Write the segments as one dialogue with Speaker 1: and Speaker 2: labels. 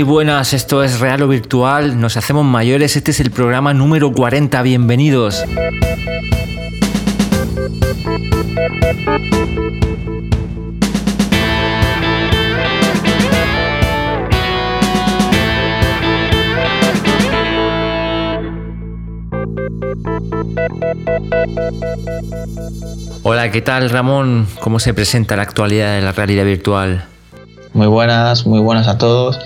Speaker 1: Muy buenas, esto es Real o Virtual, nos hacemos mayores, este es el programa número 40, bienvenidos. Hola, ¿qué tal Ramón? ¿Cómo se presenta la actualidad de la realidad virtual?
Speaker 2: Muy buenas, muy buenas a todos.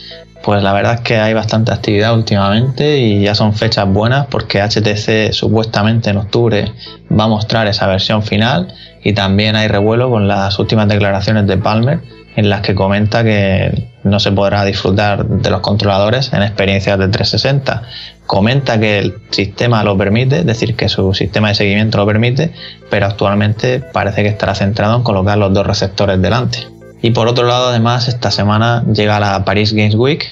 Speaker 2: Pues la verdad es que hay bastante actividad últimamente y ya son fechas buenas porque HTC supuestamente en octubre va a mostrar esa versión final y también hay revuelo con las últimas declaraciones de Palmer en las que comenta que no se podrá disfrutar de los controladores en experiencias de 360. Comenta que el sistema lo permite, es decir, que su sistema de seguimiento lo permite, pero actualmente parece que estará centrado en colocar los dos receptores delante. Y por otro lado, además, esta semana llega la Paris Games Week,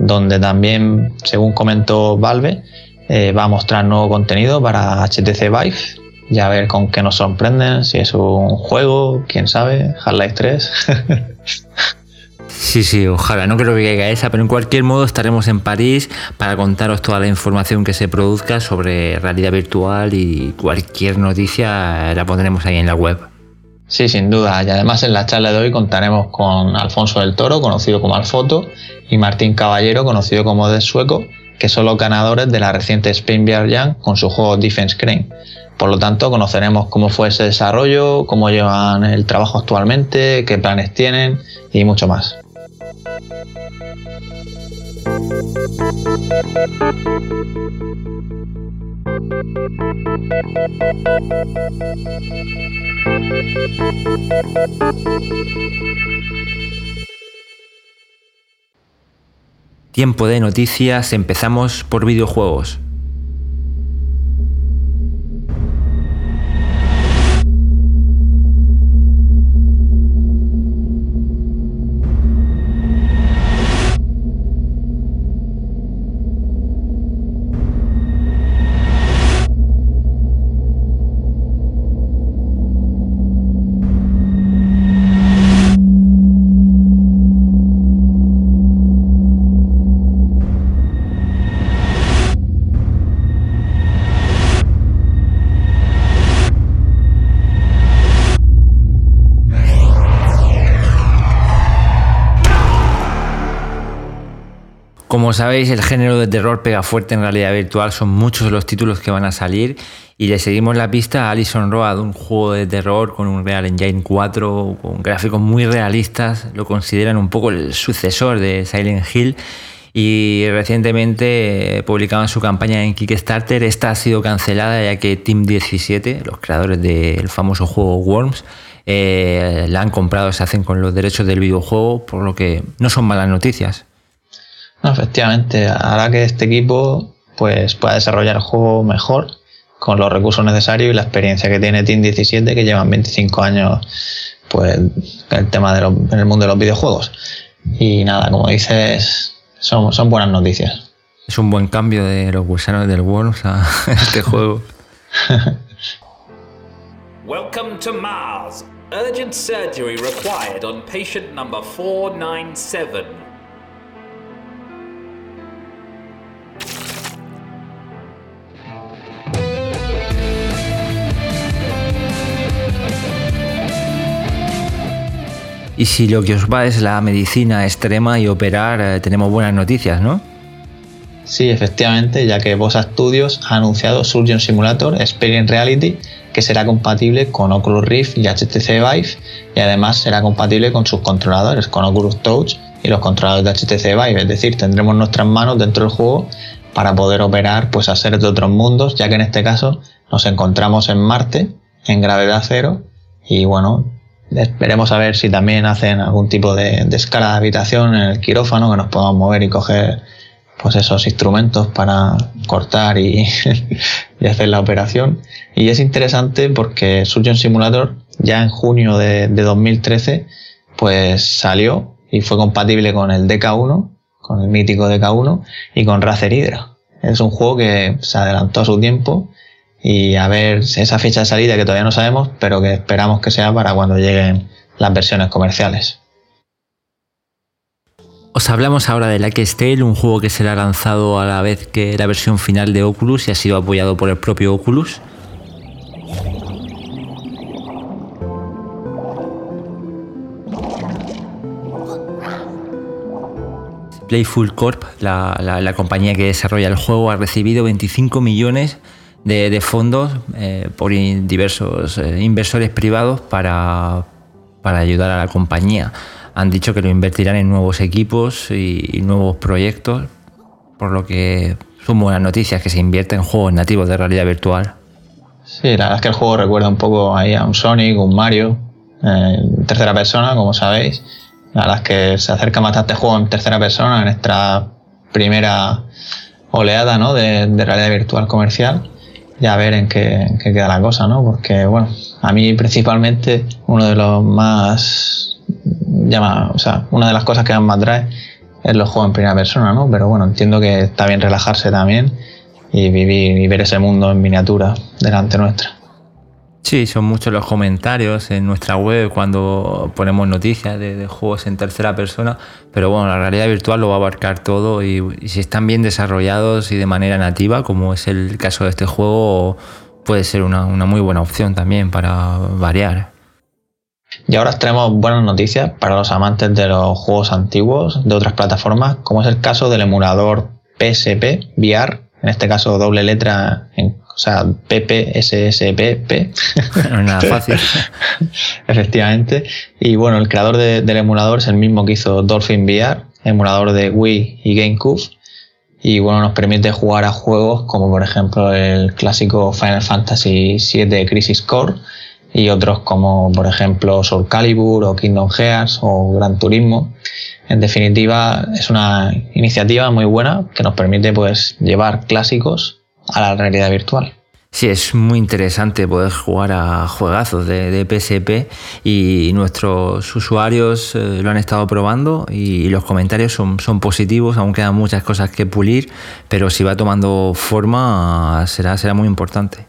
Speaker 2: donde también, según comentó Valve, eh, va a mostrar nuevo contenido para HTC Vive. Ya a ver con qué nos sorprenden, si es un juego, quién sabe, Half-Life 3.
Speaker 1: Sí, sí, ojalá, no creo que caiga esa, pero en cualquier modo estaremos en París para contaros toda la información que se produzca sobre realidad virtual y cualquier noticia la pondremos ahí en la web.
Speaker 2: Sí, sin duda. Y además en la charla de hoy contaremos con Alfonso del Toro, conocido como Alfoto, y Martín Caballero, conocido como De Sueco, que son los ganadores de la reciente Spain VR Jam con su juego Defense Crane. Por lo tanto, conoceremos cómo fue ese desarrollo, cómo llevan el trabajo actualmente, qué planes tienen y mucho más.
Speaker 1: Tiempo de noticias, empezamos por videojuegos. Sabéis, el género de terror pega fuerte en realidad virtual, son muchos los títulos que van a salir. Y le seguimos la pista a Alison Road, un juego de terror con un Real Engine 4, con gráficos muy realistas, lo consideran un poco el sucesor de Silent Hill. Y recientemente publicaban su campaña en Kickstarter. Esta ha sido cancelada ya que Team 17, los creadores del famoso juego Worms, eh, la han comprado, se hacen con los derechos del videojuego, por lo que no son malas noticias
Speaker 2: efectivamente, hará que este equipo pues, pueda desarrollar el juego mejor con los recursos necesarios y la experiencia que tiene Team 17, que llevan 25 años pues, en el tema de en el mundo de los videojuegos. Y nada, como dices, son, son buenas noticias.
Speaker 1: Es un buen cambio de los gusanos del Worms a este juego. Welcome to Mars. Urgent surgery required on patient number 497. Y si lo que os va es la medicina extrema y operar, eh, tenemos buenas noticias, ¿no?
Speaker 2: Sí, efectivamente, ya que Bosa Studios ha anunciado Surgeon Simulator Experience Reality, que será compatible con Oculus Rift y HTC Vive, y además será compatible con sus controladores, con Oculus Touch y los controladores de HTC Vive. Es decir, tendremos nuestras manos dentro del juego para poder operar pues, a seres de otros mundos, ya que en este caso nos encontramos en Marte, en gravedad cero, y bueno, Esperemos a ver si también hacen algún tipo de, escala de habitación en el quirófano, que nos podamos mover y coger pues esos instrumentos para cortar y, hacer la operación. Y es interesante porque Surgeon Simulator ya en junio de, 2013 pues salió y fue compatible con el DK1, con el mítico DK1 y con Razer Hydra. Es un juego que se adelantó a su tiempo y a ver esa fecha de salida que todavía no sabemos, pero que esperamos que sea para cuando lleguen las versiones comerciales.
Speaker 1: Os hablamos ahora de Like Stale, un juego que será lanzado a la vez que la versión final de Oculus y ha sido apoyado por el propio Oculus. Playful Corp, la, compañía que desarrolla el juego, ha recibido 25 millones fondos eh, por diversos eh, inversores privados para, para ayudar a la compañía han dicho que lo invertirán en nuevos equipos y, nuevos proyectos, por lo que son buenas noticias que se invierte en juegos nativos de realidad virtual.
Speaker 2: Sí, la verdad es que el juego recuerda un poco ahí a un Sonic, un Mario, en tercera persona, como sabéis. La verdad es que se acerca bastante juego en tercera persona en esta primera oleada ¿no? de, realidad virtual comercial. Ya ver en qué, queda la cosa, ¿no? Porque, bueno, a mí principalmente uno de los más llama, o sea, una de las cosas que más me atrae es los juegos en primera persona, ¿no? Pero bueno, entiendo que está bien relajarse también y vivir y ver ese mundo en miniatura delante nuestra.
Speaker 1: Sí, son muchos los comentarios en nuestra web cuando ponemos noticias de, juegos en tercera persona, pero bueno, la realidad virtual lo va a abarcar todo y, si están bien desarrollados y de manera nativa, como es el caso de este juego, puede ser una, una muy buena opción también para variar.
Speaker 2: Y ahora tenemos buenas noticias para los amantes de los juegos antiguos de otras plataformas, como es el caso del emulador PSP VR, en este caso doble letra, o sea, PPSSPP.
Speaker 1: No es nada fácil.
Speaker 2: Efectivamente. Y bueno, el creador del emulador es el mismo que hizo Dolphin VR, emulador de Wii y GameCube. Y bueno, nos permite jugar a juegos como por ejemplo el clásico Final Fantasy VII Crisis Core y otros como por ejemplo Soul Calibur o Kingdom Hearts o Gran Turismo. En definitiva, es una iniciativa muy buena que nos permite pues llevar clásicos a la realidad virtual.
Speaker 1: Sí, es muy interesante poder jugar a juegazos de, PSP y nuestros usuarios eh, lo han estado probando y, los comentarios son, positivos, aún quedan muchas cosas que pulir, pero si va tomando forma será, será muy importante.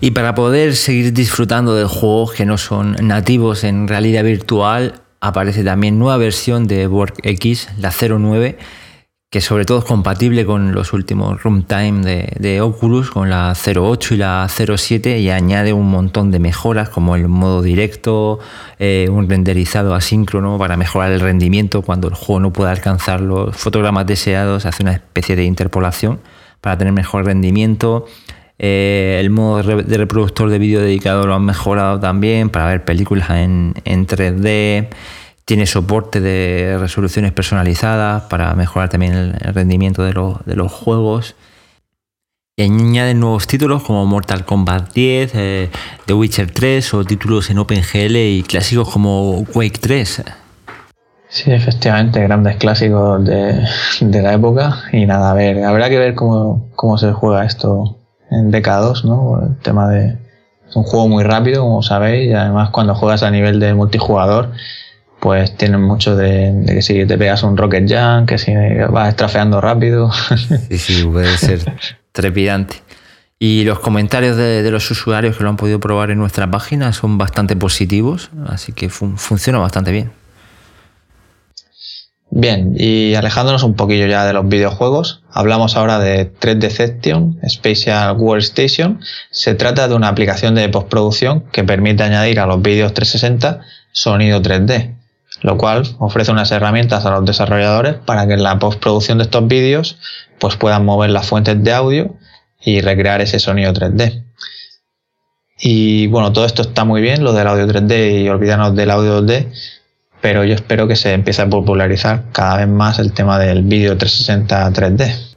Speaker 1: Y para poder seguir disfrutando de juegos que no son nativos en realidad virtual, aparece también nueva versión de X, la 09, que sobre todo es compatible con los últimos runtime de, de, Oculus, con la 08 y la 07, y añade un montón de mejoras como el modo directo, eh, un renderizado asíncrono para mejorar el rendimiento cuando el juego no pueda alcanzar los fotogramas deseados, hace una especie de interpolación para tener mejor rendimiento. Eh, el modo de reproductor de vídeo dedicado lo han mejorado también para ver películas en, 3D. Tiene soporte de resoluciones personalizadas para mejorar también el, rendimiento de, los juegos. Y añaden nuevos títulos como Mortal Kombat 10, eh, The Witcher 3 o títulos en OpenGL y clásicos como Quake 3.
Speaker 2: Sí, efectivamente, grandes clásicos de, la época. Y nada, a ver, habrá que ver cómo, cómo se juega esto en DK2, ¿no? El tema de. Es un juego muy rápido, como sabéis, y además cuando juegas a nivel de multijugador, pues tienen mucho de, que si te pegas un Rocket Jump, que si vas estrafeando rápido.
Speaker 1: Sí, sí, puede ser trepidante. Y los comentarios de, los usuarios que lo han podido probar en nuestra página son bastante positivos, así que funciona bastante bien.
Speaker 2: Bien, y alejándonos un poquillo ya de los videojuegos, hablamos ahora de 3 Deception Spatial Workstation. Se trata de una aplicación de postproducción que permite añadir a los vídeos 360 sonido 3D, lo cual ofrece unas herramientas a los desarrolladores para que en la postproducción de estos vídeos pues puedan mover las fuentes de audio y recrear ese sonido 3D. Y bueno, todo esto está muy bien, lo del audio 3D y olvidarnos del audio 2D, pero yo espero que se empiece a popularizar cada vez más el tema del vídeo 360 3D.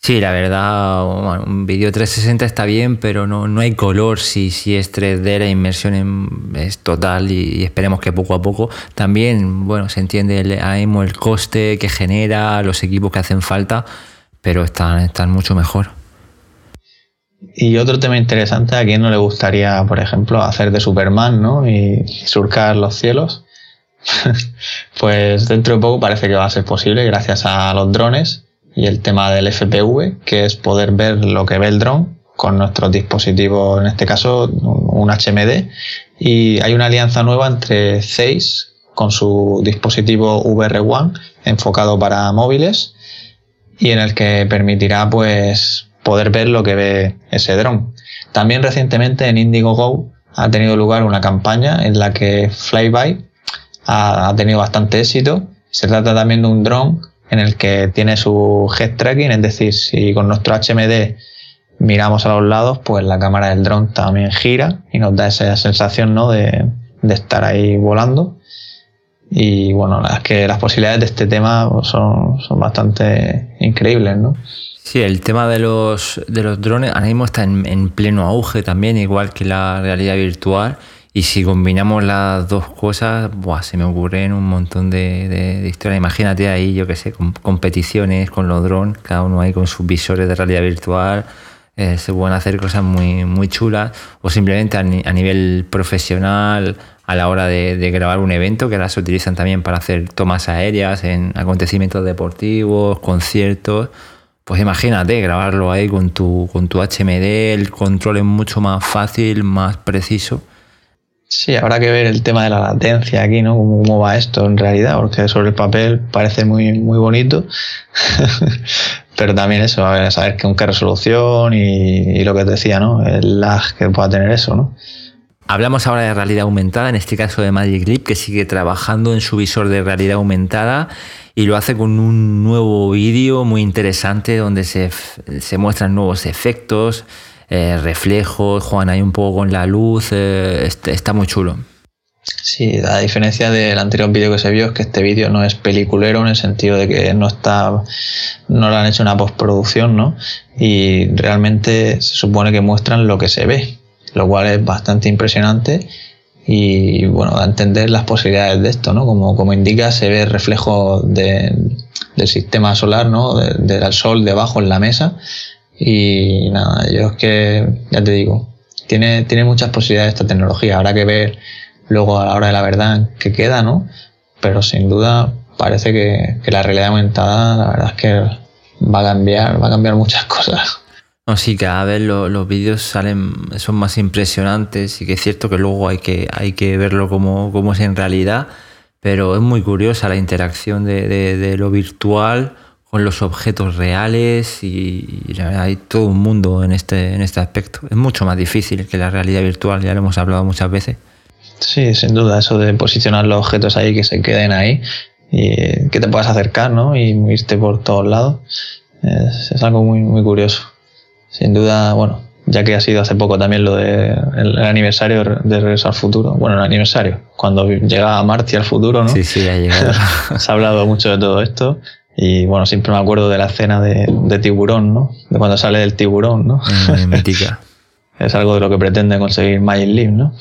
Speaker 1: Sí, la verdad, un vídeo 360 está bien, pero no, no hay color si, si es 3D, la inmersión es total y, esperemos que poco a poco también, bueno, se entiende el, el coste que genera, los equipos que hacen falta, pero están, están mucho mejor.
Speaker 2: Y otro tema interesante, ¿a quién no le gustaría, por ejemplo, hacer de Superman ¿no? y surcar los cielos? pues dentro de poco parece que va a ser posible gracias a los drones y el tema del FPV, que es poder ver lo que ve el dron con nuestro dispositivo, en este caso un HMD. Y hay una alianza nueva entre Zeiss con su dispositivo VR One enfocado para móviles y en el que permitirá pues poder ver lo que ve ese dron. También recientemente en Indiegogo ha tenido lugar una campaña en la que Flyby ha, tenido bastante éxito. Se trata también de un dron en el que tiene su head tracking, es decir, si con nuestro HMD miramos a los lados, pues la cámara del dron también gira y nos da esa sensación ¿no? de, de estar ahí volando. Y bueno, es que las posibilidades de este tema son, son bastante increíbles, ¿no?
Speaker 1: Sí, el tema de los, de los drones ahora mismo está en, pleno auge también, igual que la realidad virtual. Y si combinamos las dos cosas, buah, se me ocurren un montón de, de, historias. Imagínate ahí, yo qué sé, competiciones con los drones, cada uno ahí con sus visores de realidad virtual. Eh, se pueden hacer cosas muy, muy chulas. O simplemente a, nivel profesional, a la hora de, de, grabar un evento, que ahora se utilizan también para hacer tomas aéreas en acontecimientos deportivos, conciertos pues imagínate grabarlo ahí con tu, con tu HMD, el control es mucho más fácil, más preciso.
Speaker 2: Sí, habrá que ver el tema de la latencia aquí, ¿no? Cómo, va esto en realidad, porque sobre el papel parece muy, muy bonito, pero también eso, a ver, saber con qué resolución y, lo que te decía, ¿no? El lag que pueda tener eso, ¿no?
Speaker 1: Hablamos ahora de realidad aumentada, en este caso de Magic Leap, que sigue trabajando en su visor de realidad aumentada y lo hace con un nuevo vídeo muy interesante donde se, se muestran nuevos efectos, eh, reflejos, juegan ahí un poco con la luz, eh, está, muy chulo.
Speaker 2: Sí, a diferencia del anterior vídeo que se vio, es que este vídeo no es peliculero en el sentido de que no está, no le han hecho una postproducción, ¿no? Y realmente se supone que muestran lo que se ve, lo cual es bastante impresionante y bueno, a entender las posibilidades de esto, ¿no? Como, como indica, se ve reflejo del sistema solar, ¿no? del sol debajo en la mesa y nada, yo es que, ya te digo, tiene, tiene muchas posibilidades esta tecnología, habrá que ver luego a la hora de la verdad qué queda, ¿no? Pero sin duda parece que, que la realidad aumentada, la verdad es que va a cambiar, va a cambiar muchas cosas.
Speaker 1: No, sí, cada vez los vídeos salen, son más impresionantes y que es cierto que luego hay que, hay que verlo como, como es en realidad, pero es muy curiosa la interacción de, lo virtual con los objetos reales y, hay todo un mundo en este, en este aspecto. Es mucho más difícil que la realidad virtual, ya lo hemos hablado muchas veces.
Speaker 2: Sí, sin duda, eso de posicionar los objetos ahí, que se queden ahí y que te puedas acercar ¿no? y irte por todos lados, es, es algo muy, muy curioso sin duda, bueno, ya que ha sido hace poco también lo del de el aniversario de Regreso al Futuro, bueno, el aniversario, cuando llegaba Marty al futuro, ¿no?
Speaker 1: Sí, sí, ha llegado.
Speaker 2: Se ha hablado mucho de todo esto y bueno, siempre me acuerdo de la escena de, tiburón, ¿no? De cuando sale del tiburón, ¿no?
Speaker 1: mítica.
Speaker 2: es algo de lo que pretende conseguir Magic Leap, ¿no?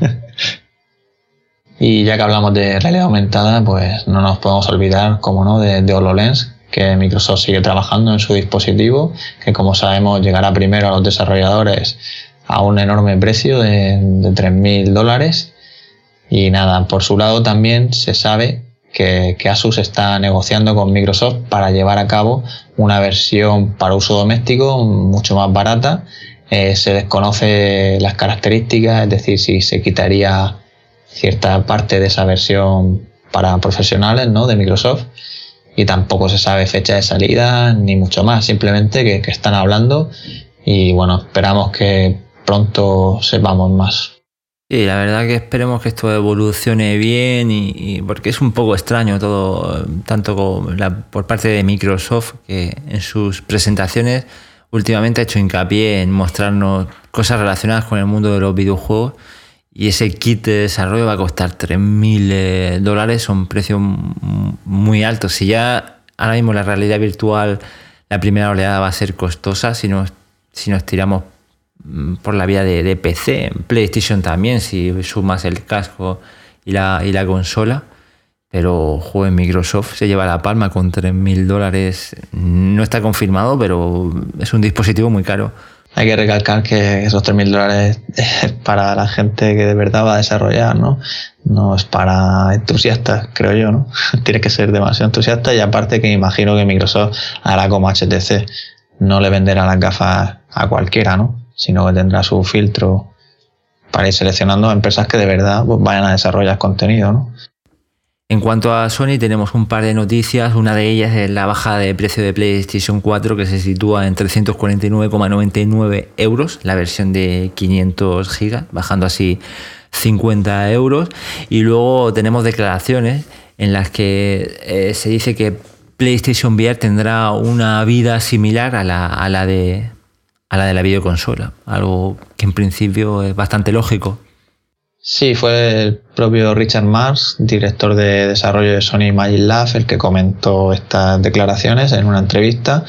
Speaker 2: y ya que hablamos de realidad aumentada, pues no nos podemos olvidar, como no, de, de HoloLens, que Microsoft sigue trabajando en su dispositivo, que como sabemos llegará primero a los desarrolladores a un enorme precio de, de 3.000 dólares. Y nada, por su lado también se sabe que, Asus está negociando con Microsoft para llevar a cabo una versión para uso doméstico mucho más barata. Eh, se desconoce las características, es decir, si se quitaría cierta parte de esa versión para profesionales ¿no? de Microsoft y tampoco se sabe fecha de salida ni mucho más, simplemente que, están hablando y bueno, esperamos que pronto sepamos más.
Speaker 1: Sí, la verdad que esperemos que esto evolucione bien y, porque es un poco extraño todo, tanto por parte de Microsoft, que en sus presentaciones últimamente ha hecho hincapié en mostrarnos cosas relacionadas con el mundo de los videojuegos y ese kit de desarrollo va a costar 3.000 eh, dólares, son precios muy altos. Si ya ahora mismo la realidad virtual, la primera oleada va a ser costosa, si nos, si nos tiramos por la vía de, PC, PlayStation también, si sumas el casco y la, y la consola. Pero en Microsoft se lleva la palma con 3.000 dólares. No está confirmado, pero es un dispositivo muy caro
Speaker 2: hay que recalcar que esos 3.000 dólares es para la gente que de verdad va a desarrollar, ¿no? No es para entusiastas, creo yo, ¿no? Tiene que ser demasiado entusiasta y aparte que imagino que Microsoft hará como HTC, no le venderá las gafas a cualquiera, ¿no? Sino que tendrá su filtro para ir seleccionando empresas que de verdad pues, vayan a desarrollar contenido, ¿no?
Speaker 1: En cuanto a Sony, tenemos un par de noticias. Una de ellas es la bajada de precio de PlayStation 4 que se sitúa en 349,99 euros, la versión de 500 gigas, bajando así 50 euros. Y luego tenemos declaraciones en las que eh, se dice que PlayStation VR tendrá una vida similar a la, a la, de, a la de la videoconsola, algo que en principio es bastante lógico
Speaker 2: Sí, fue el propio Richard Mars, director de desarrollo de Sony Magic Lab, el que comentó estas declaraciones en una entrevista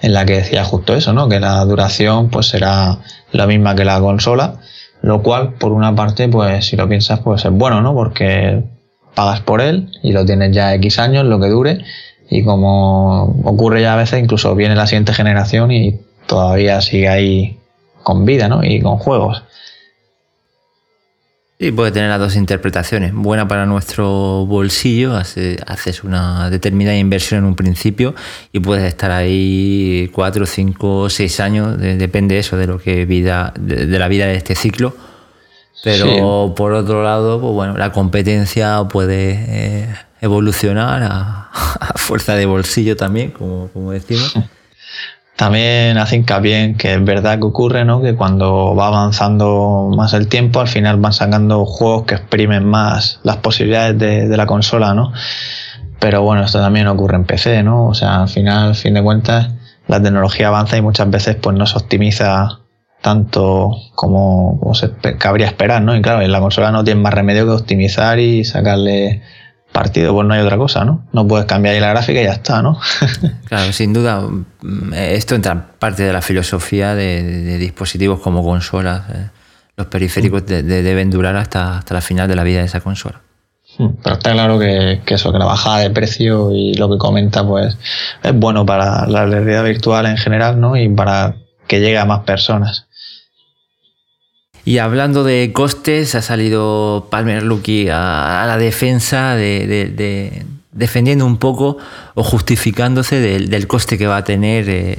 Speaker 2: en la que decía justo eso, ¿no? Que la duración pues será la misma que la consola, lo cual por una parte pues si lo piensas pues es bueno, ¿no? Porque pagas por él y lo tienes ya X años, lo que dure, y como ocurre ya a veces, incluso viene la siguiente generación y todavía sigue ahí con vida, ¿no? Y con juegos.
Speaker 1: Y puede tener las dos interpretaciones. Buena para nuestro bolsillo, haces una determinada inversión en un principio y puedes estar ahí cuatro, cinco, seis años, depende eso de lo que vida, de, la vida de este ciclo. Pero por otro lado, pues bueno, la competencia puede eh, evolucionar a, a, fuerza de bolsillo también, como, como decimos.
Speaker 2: También hace hincapié en que es verdad que ocurre, ¿no? Que cuando va avanzando más el tiempo, al final van sacando juegos que exprimen más las posibilidades de, la consola, ¿no? Pero bueno, esto también ocurre en PC, ¿no? O sea, al final, al fin de cuentas, la tecnología avanza y muchas veces pues no se optimiza tanto como, como se cabría esperar, ¿no? Y claro, en la consola no tiene más remedio que optimizar y sacarle partido, pues no hay otra cosa, ¿no? No puedes cambiar ahí la gráfica y ya está, ¿no?
Speaker 1: claro, sin duda, mm, esto entra parte de la filosofía de, dispositivos como consolas. Eh. Los periféricos deben durar hasta, hasta la final de la vida de esa consola.
Speaker 2: Hmm, pero está claro que, que, eso, que la bajada de precio y lo que comenta, pues es bueno para la realidad virtual en general, ¿no? Y para que llegue a más personas.
Speaker 1: Y hablando de costes, ha salido Palmer Lucky a, la defensa de, defendiendo un poco o justificándose del, coste que va a tener eh,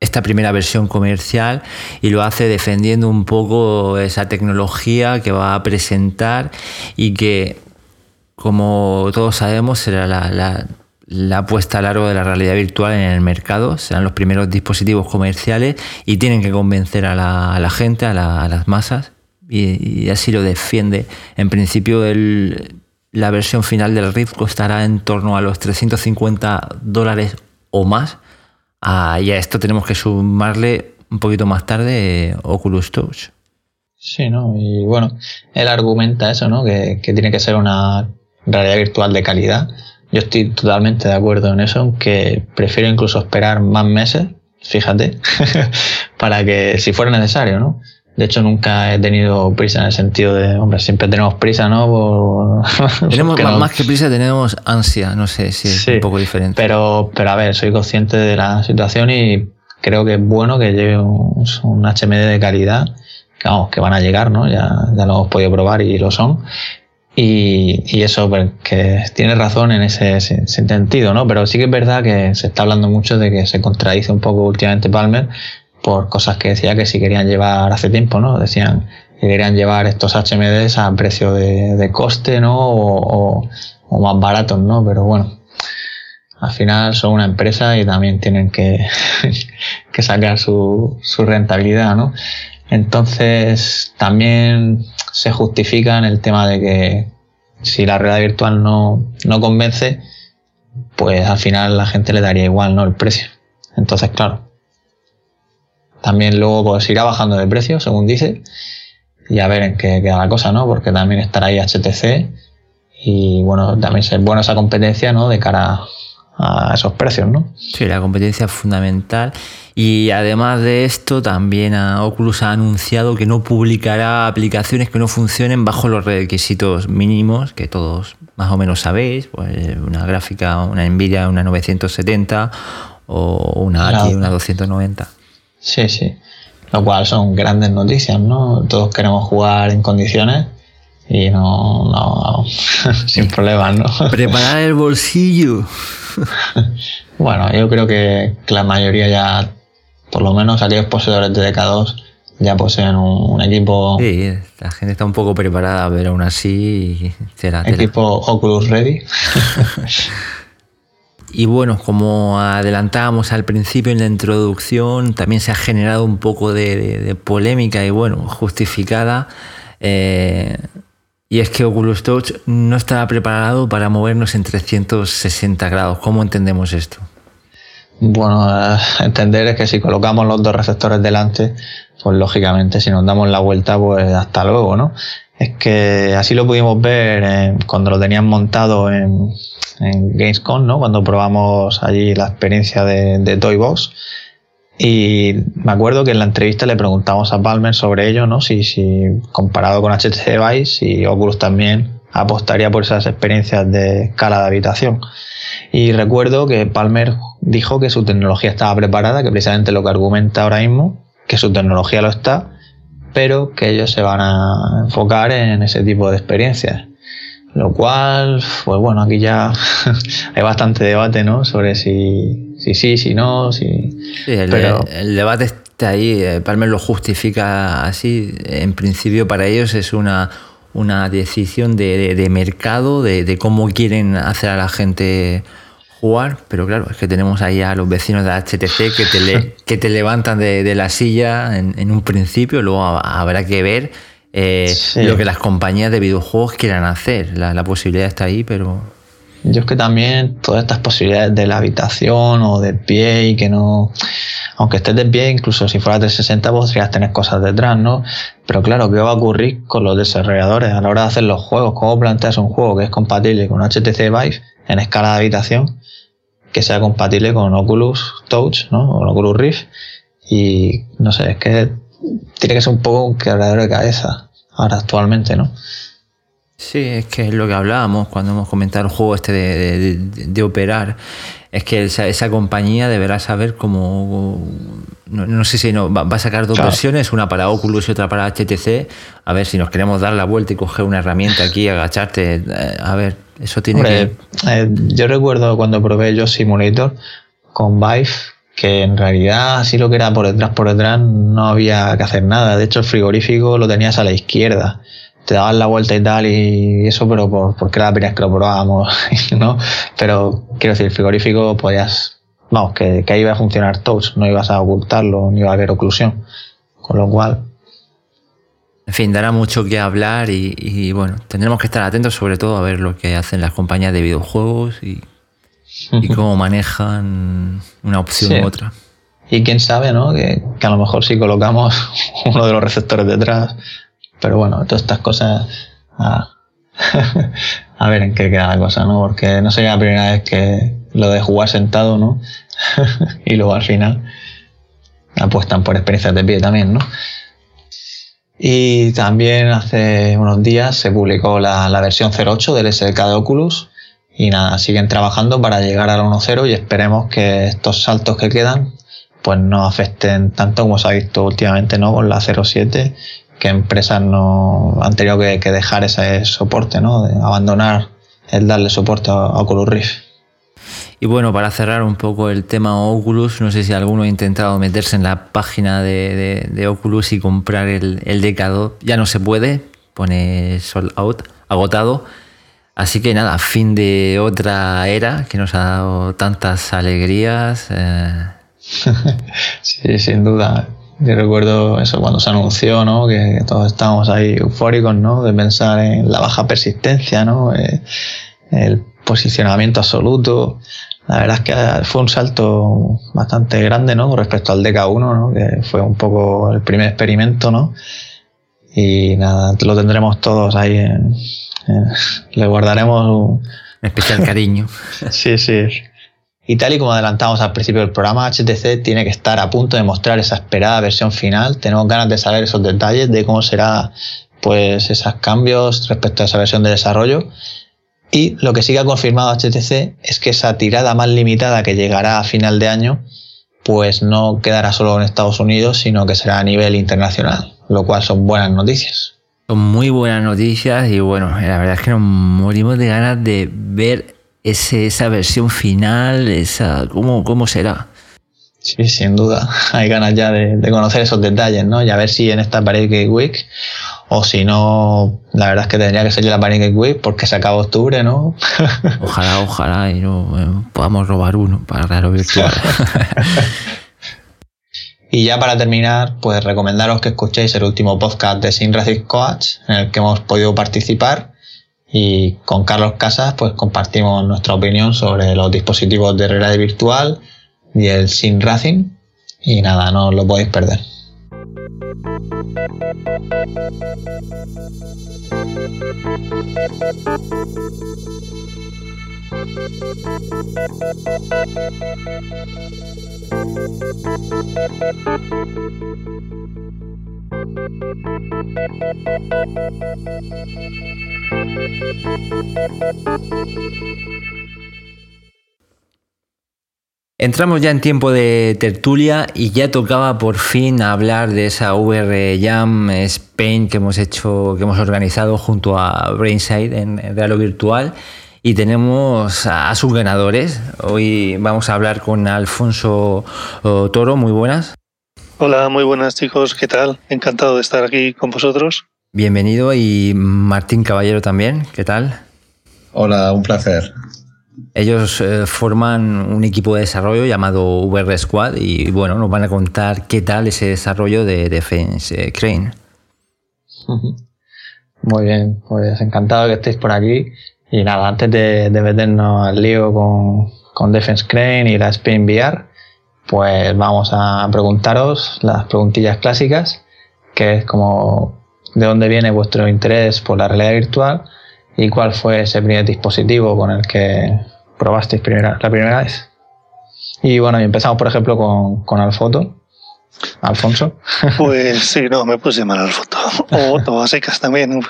Speaker 1: esta primera versión comercial y lo hace defendiendo un poco esa tecnología que va a presentar y que, como todos sabemos, será la la apuesta a largo de la realidad virtual en el mercado. Serán los primeros dispositivos comerciales y tienen que convencer a la, gente, a, las masas, y, así lo defiende. En principio, la versión final del Rift costará en torno a los 350 dólares o más. Ah, y a esto tenemos que sumarle un poquito más tarde Oculus Touch.
Speaker 2: Sí, ¿no? Y bueno, él argumenta eso, ¿no? Que tiene que ser una realidad virtual de calidad yo estoy totalmente de acuerdo en eso, aunque prefiero incluso esperar más meses, fíjate, para que si fuera necesario, ¿no? De hecho, nunca he tenido prisa en el sentido de, hombre, siempre tenemos prisa, ¿no?
Speaker 1: tenemos más, que prisa, tenemos ansia, no sé si es un poco diferente.
Speaker 2: Pero, pero a ver, soy consciente de la situación y creo que es bueno que lleve un, un HMD de calidad, que, vamos, que van a llegar, ¿no? Ya, ya lo hemos podido probar y lo son. Y, eso, pues, que tiene razón en ese, sentido, ¿no? Pero sí que es verdad que se está hablando mucho de que se contradice un poco últimamente Palmer por cosas que decía que si querían llevar hace tiempo, ¿no? Decían que querían llevar estos HMDs a precio de, coste, ¿no? O, más baratos, ¿no? Pero bueno, al final son una empresa y también tienen que, que sacar su rentabilidad, ¿no? Entonces, también se justifica en el tema de que si la realidad virtual no, no convence, pues al final la gente le daría igual, ¿no? El precio. Entonces, claro. También luego pues irá bajando de precio, según dice, y a ver en qué queda la cosa, ¿no? Porque también estará ahí HTC y bueno, también es buena esa competencia, ¿no? De cara a esos precios, ¿no?
Speaker 1: Sí, la competencia es fundamental. Y además de esto, también Oculus ha anunciado que no publicará aplicaciones que no funcionen bajo los requisitos mínimos que todos más o menos sabéis, pues una gráfica, una Nvidia, una 970 o una ATI, una 290.
Speaker 2: Sí, sí. Lo cual son grandes noticias, ¿no? Todos queremos jugar en condiciones y no, no, sin problemas, ¿no?
Speaker 1: Preparar el bolsillo.
Speaker 2: bueno, yo creo que, la mayoría ya, por lo menos aquellos poseedores de DK2, ya poseen un, equipo.
Speaker 1: Sí, la gente está un poco preparada, pero aún así
Speaker 2: será. Equipo Oculus Ready.
Speaker 1: y bueno, como adelantábamos al principio en la introducción, también se ha generado un poco de, polémica y bueno, justificada. Eh, y es que Oculus Touch no estaba preparado para movernos en 360 grados. ¿Cómo entendemos esto?
Speaker 2: Bueno, eh, entender es que si colocamos los dos receptores delante, pues lógicamente si nos damos la vuelta, pues hasta luego, ¿no? Es que así lo pudimos ver cuando lo tenían montado en, en, Gamescom, ¿no? Cuando probamos allí la experiencia de, de Toybox. Y me acuerdo que en la entrevista le preguntamos a Palmer sobre ello, ¿no? Si, si comparado con HTC Vive, si Oculus también apostaría por esas experiencias de escala de habitación. Y recuerdo que Palmer dijo que su tecnología estaba preparada, que precisamente lo que argumenta ahora mismo, que su tecnología lo está, pero que ellos se van a enfocar en ese tipo de experiencias. Lo cual, pues bueno, aquí ya hay bastante debate, ¿no? Sobre si sí, si, si, no, si...
Speaker 1: Sí, el, el debate está ahí, eh, Palmer lo justifica así, en principio para ellos es una, una decisión de, de, mercado, de, de, cómo quieren hacer a la gente jugar, pero claro, es que tenemos ahí a los vecinos de HTC que te, que te levantan de, la silla en, un principio, luego habrá que ver eh, lo que las compañías de videojuegos quieran hacer. La, posibilidad está ahí, pero...
Speaker 2: Yo es que también todas estas posibilidades de la habitación o de pie y que no... Aunque estés de pie, incluso si fuera 360 podrías tener cosas detrás, ¿no? Pero claro, ¿qué va a ocurrir con los desarrolladores a la hora de hacer los juegos? ¿Cómo planteas un juego que es compatible con HTC Vive en escala de habitación? que sea compatible con Oculus Touch, ¿no? O Oculus Rift. Y no sé, es que tiene que ser un poco un quebradero de cabeza ahora actualmente, ¿no?
Speaker 1: Sí, es que es lo que hablábamos cuando hemos comentado el juego este de, operar. Es que esa, compañía deberá saber cómo. No, sé si no, va, a sacar dos versiones, una para Oculus y otra para HTC. A ver si nos queremos dar la vuelta y coger una herramienta aquí, agacharte. Eh, a ver, eso tiene que...
Speaker 2: Eh, yo recuerdo cuando probé yo Simulator con Vive que en realidad así lo que era por detrás por detrás no había que hacer nada. De hecho el frigorífico lo tenías a la izquierda. Te daban la vuelta y tal y eso, pero por, porque era la primera que lo probábamos, ¿no? Pero quiero decir, el frigorífico podías, vamos, que, que ahí iba a funcionar touch, no ibas a ocultarlo, ni iba a haber oclusión. Con lo cual,
Speaker 1: en fin, dará mucho que hablar y, bueno, tendremos que estar atentos sobre todo a ver lo que hacen las compañías de videojuegos y, cómo manejan una opción u otra.
Speaker 2: Y quién sabe, ¿no? Que, a lo mejor si colocamos uno de los receptores detrás. Pero bueno, todas estas cosas. A, a ver en qué queda la cosa, ¿no? Porque no sería la primera vez que lo de jugar sentado, ¿no? y luego al final apuestan por experiencias de pie también, ¿no? Y también hace unos días se publicó la, versión 08 del SDK de Oculus. Y nada, siguen trabajando para llegar al 1.0 y esperemos que estos saltos que quedan pues no afecten tanto como se ha visto últimamente ¿no? con la 07, que empresas no han tenido que, dejar ese soporte, ¿no? de abandonar el darle soporte a Oculus Rift.
Speaker 1: Y bueno, para cerrar un poco el tema Oculus, no sé si alguno ha intentado meterse en la página de, Oculus y comprar el, el Decado. Ya no se puede, pone sold out, agotado. Así que nada, fin de otra era que nos ha dado tantas alegrías. Eh.
Speaker 2: sí, sin duda. Yo recuerdo eso cuando se anunció, ¿no? Que todos estábamos ahí eufóricos, ¿no? De pensar en la baja persistencia, ¿no? Eh, el posicionamiento absoluto. La verdad es que fue un salto bastante grande, ¿no? respecto al DK1, ¿no? Que fue un poco el primer experimento, ¿no? Y nada, lo tendremos todos ahí en, le guardaremos
Speaker 1: un especial cariño.
Speaker 2: sí, sí. Y tal y como adelantamos al principio del programa, HTC tiene que estar a punto de mostrar esa esperada versión final. Tenemos ganas de saber esos detalles de cómo será pues esos cambios respecto a esa versión de desarrollo y lo que sí que ha confirmado HTC es que esa tirada más limitada que llegará a final de año, pues no quedará solo en Estados Unidos, sino que será a nivel internacional, lo cual son buenas noticias.
Speaker 1: Son muy buenas noticias y bueno, la verdad es que nos morimos de ganas de ver ese, esa versión final, esa, ¿cómo, cómo será.
Speaker 2: Sí, sin duda. Hay ganas ya de, conocer esos detalles, ¿no? Y a ver si en esta Paris Gate Week, o si no, la verdad es que tendría que ser la Gate Week porque se acaba octubre, ¿no?
Speaker 1: ojalá, ojalá, y no eh, podamos robar uno para Raro Virtual.
Speaker 2: y ya para terminar, pues recomendaros que escuchéis el último podcast de Sin Coach, en el que hemos podido participar. Y con Carlos Casas, pues compartimos nuestra opinión sobre los dispositivos de realidad virtual y el Sin Racing. Y nada, no lo podéis perder.
Speaker 1: Entramos ya en tiempo de tertulia y ya tocaba por fin hablar de esa VR Jam Spain que hemos hecho, que hemos organizado junto a Brainside en, Real o Virtual. Y tenemos a, sus ganadores. Hoy vamos a hablar con Alfonso Toro. Muy buenas.
Speaker 3: Hola, muy buenas chicos. ¿Qué tal? Encantado de estar aquí con vosotros.
Speaker 1: Bienvenido y Martín Caballero también. ¿Qué tal?
Speaker 4: Hola, un placer.
Speaker 1: Ellos eh, forman un equipo de desarrollo llamado VR Squad y bueno, nos van a contar qué tal ese desarrollo de Defense eh, Crane.
Speaker 2: Muy bien, pues encantado que estéis por aquí. Y nada, antes de, meternos al lío con, con, Defense Crane y la Spain VR, pues vamos a preguntaros las preguntillas clásicas, que es como de dónde viene vuestro interés por la realidad virtual y cuál fue ese primer dispositivo con el que probasteis primera, la primera vez. Y bueno, empezamos por ejemplo con, con Alfoto. Alfonso.
Speaker 3: Pues sí, no, me puedes llamar Alfoto. O Otto, a secas también.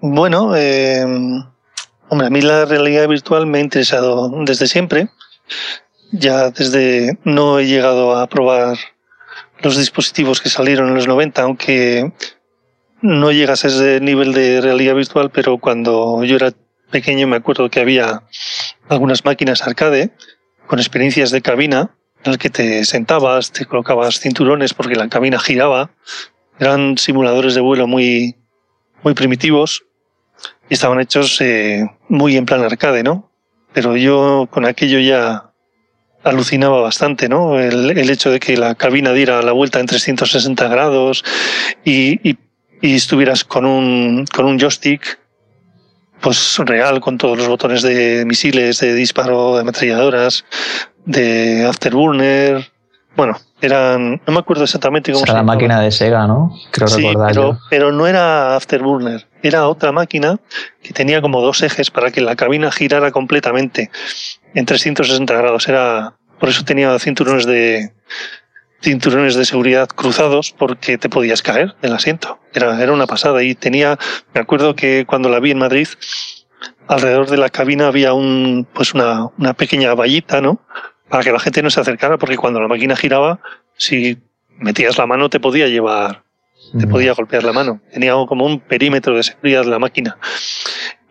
Speaker 3: Bueno, eh, hombre, a mí la realidad virtual me ha interesado desde siempre. Ya desde no he llegado a probar los dispositivos que salieron en los 90, aunque no llegas a ese nivel de realidad virtual, pero cuando yo era pequeño me acuerdo que había algunas máquinas arcade con experiencias de cabina en las que te sentabas, te colocabas cinturones porque la cabina giraba. Eran simuladores de vuelo muy, muy primitivos y estaban hechos eh, muy en plan arcade, ¿no? Pero yo con aquello ya alucinaba bastante, ¿no? El, el hecho de que la cabina diera la vuelta en 360 grados y, y, y estuvieras con un, con un joystick pues real con todos los botones de misiles, de disparo, de ametralladoras, de afterburner. Bueno, eran, no me acuerdo exactamente cómo
Speaker 2: era la máquina de Sega, ¿no?
Speaker 3: Creo sí, pero, pero no era afterburner, era otra máquina que tenía como dos ejes para que la cabina girara completamente en 360 grados. Era, por eso tenía cinturones de, cinturones de seguridad cruzados porque te podías caer del asiento. Era, era una pasada. Y tenía, me acuerdo que cuando la vi en Madrid, alrededor de la cabina había un, pues una, una pequeña vallita, ¿no? Para que la gente no se acercara, porque cuando la máquina giraba, si metías la mano te podía llevar, te mm. podía golpear la mano. Tenía como un perímetro de seguridad la máquina.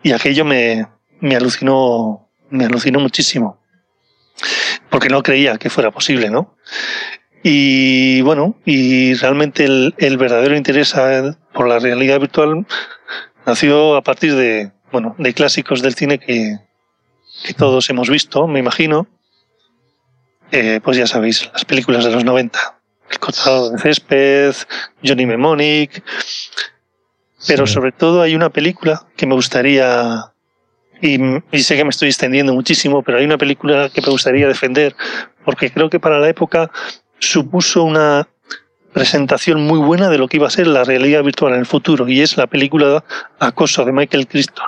Speaker 3: Y aquello me, me alucinó, me alucinó muchísimo. Porque no creía que fuera posible, ¿no? Y bueno, y realmente el, el verdadero interés por la realidad virtual nació a partir de, bueno, de clásicos del cine que, que todos hemos visto, me imagino. Eh, pues ya sabéis, las películas de los 90. El cortado de césped, Johnny Mnemonic. Pero sobre todo hay una película que me gustaría, y, sé que me estoy extendiendo muchísimo, pero hay una película que me gustaría defender, porque creo que para la época supuso una presentación muy buena de lo que iba a ser la realidad virtual en el futuro y es la película Acoso de Michael Crichton.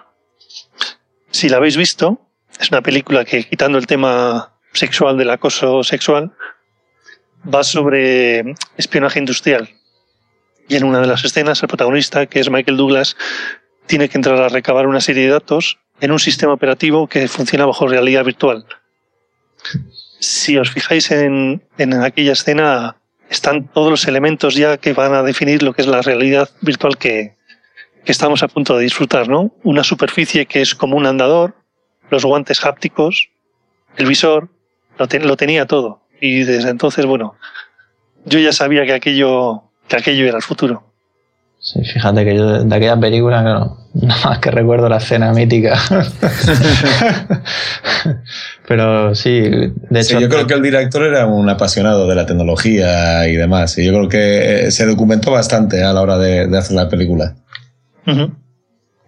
Speaker 3: Si la habéis visto, es una película que quitando el tema sexual del acoso sexual, va sobre espionaje industrial. Y en una de las escenas, el protagonista, que es Michael Douglas, tiene que entrar a recabar una serie de datos en un sistema operativo que funciona bajo realidad virtual si os fijáis en, en aquella escena, están todos los elementos ya que van a definir lo que es la realidad virtual que, que estamos a punto de disfrutar, ¿no? Una superficie que es como un andador, los guantes hápticos, el visor, lo, tenía todo. Y desde entonces, bueno, yo ya sabía que aquello, que aquello era el futuro.
Speaker 2: Sí, fíjate que yo de aquella película, no nada más que recuerdo la escena mítica. Pero sí, de hecho.
Speaker 4: yo creo que el director era un apasionado de la tecnología y demás. Y yo creo que se documentó bastante a la hora de, hacer la película.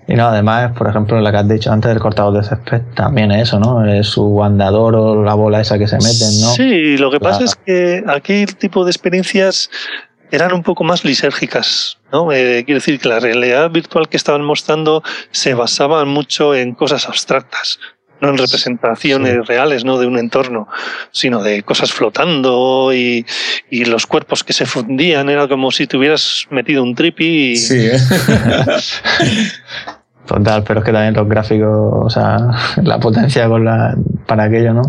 Speaker 2: Y no, además, por ejemplo, la que has dicho antes del cortado de césped, también eso, ¿no? Es su andador o la bola esa que se meten, ¿no?
Speaker 3: Sí, lo que pasa es que aquí el tipo de experiencias eran un poco más lisérgicas, ¿no? Eh, quiero decir que la realidad virtual que estaban mostrando se basaba mucho en cosas abstractas, no en representaciones reales, no de un entorno, sino de cosas flotando y, y, los cuerpos que se fundían. Era como si te hubieras metido un tripi y...
Speaker 4: Sí, ¿eh?
Speaker 2: Total, pero es que también los gráficos, o sea, la potencia con la, para aquello, ¿no?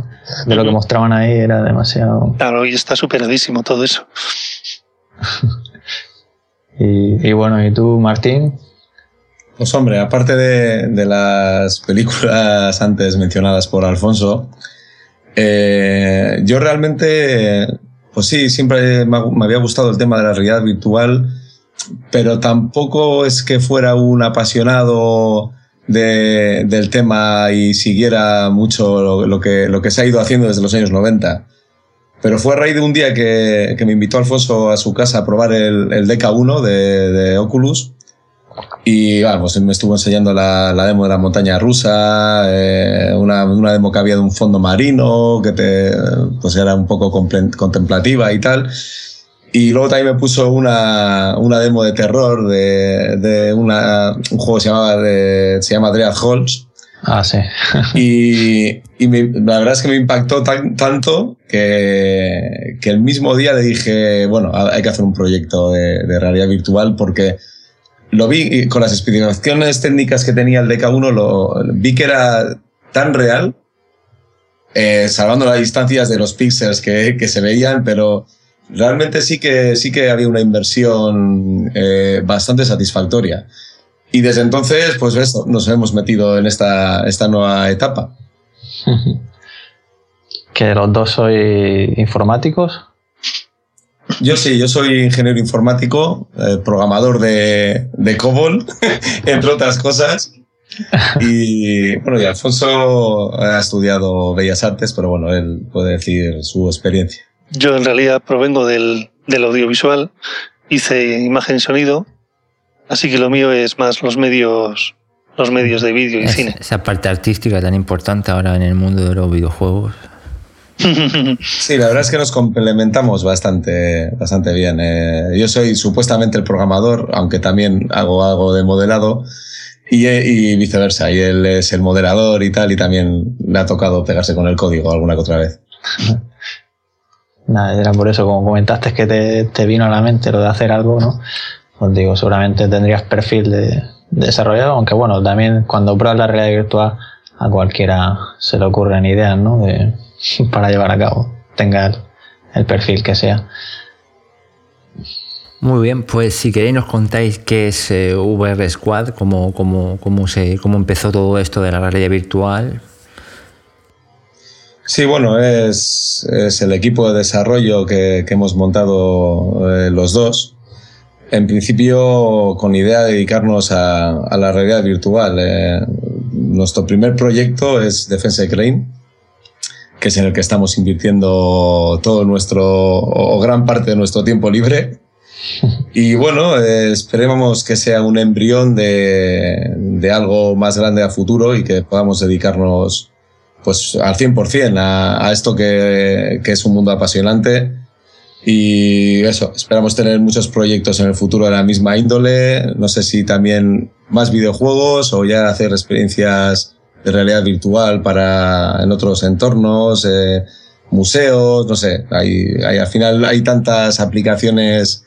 Speaker 2: De lo que mostraban ahí era demasiado.
Speaker 3: Claro, y está superadísimo todo eso.
Speaker 2: Y, bueno, ¿y tú, Martín?
Speaker 4: Pues hombre, aparte de, de las películas antes mencionadas por Alfonso, eh, yo realmente, pues sí, siempre me, me había gustado el tema de la realidad virtual pero tampoco es que fuera un apasionado de, del tema y siguiera mucho lo, que, lo que se ha ido haciendo desde los años 90. Pero fue a raíz de un día que, que me invitó Alfonso a su casa a probar el, el DK1 de, de Oculus. Y vamos, me estuvo enseñando la, la demo de la montaña rusa, eh, una, una, demo que había de un fondo marino, que te, pues era un poco contemplativa y tal. Y luego también me puso una, una demo de terror de, de una, un juego que se, llamaba de, se llama Dread Halls.
Speaker 2: Ah, sí.
Speaker 4: y, la verdad es que me impactó tan, tanto que, que el mismo día le dije, bueno, hay que hacer un proyecto de, realidad virtual porque lo vi con las especificaciones técnicas que tenía el DK1, lo, vi que era tan real, eh, salvando las distancias de los píxeles que, que se veían, pero realmente sí que, sí que había una inversión eh, bastante satisfactoria. Y desde entonces, pues eso, nos hemos metido en esta, esta nueva etapa.
Speaker 2: ¿Que los dos sois informáticos?
Speaker 4: Yo sí, yo soy ingeniero informático, eh, programador de, de COBOL, entre otras cosas. Y bueno, y Alfonso ha estudiado Bellas Artes, pero bueno, él puede decir su experiencia.
Speaker 3: Yo en realidad provengo del, del audiovisual, hice imagen y sonido, así que lo mío es más los medios los medios de vídeo y cine.
Speaker 1: Esa parte artística tan importante ahora en el mundo de los videojuegos.
Speaker 4: Sí, la verdad es que nos complementamos bastante, bastante bien. Eh, yo soy supuestamente el programador, aunque también hago algo de modelado, y, y, viceversa. Y él es el moderador y tal, y también le ha tocado pegarse con el código alguna que otra vez.
Speaker 2: Nada, era por eso, como comentaste, que te, te, vino a la mente lo de hacer algo, ¿no? Pues digo, seguramente tendrías perfil de, de desarrollador, aunque bueno, también cuando pruebas la realidad virtual a cualquiera se le ocurren ideas, ¿no? De, para llevar a cabo, tenga el, el perfil que sea.
Speaker 1: Muy bien, pues si queréis nos contáis qué es eh, VR Squad, cómo, cómo, cómo, se, cómo empezó todo esto de la realidad virtual,
Speaker 4: Sí, bueno, es, es, el equipo de desarrollo que, que hemos montado eh, los dos. En principio, con idea de dedicarnos a, a la realidad virtual. Eh, nuestro primer proyecto es Defensa Crane, que es en el que estamos invirtiendo todo nuestro, o gran parte de nuestro tiempo libre. Y bueno, eh, esperemos que sea un embrión de, de algo más grande a futuro y que podamos dedicarnos pues al 100% a, a esto que, que, es un mundo apasionante. Y eso, esperamos tener muchos proyectos en el futuro de la misma índole. No sé si también más videojuegos o ya hacer experiencias de realidad virtual para en otros entornos, eh, museos, no sé. Hay, al final hay tantas aplicaciones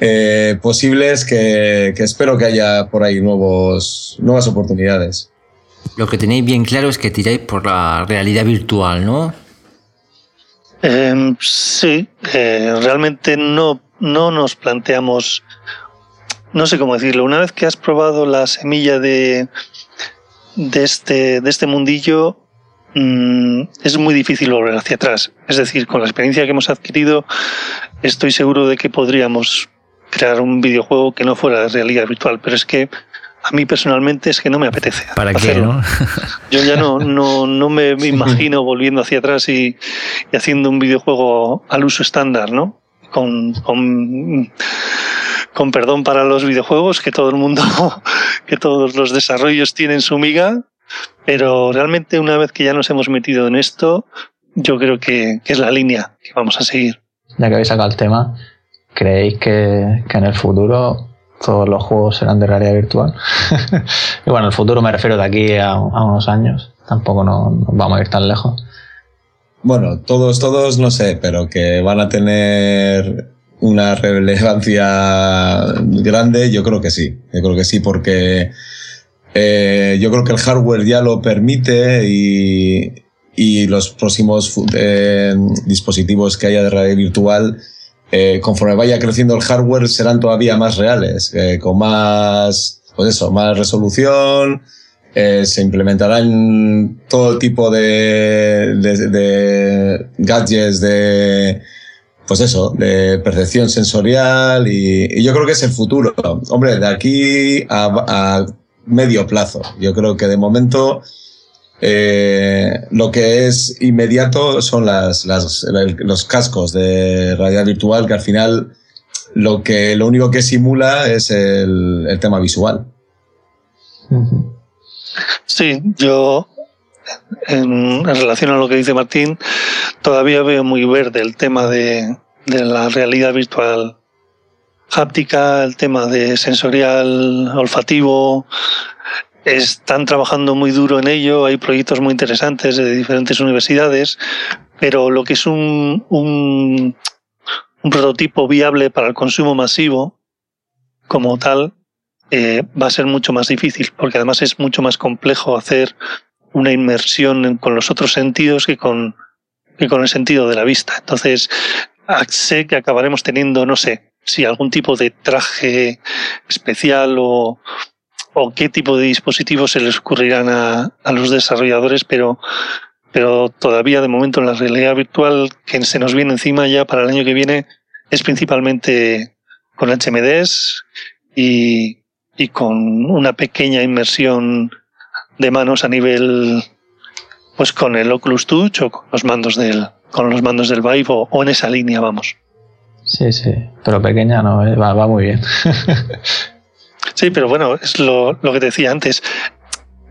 Speaker 4: eh, posibles que, que espero que haya por ahí nuevos, nuevas oportunidades.
Speaker 1: Lo que tenéis bien claro es que tiráis por la realidad virtual, ¿no?
Speaker 3: Eh, sí, realmente no, no nos planteamos, no sé cómo decirlo, una vez que has probado la semilla de, de, este, de este mundillo, mm, es muy difícil volver hacia atrás. Es decir, con la experiencia que hemos adquirido, estoy seguro de que podríamos crear un videojuego que no fuera de realidad virtual, pero es que a mí personalmente es que no me apetece.
Speaker 1: ¿Para qué, no?
Speaker 3: Yo ya no, no, no me imagino volviendo hacia atrás y, y, haciendo un videojuego al uso estándar, ¿no? Con, con, con perdón para los videojuegos, que todo el mundo, que todos los desarrollos tienen su miga, pero realmente una vez que ya nos hemos metido en esto, yo creo que, que es la línea que vamos a seguir.
Speaker 2: Ya que habéis sacado el tema, ¿creéis que, que en el futuro todos los juegos serán de realidad virtual. y bueno, el futuro me refiero de aquí a, unos años. Tampoco nos no vamos a ir tan lejos.
Speaker 4: Bueno, todos, todos no sé, pero que van a tener una relevancia grande, yo creo que sí. Yo creo que sí, porque eh, yo creo que el hardware ya lo permite y, y los próximos eh, dispositivos que haya de realidad virtual eh, conforme vaya creciendo el hardware serán todavía más reales, eh, con más, pues eso, más resolución, eh, se implementarán todo tipo de, de, de, gadgets de, pues eso, de percepción sensorial y, y, yo creo que es el futuro. Hombre, de aquí a, a medio plazo. Yo creo que de momento eh, lo que es inmediato son las, los cascos de realidad virtual que al final lo que lo único que simula es el, tema visual.
Speaker 3: Sí, yo en, en, relación a lo que dice Martín, todavía veo muy verde el tema de, de la realidad virtual háptica, el tema de sensorial olfativo, están trabajando muy duro en ello, hay proyectos muy interesantes de diferentes universidades, pero lo que es un, un, un prototipo viable para el consumo masivo como tal eh, va a ser mucho más difícil, porque además es mucho más complejo hacer una inmersión con los otros sentidos que con, que con el sentido de la vista. Entonces, sé que acabaremos teniendo, no sé, si algún tipo de traje especial o, o qué tipo de dispositivos se les ocurrirán a, los desarrolladores, pero, pero todavía de momento en la realidad virtual que se nos viene encima ya para el año que viene es principalmente con HMDs y, y con una pequeña inmersión de manos a nivel pues con el Oculus Touch o con los mandos del con los mandos del Vive o, en esa línea vamos.
Speaker 2: Sí, sí, pero pequeña no, eh, va muy bien.
Speaker 3: Sí, pero bueno, es lo, lo, que te decía antes.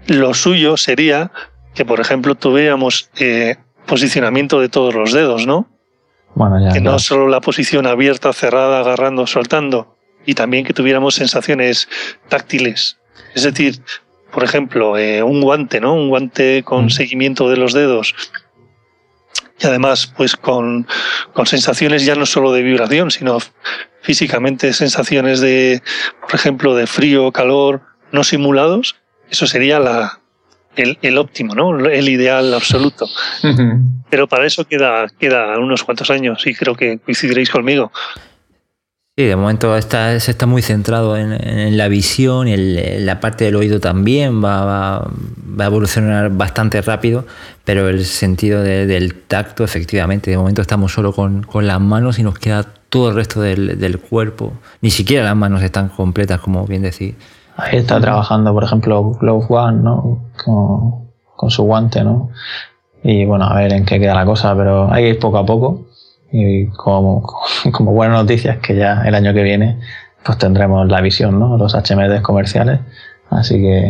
Speaker 3: Lo suyo sería que, por ejemplo, tuviéramos eh, posicionamiento de todos los dedos, ¿no?
Speaker 2: Bueno, ya,
Speaker 3: que no solo la posición abierta, cerrada, agarrando, soltando, y también que tuviéramos sensaciones táctiles. Es decir, por ejemplo, eh, un guante, ¿no? Un guante con mm. seguimiento de los dedos. Y además, pues con, con sensaciones ya no solo de vibración, sino físicamente sensaciones de, por ejemplo, de frío, calor, no simulados, eso sería la, el, el óptimo, ¿no? El ideal absoluto. Uh -huh. Pero para eso queda, queda unos cuantos años y creo que coincidiréis conmigo.
Speaker 1: Sí, de momento está, se está muy centrado en, la visión y en la parte del oído también va, va, va, a evolucionar bastante rápido, pero el sentido de, del tacto, efectivamente, de momento estamos solo con, con, las manos y nos queda todo el resto del, del, cuerpo. Ni siquiera las manos están completas, como bien decís.
Speaker 2: Ahí está trabajando, por ejemplo, Glove One, ¿no? Con, con su guante, ¿no? Y bueno, a ver en qué queda la cosa, pero hay que ir poco a poco y como, como buena noticia es que ya el año que viene pues tendremos la visión, ¿no? Los HMDs comerciales. Así que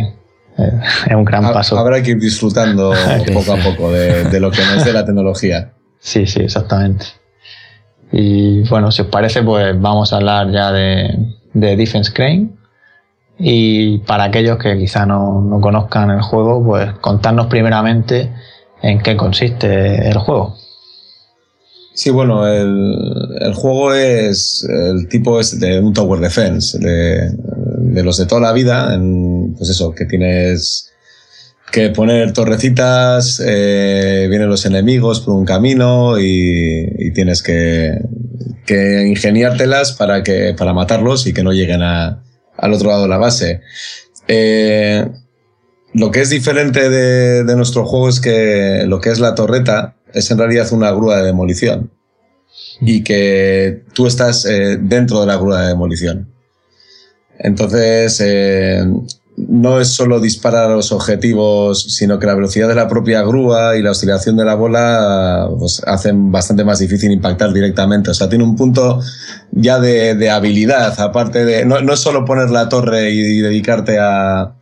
Speaker 2: eh, es un gran paso.
Speaker 4: Habrá que ir disfrutando poco a poco de, de, lo que nos dé la tecnología.
Speaker 2: Sí, sí, exactamente. Y bueno, si os parece, pues vamos a hablar ya de, de Defense Crane. Y para aquellos que quizá no, no conozcan el juego, pues contarnos primeramente en qué consiste el juego.
Speaker 4: Sí, bueno, el, el, juego es el tipo es de un tower defense, de, de los de toda la vida, en, pues eso, que tienes que poner torrecitas, eh, vienen los enemigos por un camino y, y tienes que, que, ingeniártelas para, que, para matarlos y que no lleguen a, al otro lado de la base. Eh, lo que es diferente de, nuestro juego es que lo que es la torreta es en realidad una grúa de demolición y que tú estás eh, dentro de la grúa de demolición. Entonces, eh, no es solo disparar a los objetivos, sino que la velocidad de la propia grúa y la oscilación de la bola pues, hacen bastante más difícil impactar directamente. O sea, tiene un punto ya de, habilidad, aparte de... No, es solo poner la torre y, dedicarte a,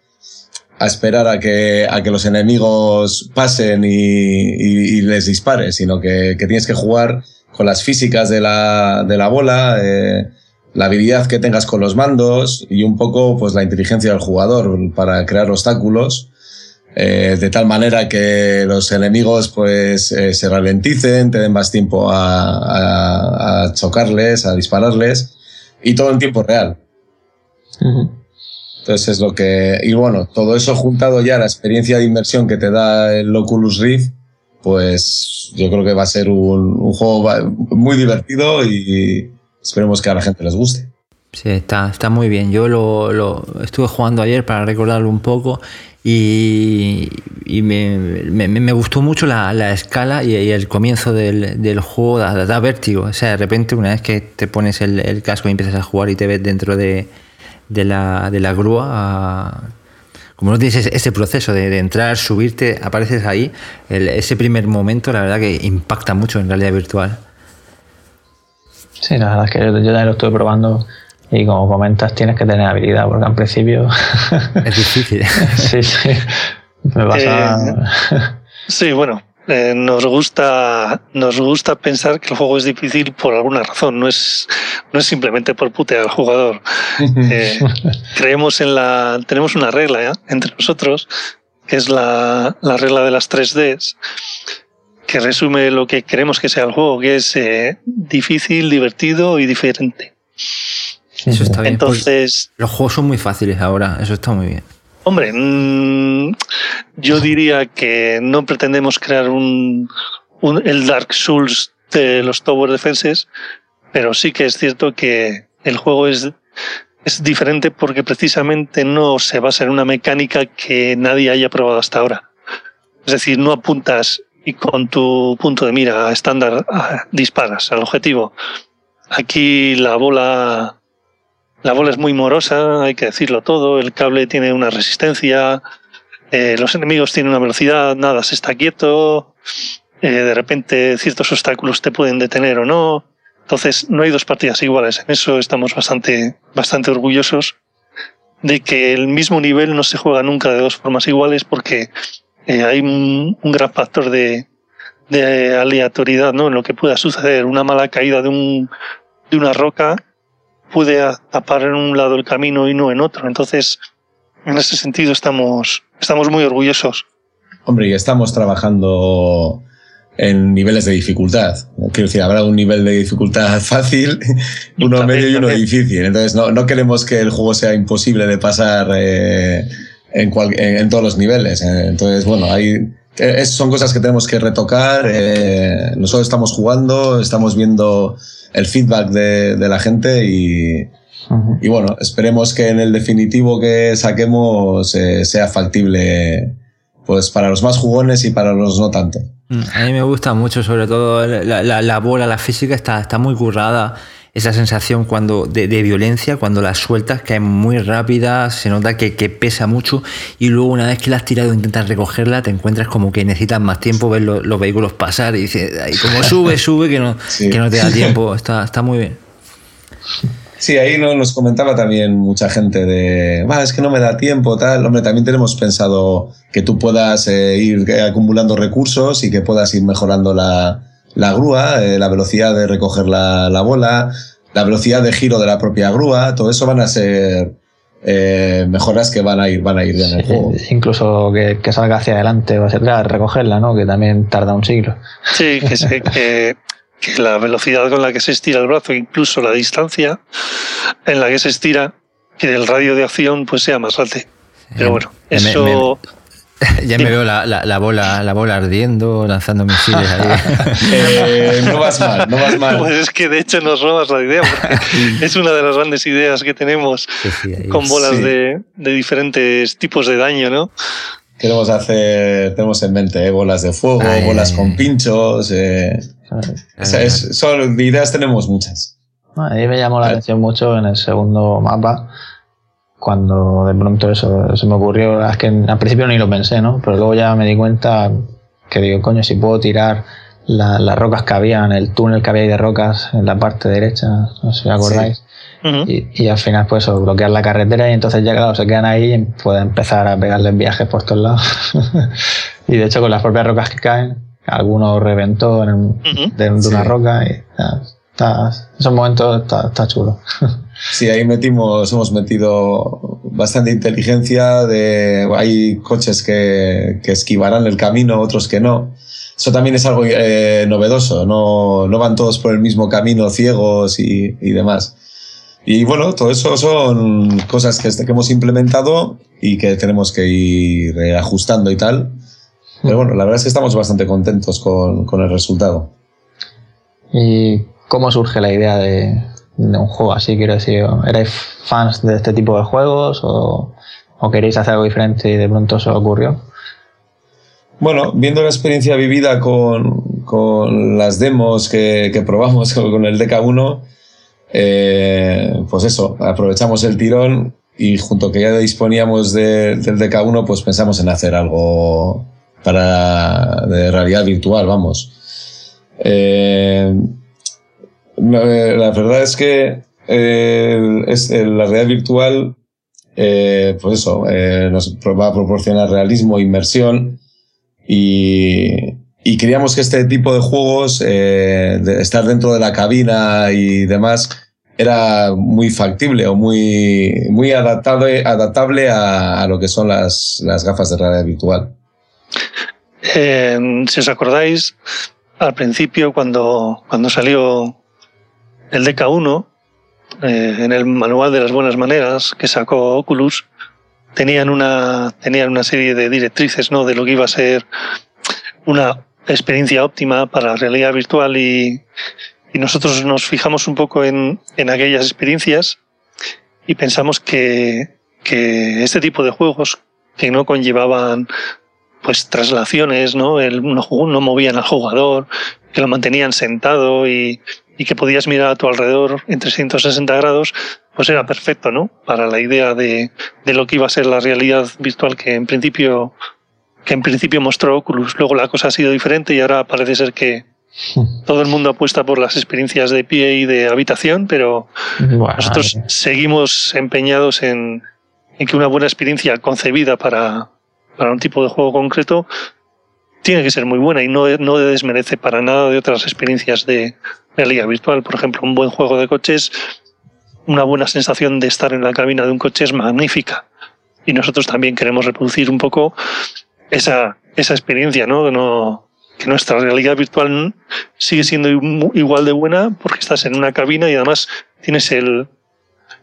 Speaker 4: esperar a que, a que los enemigos pasen y, les dispares, sino que, tienes que jugar con las físicas de la, de la bola. Eh, la habilidad que tengas con los mandos y un poco pues la inteligencia del jugador para crear obstáculos eh, de tal manera que los enemigos pues eh, se ralenticen, te den más tiempo a, chocarles, a dispararles y todo en tiempo real. Entonces es lo que... Y bueno, todo eso juntado ya la experiencia de inmersión que te da el Oculus Rift, pues yo creo que va a ser un, juego muy divertido y, esperemos que a la gente les guste.
Speaker 1: Sí, está, está muy bien. Yo lo, lo estuve jugando ayer para recordarlo un poco y, y me, me, me, gustó mucho la, la escala y, el comienzo del, del juego da, da, vértigo. O sea, de repente una vez que te pones el, el casco y empiezas a jugar y te ves dentro de, de, la, de la grúa, como no tienes ese proceso de, de, entrar, subirte, apareces ahí, ese primer momento la verdad que impacta mucho en realidad virtual.
Speaker 2: Sí, la verdad es que yo, también lo estuve probando y como comentas tienes que tener habilidad porque al principio...
Speaker 1: es difícil.
Speaker 2: sí, sí. Me pasa...
Speaker 3: Eh, sí, bueno, eh, nos gusta nos gusta pensar que el juego es difícil por alguna razón, no es, no es simplemente por putear al jugador. Eh, creemos en la. tenemos una regla entre nosotros, que es la, la regla de las 3Ds, que resume lo que queremos que sea el juego, que es eh, difícil, divertido y diferente.
Speaker 1: Eso está bien. Entonces, los juegos son muy fáciles ahora, eso está muy bien.
Speaker 3: Hombre, mm, yo diría que no pretendemos crear un, el Dark Souls de los Tower Defenses, pero sí que es cierto que el juego es, es diferente porque precisamente no se basa en una mecánica que nadie haya probado hasta ahora. Es decir, no apuntas y con tu punto de mira estándar ah, disparas al objetivo. Aquí la bola, la bola es muy morosa, hay que decirlo todo. El cable tiene una resistencia, eh, los enemigos tienen una velocidad, nada se está quieto. Eh, de repente ciertos obstáculos te pueden detener o no. Entonces no hay dos partidas iguales. En eso estamos bastante, bastante orgullosos de que el mismo nivel no se juega nunca de dos formas iguales porque eh, hay un, gran factor de, de, aleatoriedad ¿no? en lo que pueda suceder. Una mala caída de, un, de una roca puede tapar en un lado el camino y no en otro. Entonces, en ese sentido estamos, estamos muy orgullosos.
Speaker 4: Hombre, y estamos trabajando en niveles de dificultad. Quiero decir, habrá un nivel de dificultad fácil, uno medio y uno difícil. Entonces, no, no, queremos que el juego sea imposible de pasar eh, en, en, todos los niveles. Eh, entonces, bueno, hay, eh, son cosas que tenemos que retocar. Eh, nosotros estamos jugando, estamos viendo el feedback de, de la gente y, y, bueno, esperemos que en el definitivo que saquemos sea factible pues para los más jugones y para los no tanto.
Speaker 1: Mm, a mí me gusta mucho, sobre todo la, la, la bola, la física está, está muy currada esa sensación cuando de, violencia, cuando las sueltas, que es muy rápida, se nota que, pesa mucho y luego una vez que la has tirado intentas recogerla, te encuentras como que necesitas más tiempo ver los, vehículos pasar y dices, como sube, sube, que no, que no te da tiempo, está, está muy bien.
Speaker 4: Sí, ahí nos comentaba también mucha gente de, es que no me da tiempo, tal. Hombre, también tenemos pensado que tú puedas eh, ir acumulando recursos y que puedas ir mejorando la, la grúa, eh, la velocidad de recoger la, la, bola, la velocidad de giro de la propia grúa, todo eso van a ser eh, mejoras que van a ir, van a ir en el juego.
Speaker 2: Incluso que, que, salga hacia adelante o hacia atrás, recogerla, ¿no? Que también tarda un siglo.
Speaker 3: Sí, que, que, que la velocidad con la que se estira el brazo, incluso la distancia en la que se estira, que el radio de acción pues sea más alto. Pero bueno, eso...
Speaker 1: Ya me veo la, la, bola, la bola ardiendo, lanzando misiles ahí.
Speaker 4: Eh, no vas mal, no vas mal.
Speaker 3: Pues es que de hecho nos robas la idea, porque es una de las grandes ideas que tenemos con bolas de, de, diferentes tipos de daño, ¿no?
Speaker 4: queremos hacer, tenemos en mente ¿eh? bolas de fuego, bolas con pinchos. Eh, son, ideas tenemos muchas.
Speaker 2: A mí me llamó la atención mucho en el segundo mapa, cuando de pronto eso se me ocurrió. Es que al principio ni lo pensé, ¿no? Pero luego ya me di cuenta que digo, coño, si puedo tirar las rocas que había en el túnel que había ahí de rocas en la parte derecha, no sé si acordáis y, al final, pues, eso, bloquear la carretera y entonces ya, claro, se quedan ahí y pueden empezar a pegarles viajes por todos lados. y de hecho, con las propias rocas que caen, alguno reventó en, de, una roca y está, esos momentos está, está chulo.
Speaker 4: Sí, ahí metimos, hemos metido bastante inteligencia de, hay coches que, que esquivarán el camino, otros que no. Eso también es algo eh, novedoso, no, no van todos por el mismo camino ciegos y, y demás. Y bueno, todo eso son cosas que, que hemos implementado y que tenemos que ir ajustando y tal. Pero bueno, la verdad es que estamos bastante contentos con, con el resultado.
Speaker 2: ¿Y cómo surge la idea de, un juego así? Quiero decir, ¿erais fans de este tipo de juegos o, queréis hacer algo diferente y de pronto se ocurrió?
Speaker 4: Bueno, viendo la experiencia vivida con, con las demos que, que probamos con el DK1, eh, pues eso, aprovechamos el tirón y junto que ya disponíamos del DK1, pues pensamos en hacer algo para de realidad virtual, vamos. Eh, la verdad es que eh, es, la realidad virtual, pues eso, nos va a proporcionar realismo, inmersión y, y queríamos que este tipo de juegos, estar dentro de la cabina y demás, era muy factible o muy, muy adaptable, adaptable a, lo que son las, gafas de realidad virtual.
Speaker 3: Eh, si os acordáis, al principio, cuando, cuando salió el DK1, eh, en el manual de las buenas maneras que sacó Oculus, tenían una, tenían una serie de directrices ¿no? de lo que iba a ser una experiencia óptima para realidad virtual y, y nosotros nos fijamos un poco en, en aquellas experiencias y pensamos que, que, este tipo de juegos que no conllevaban pues traslaciones, ¿no? El, no, no movían al jugador, que lo mantenían sentado y, y, que podías mirar a tu alrededor en 360 grados, pues era perfecto, ¿no? Para la idea de, de lo que iba a ser la realidad virtual que en principio que en principio mostró Oculus. Luego la cosa ha sido diferente y ahora parece ser que, todo el mundo apuesta por las experiencias de pie y de habitación, pero nosotros seguimos empeñados en, que una buena experiencia concebida para, para, un tipo de juego concreto tiene que ser muy buena y no, no desmerece para nada de otras experiencias de realidad virtual. Por ejemplo, un buen juego de coches, una buena sensación de estar en la cabina de un coche es magnífica. Y nosotros también queremos reproducir un poco esa, esa experiencia, ¿no? que nuestra realidad virtual sigue siendo igual de buena porque estás en una cabina y además tienes el,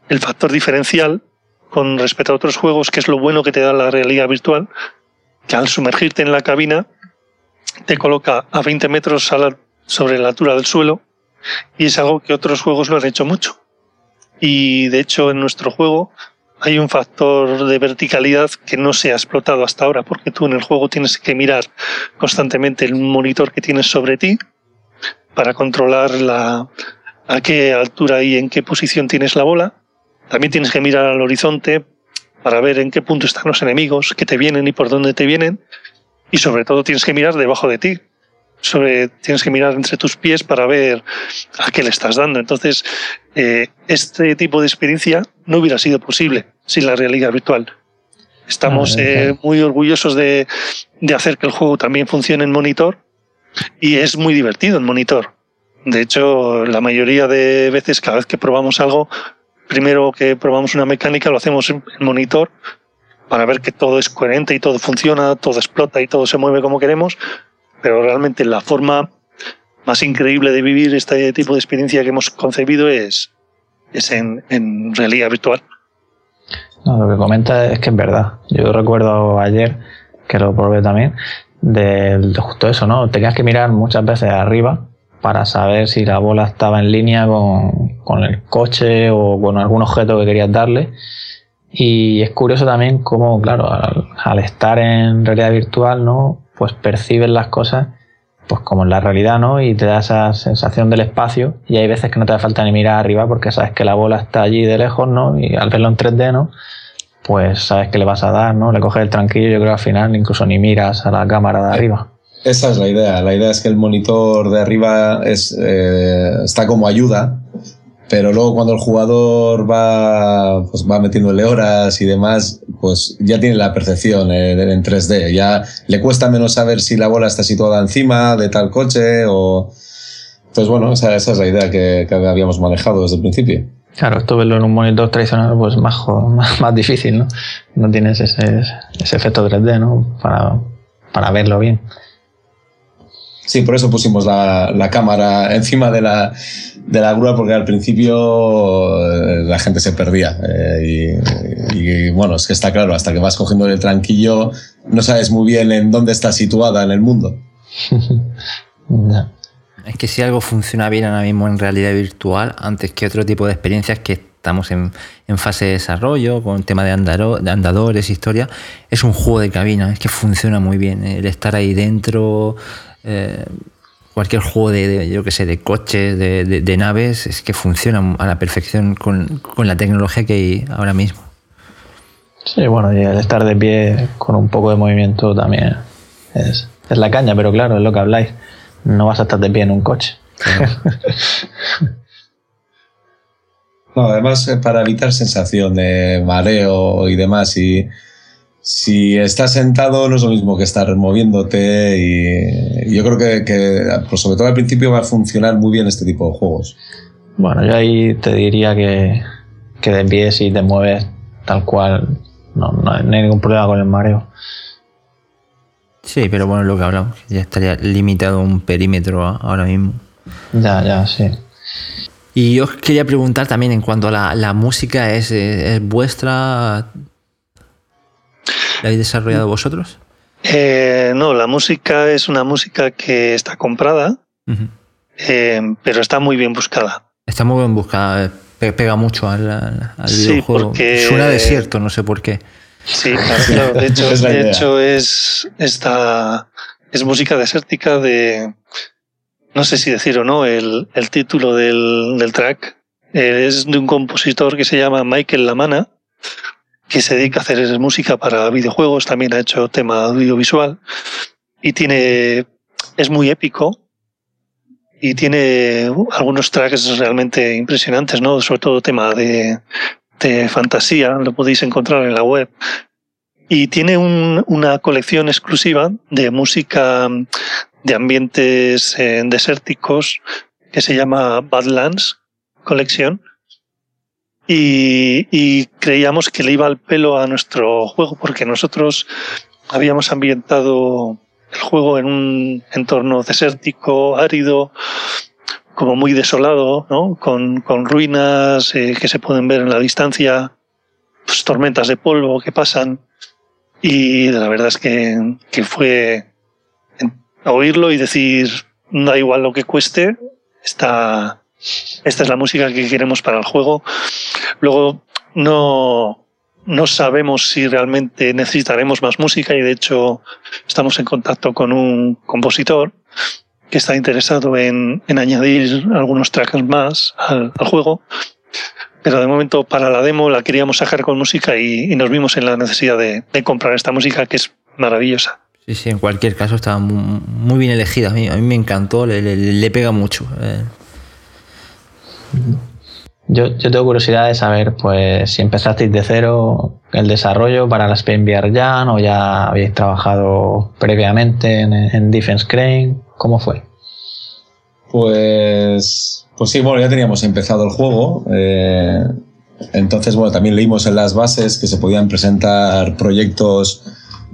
Speaker 3: el factor diferencial con respecto a otros juegos, que es lo bueno que te da la realidad virtual, que al sumergirte en la cabina te coloca a 20 metros sobre la altura del suelo y es algo que otros juegos lo han hecho mucho. Y de hecho en nuestro juego hay un factor de verticalidad que no se ha explotado hasta ahora, porque tú en el juego tienes que mirar constantemente el monitor que tienes sobre ti para controlar la, a qué altura y en qué posición tienes la bola. También tienes que mirar al horizonte para ver en qué punto están los enemigos, que te vienen y por dónde te vienen. Y sobre todo tienes que mirar debajo de ti, sobre, tienes que mirar entre tus pies para ver a qué le estás dando. Entonces, eh, este tipo de experiencia no hubiera sido posible sin la realidad virtual. Estamos ah, eh, muy orgullosos de, de, hacer que el juego también funcione en monitor y es muy divertido en monitor. De hecho, la mayoría de veces, cada vez que probamos algo, primero que probamos una mecánica, lo hacemos en monitor para ver que todo es coherente y todo funciona, todo explota y todo se mueve como queremos pero realmente la forma más increíble de vivir este tipo de experiencia que hemos concebido es, es en, en realidad virtual.
Speaker 2: lo que comenta es que es verdad. Yo recuerdo ayer, que lo probé también, de, justo eso, ¿no? Tenías que mirar muchas veces arriba para saber si la bola estaba en línea con, con el coche o con algún objeto que querías darle Y es curioso también cómo, claro, al, estar en realidad virtual, ¿no? Pues percibes las cosas pues como en la realidad, ¿no? Y te da esa sensación del espacio y hay veces que no te hace falta ni mirar arriba porque sabes que la bola está allí de lejos, ¿no? Y al verlo en 3D, ¿no? Pues sabes que le vas a dar, ¿no? Le coges el tranquillo, yo creo que al final incluso ni miras a la cámara de arriba.
Speaker 4: Esa es la idea. La idea es que el monitor de arriba es, eh, está como ayuda, pero luego cuando el jugador va, pues va metiéndole horas y demás, pues ya tiene la percepción en 3D. Ya le cuesta menos saber si la bola está situada encima de tal coche o... Entonces, bueno, esa, esa es la idea que, que, habíamos manejado desde el principio.
Speaker 2: Claro, esto verlo en un monitor tradicional pues más, más, más difícil, ¿no? No tienes ese, ese efecto 3D, ¿no? Para, para verlo bien.
Speaker 4: Sí, por eso pusimos la, cámara encima de la, de la, grúa, porque al principio eh, la gente se perdía. Eh, y, bueno, es que está claro, hasta que vas cogiendo el tranquillo, no sabes muy bien en dónde está situada en el mundo.
Speaker 1: Es que si algo funciona bien ahora mismo en realidad virtual, antes que otro tipo de experiencias que estamos en, fase de desarrollo, con tema de, de andadores, historia, es un juego de cabina, es que funciona muy bien. El estar ahí dentro, eh, cualquier juego de, yo que sé, de coches, de, naves, es que funciona a la perfección con, la tecnología que hay ahora mismo.
Speaker 2: Sí, bueno, y el estar de pie con un poco de movimiento también es, la caña, pero claro, es lo que habláis. No vas a estar de pie en un coche.
Speaker 4: no, además, eh, para evitar sensación de mareo y demás, y si estás sentado no es lo mismo que estar moviéndote y yo creo que, pues sobre todo al principio va a funcionar muy bien este tipo de juegos.
Speaker 2: Bueno, yo ahí te diría que, que de pie si te mueves tal cual no, no, hay ningún problema con el mareo.
Speaker 1: Sí, pero bueno, lo que hablamos, ya estaría limitado un perímetro ahora mismo.
Speaker 2: Ya, ya, sí.
Speaker 1: Y yo quería preguntar también en cuanto a la, música, ¿es, ¿es, vuestra? ¿La habéis desarrollado vosotros?
Speaker 3: Eh, no, la música es una música que está comprada, eh, pero está muy bien buscada.
Speaker 1: Está muy bien buscada, pega mucho al, al videojuego. Porque... Suena desierto, no sé por qué.
Speaker 3: Sí, claro, de hecho, es, de hecho es, esta, es música desértica de, no sé si decir o no, el, el título del, del track eh, es de un compositor que se llama Michael Lamana que se dedica a hacer música para videojuegos, también ha hecho tema audiovisual y tiene es muy épico y tiene algunos tracks realmente impresionantes, ¿no? Sobre todo tema de, de fantasía, lo podéis encontrar en la web. Y tiene un, una colección exclusiva de música de ambientes eh, desérticos que se llama Badlands Collection y, creíamos que le iba al pelo a nuestro juego porque nosotros habíamos ambientado el juego en un entorno desértico, árido, como muy desolado, ¿no? con, con ruinas eh, que se pueden ver en la distancia, pues, tormentas de polvo que pasan. Y la verdad es que, que fue oírlo y decir, da igual lo que cueste, está, esta es la música que queremos para el juego. Luego no, no sabemos si realmente necesitaremos más música y de hecho estamos en contacto con un compositor que está interesado en, en añadir algunos tracks más al, juego. Pero de momento para la demo la queríamos sacar con música y, nos vimos en la necesidad de, comprar esta música que es maravillosa.
Speaker 1: Sí, sí, en cualquier caso está muy, bien elegida. A mí, me encantó, le, le, pega mucho. Eh.
Speaker 2: Yo, tengo curiosidad de saber, pues, si empezasteis de cero el desarrollo para la Spain VR Jan o ya habéis trabajado previamente en, en Defense Crane. ¿Cómo fue?
Speaker 4: Pues, pues sí, bueno, ya teníamos empezado el juego. Eh, entonces, bueno, también leímos en las bases que se podían presentar proyectos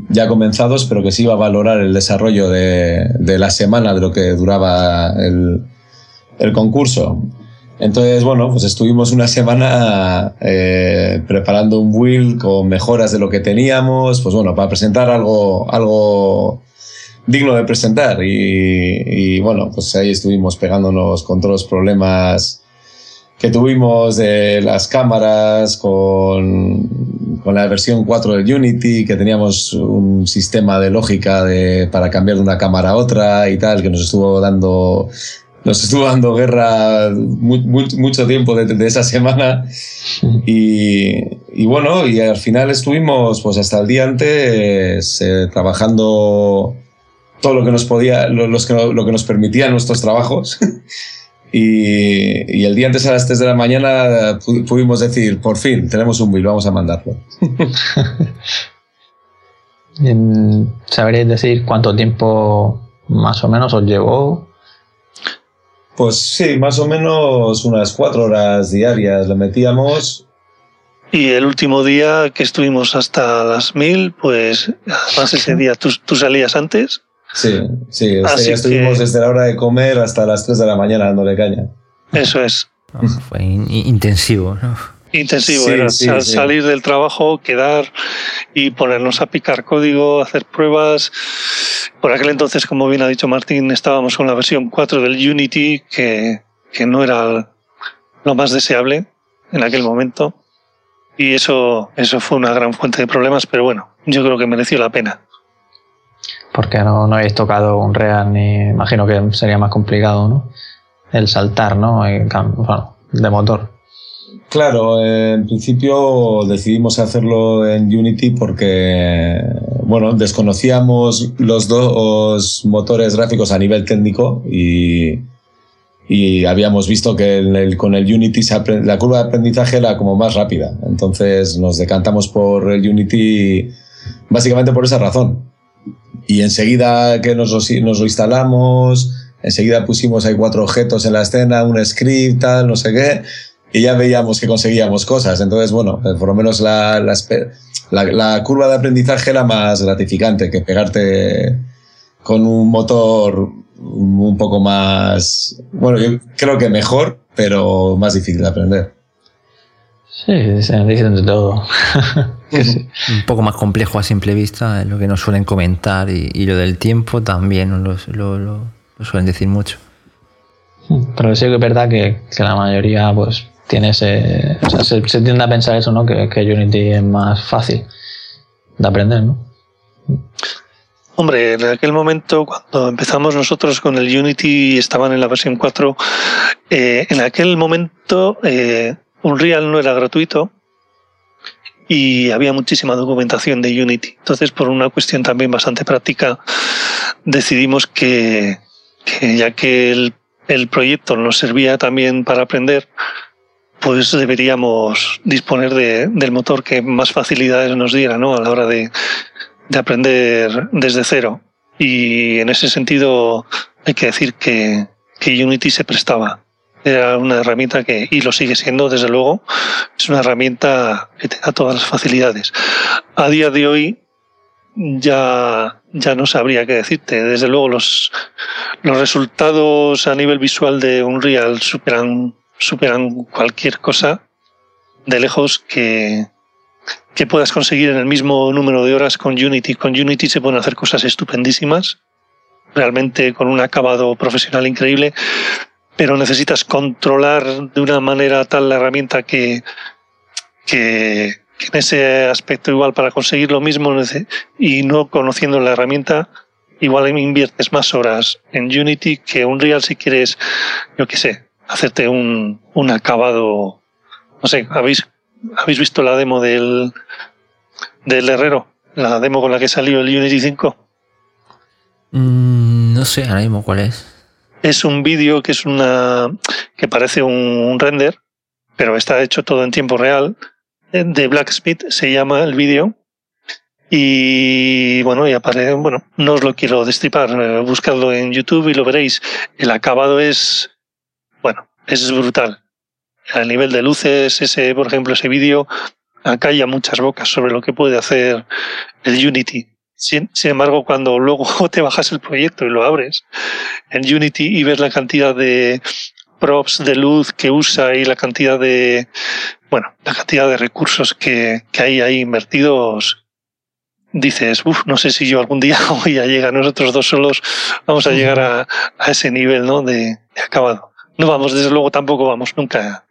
Speaker 4: ya comenzados, pero que se iba a valorar el desarrollo de, la semana de lo que duraba el concurso. Entonces, bueno, pues estuvimos una semana eh, preparando un build con mejoras de lo que teníamos, pues bueno, para presentar algo, algo digno de presentar. Y, bueno, pues ahí estuvimos pegándonos con todos los problemas que tuvimos de las cámaras con, la versión 4 de Unity, que teníamos un sistema de lógica de, para cambiar de una cámara a otra y tal, que nos estuvo dando nos estuvo dando guerra mucho tiempo de, esa semana. Y, y, bueno, y al final estuvimos pues hasta el día antes eh, trabajando todo lo que nos podía, lo, los que, lo que nos permitían nuestros trabajos. Y, y, el día antes a las 3 de la mañana pudimos decir, por fin, tenemos un build, vamos a mandarlo.
Speaker 2: ¿Sabréis decir cuánto tiempo más o menos os llevó
Speaker 4: pues sí, más o menos unas cuatro horas diarias le metíamos.
Speaker 3: Y el último día que estuvimos hasta las mil, pues además ese día tú, salías antes.
Speaker 4: Sí, sí, ese día estuvimos desde la hora de comer hasta las 3 de la mañana dándole caña.
Speaker 3: Eso es.
Speaker 1: fue intensivo, ¿no?
Speaker 3: Intensivo, era salir del trabajo, quedar y ponernos a picar código, hacer pruebas. Por aquel entonces, como bien ha dicho Martín, estábamos con la versión 4 del Unity, que, que no era lo más deseable en aquel momento. Y eso, eso fue una gran fuente de problemas, pero bueno, yo creo que mereció la pena.
Speaker 2: Porque no, no habéis tocado un Real, ni imagino que sería más complicado, ¿no? El saltar, ¿no? bueno, de motor.
Speaker 4: Claro, en principio decidimos hacerlo en Unity porque, bueno, desconocíamos los dos motores gráficos a nivel técnico y, y habíamos visto que con el Unity la curva de aprendizaje era como más rápida. Entonces nos decantamos por el Unity básicamente por esa razón. Y enseguida que nos nos lo instalamos, enseguida pusimos ahí cuatro objetos en la escena, un script, tal, no sé qué y ya veíamos que conseguíamos cosas. Entonces, bueno, eh, por lo menos la, la, la, curva de aprendizaje era más gratificante que pegarte con un motor un poco más, bueno, yo creo que mejor, pero más difícil de aprender.
Speaker 2: Sí, se dicen de todo.
Speaker 1: Un poco más complejo a simple vista, lo que nos suelen comentar y, y lo del tiempo también lo, lo, lo, suelen decir mucho.
Speaker 2: Pero sí que es verdad que, que la mayoría pues tiene ese, o sea, se, tiende a pensar eso, ¿no? Que, que, Unity es más fácil de aprender, ¿no?
Speaker 3: Hombre, en aquel momento, cuando empezamos nosotros con el Unity, estaban en la versión 4, eh, en aquel momento eh, Unreal no era gratuito y había muchísima documentación de Unity. Entonces, por una cuestión también bastante práctica, decidimos que, ya que el proyecto nos servía también para aprender, pues deberíamos disponer de, del motor que más facilidades nos diera ¿no? a la hora de, de, aprender desde cero. Y en ese sentido hay que decir que, que Unity se prestaba. Era una herramienta que, y lo sigue siendo desde luego, es una herramienta que te da todas las facilidades. A día de hoy ya, ya no sabría qué decirte. Desde luego los, los resultados a nivel visual de Unreal superan superan cualquier cosa de lejos que, que puedas conseguir en el mismo número de horas con Unity. Con Unity se pueden hacer cosas estupendísimas, realmente con un acabado profesional increíble, pero necesitas controlar de una manera tal la herramienta que, que, que en ese aspecto igual para conseguir lo mismo y no conociendo la herramienta, igual inviertes más horas en Unity que Unreal si quieres, yo qué sé, hacerte un, un acabado. No sé, ¿habéis, ¿habéis visto la demo del, del Herrero? La demo con la que salió el Unity 5.
Speaker 1: Mm, no sé ahora mismo cuál es.
Speaker 3: Es un vídeo que es una. que parece un render, pero está hecho todo en tiempo real. De Blacksmith se llama el vídeo. Y bueno, y aparece, bueno, no os lo quiero destripar, eh, buscadlo en YouTube y lo veréis. El acabado es es brutal. A nivel de luces, ese, por ejemplo, ese vídeo acalla muchas bocas sobre lo que puede hacer el Unity. Sin, embargo, cuando luego te bajas el proyecto y lo abres en Unity y ves la cantidad de props de luz que usa y la cantidad de, bueno, la cantidad de recursos que, que hay ahí invertidos, dices, uff, no sé si yo algún día voy a llegar, nosotros dos solos vamos a llegar a, a ese nivel, ¿no? De, de acabado. No vamos, desde luego tampoco vamos nunca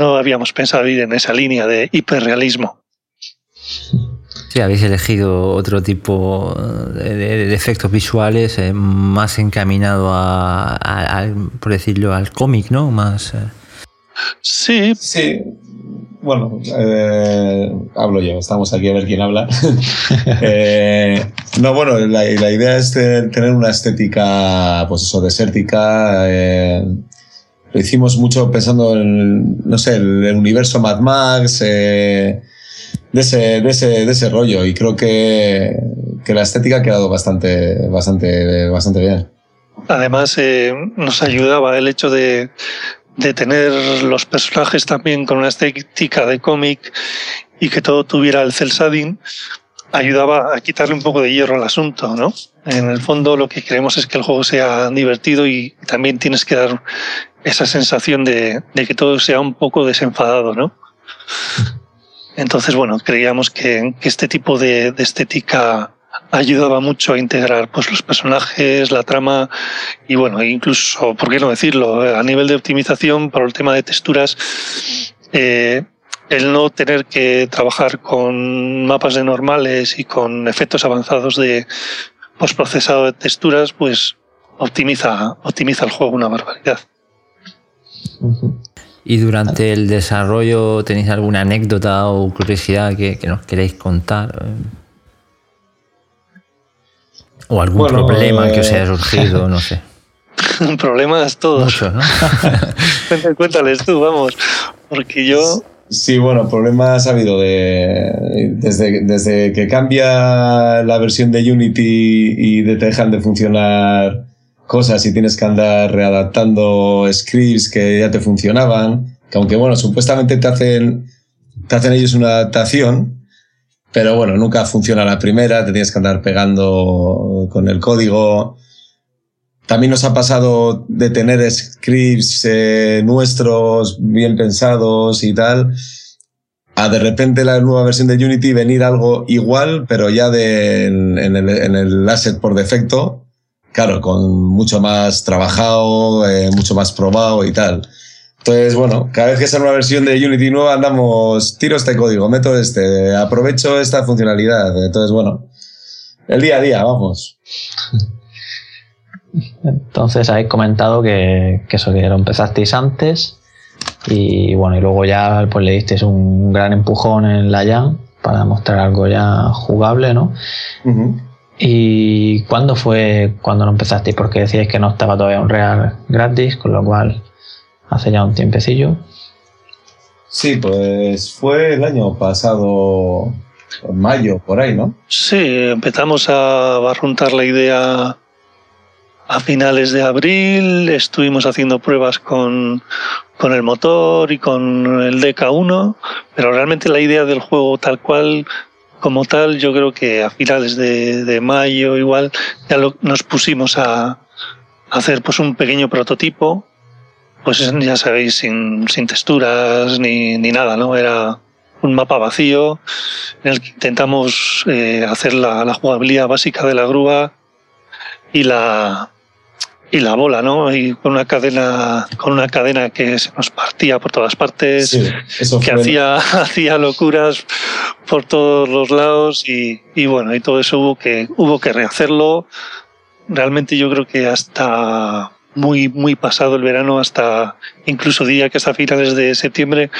Speaker 3: no habíamos pensado ir en esa línea de hiperrealismo.
Speaker 1: Sí, habéis elegido otro tipo de, efectos visuales eh, más encaminado a, por decirlo, al cómic, ¿no? Más. Eh.
Speaker 3: Sí.
Speaker 4: Sí. Bueno, eh, hablo yo, estamos aquí a ver quién habla. no, bueno, la, idea es tener una estética, pues eso, desértica. Lo hicimos mucho pensando en, no sé, el, universo Mad Max de ese, de ese, de ese rollo y creo que, que, la estética ha quedado bastante, bastante, bastante bien.
Speaker 3: Además, eh, nos ayudaba el hecho de, de tener los personajes también con una estética de cómic y que todo tuviera el cel shading, ayudaba a quitarle un poco de hierro al asunto, ¿no? En el fondo lo que queremos es que el juego sea divertido y también tienes que dar esa sensación de, que todo sea un poco desenfadado, ¿no? Entonces, bueno, creíamos que, este tipo de, estética ayudaba mucho a integrar pues, los personajes, la trama y bueno, incluso, ¿por qué no decirlo? A nivel de optimización, para el tema de texturas, eh, el no tener que trabajar con mapas de normales y con efectos avanzados de postprocesado de texturas, pues optimiza, optimiza el juego una barbaridad.
Speaker 1: ¿Y durante el desarrollo tenéis alguna anécdota o curiosidad que, nos queréis contar? ¿O algún problema que os haya surgido? No sé.
Speaker 3: Problemas todos. Muchos, ¿no? Cuéntales tú, vamos. Porque yo.
Speaker 4: Sí, bueno, problemas ha habido de, desde, desde que cambia la versión de Unity y te dejan de funcionar cosas y tienes que andar readaptando scripts que ya te funcionaban, que aunque bueno, supuestamente te hacen, te hacen ellos una adaptación, pero bueno, nunca funciona la primera, te tienes que andar pegando con el código. También nos ha pasado de tener scripts eh, nuestros bien pensados y tal, a de repente la nueva versión de Unity venir algo igual, pero ya de, en, el, en asset por defecto, claro, con mucho más trabajado, eh, mucho más probado y tal. Entonces, bueno, cada vez que sale una versión de Unity nueva, andamos, tiro este código, meto este, aprovecho esta funcionalidad. Entonces, bueno, el día a día, vamos.
Speaker 2: Entonces, habéis comentado que, que eso, que lo empezasteis antes y bueno, y luego ya pues le disteis un gran empujón en la Jam para mostrar algo ya jugable, ¿no? ¿Y cuándo fue cuando lo empezaste? Porque decíais que no estaba todavía un real gratis, con lo cual hace ya un tiempecillo.
Speaker 4: Sí, pues fue el año pasado, en mayo, por ahí, ¿no?
Speaker 3: Sí, empezamos a barruntar la idea a finales de abril, estuvimos haciendo pruebas con, con el motor y con el DK1, pero realmente la idea del juego tal cual como tal, yo creo que a finales de, mayo igual ya nos pusimos a, hacer pues un pequeño prototipo, pues ya sabéis, sin, texturas ni, nada, ¿no? Era un mapa vacío en el que intentamos eh, hacer la, la, jugabilidad básica de la grúa y la, y la bola, ¿no? Y con una cadena, con una cadena que se nos partía por todas partes, que hacía, hacía locuras por todos los lados y, y, bueno, y todo eso hubo que, hubo que rehacerlo. Realmente yo creo que hasta muy, muy pasado el verano, hasta incluso diría que hasta finales de septiembre,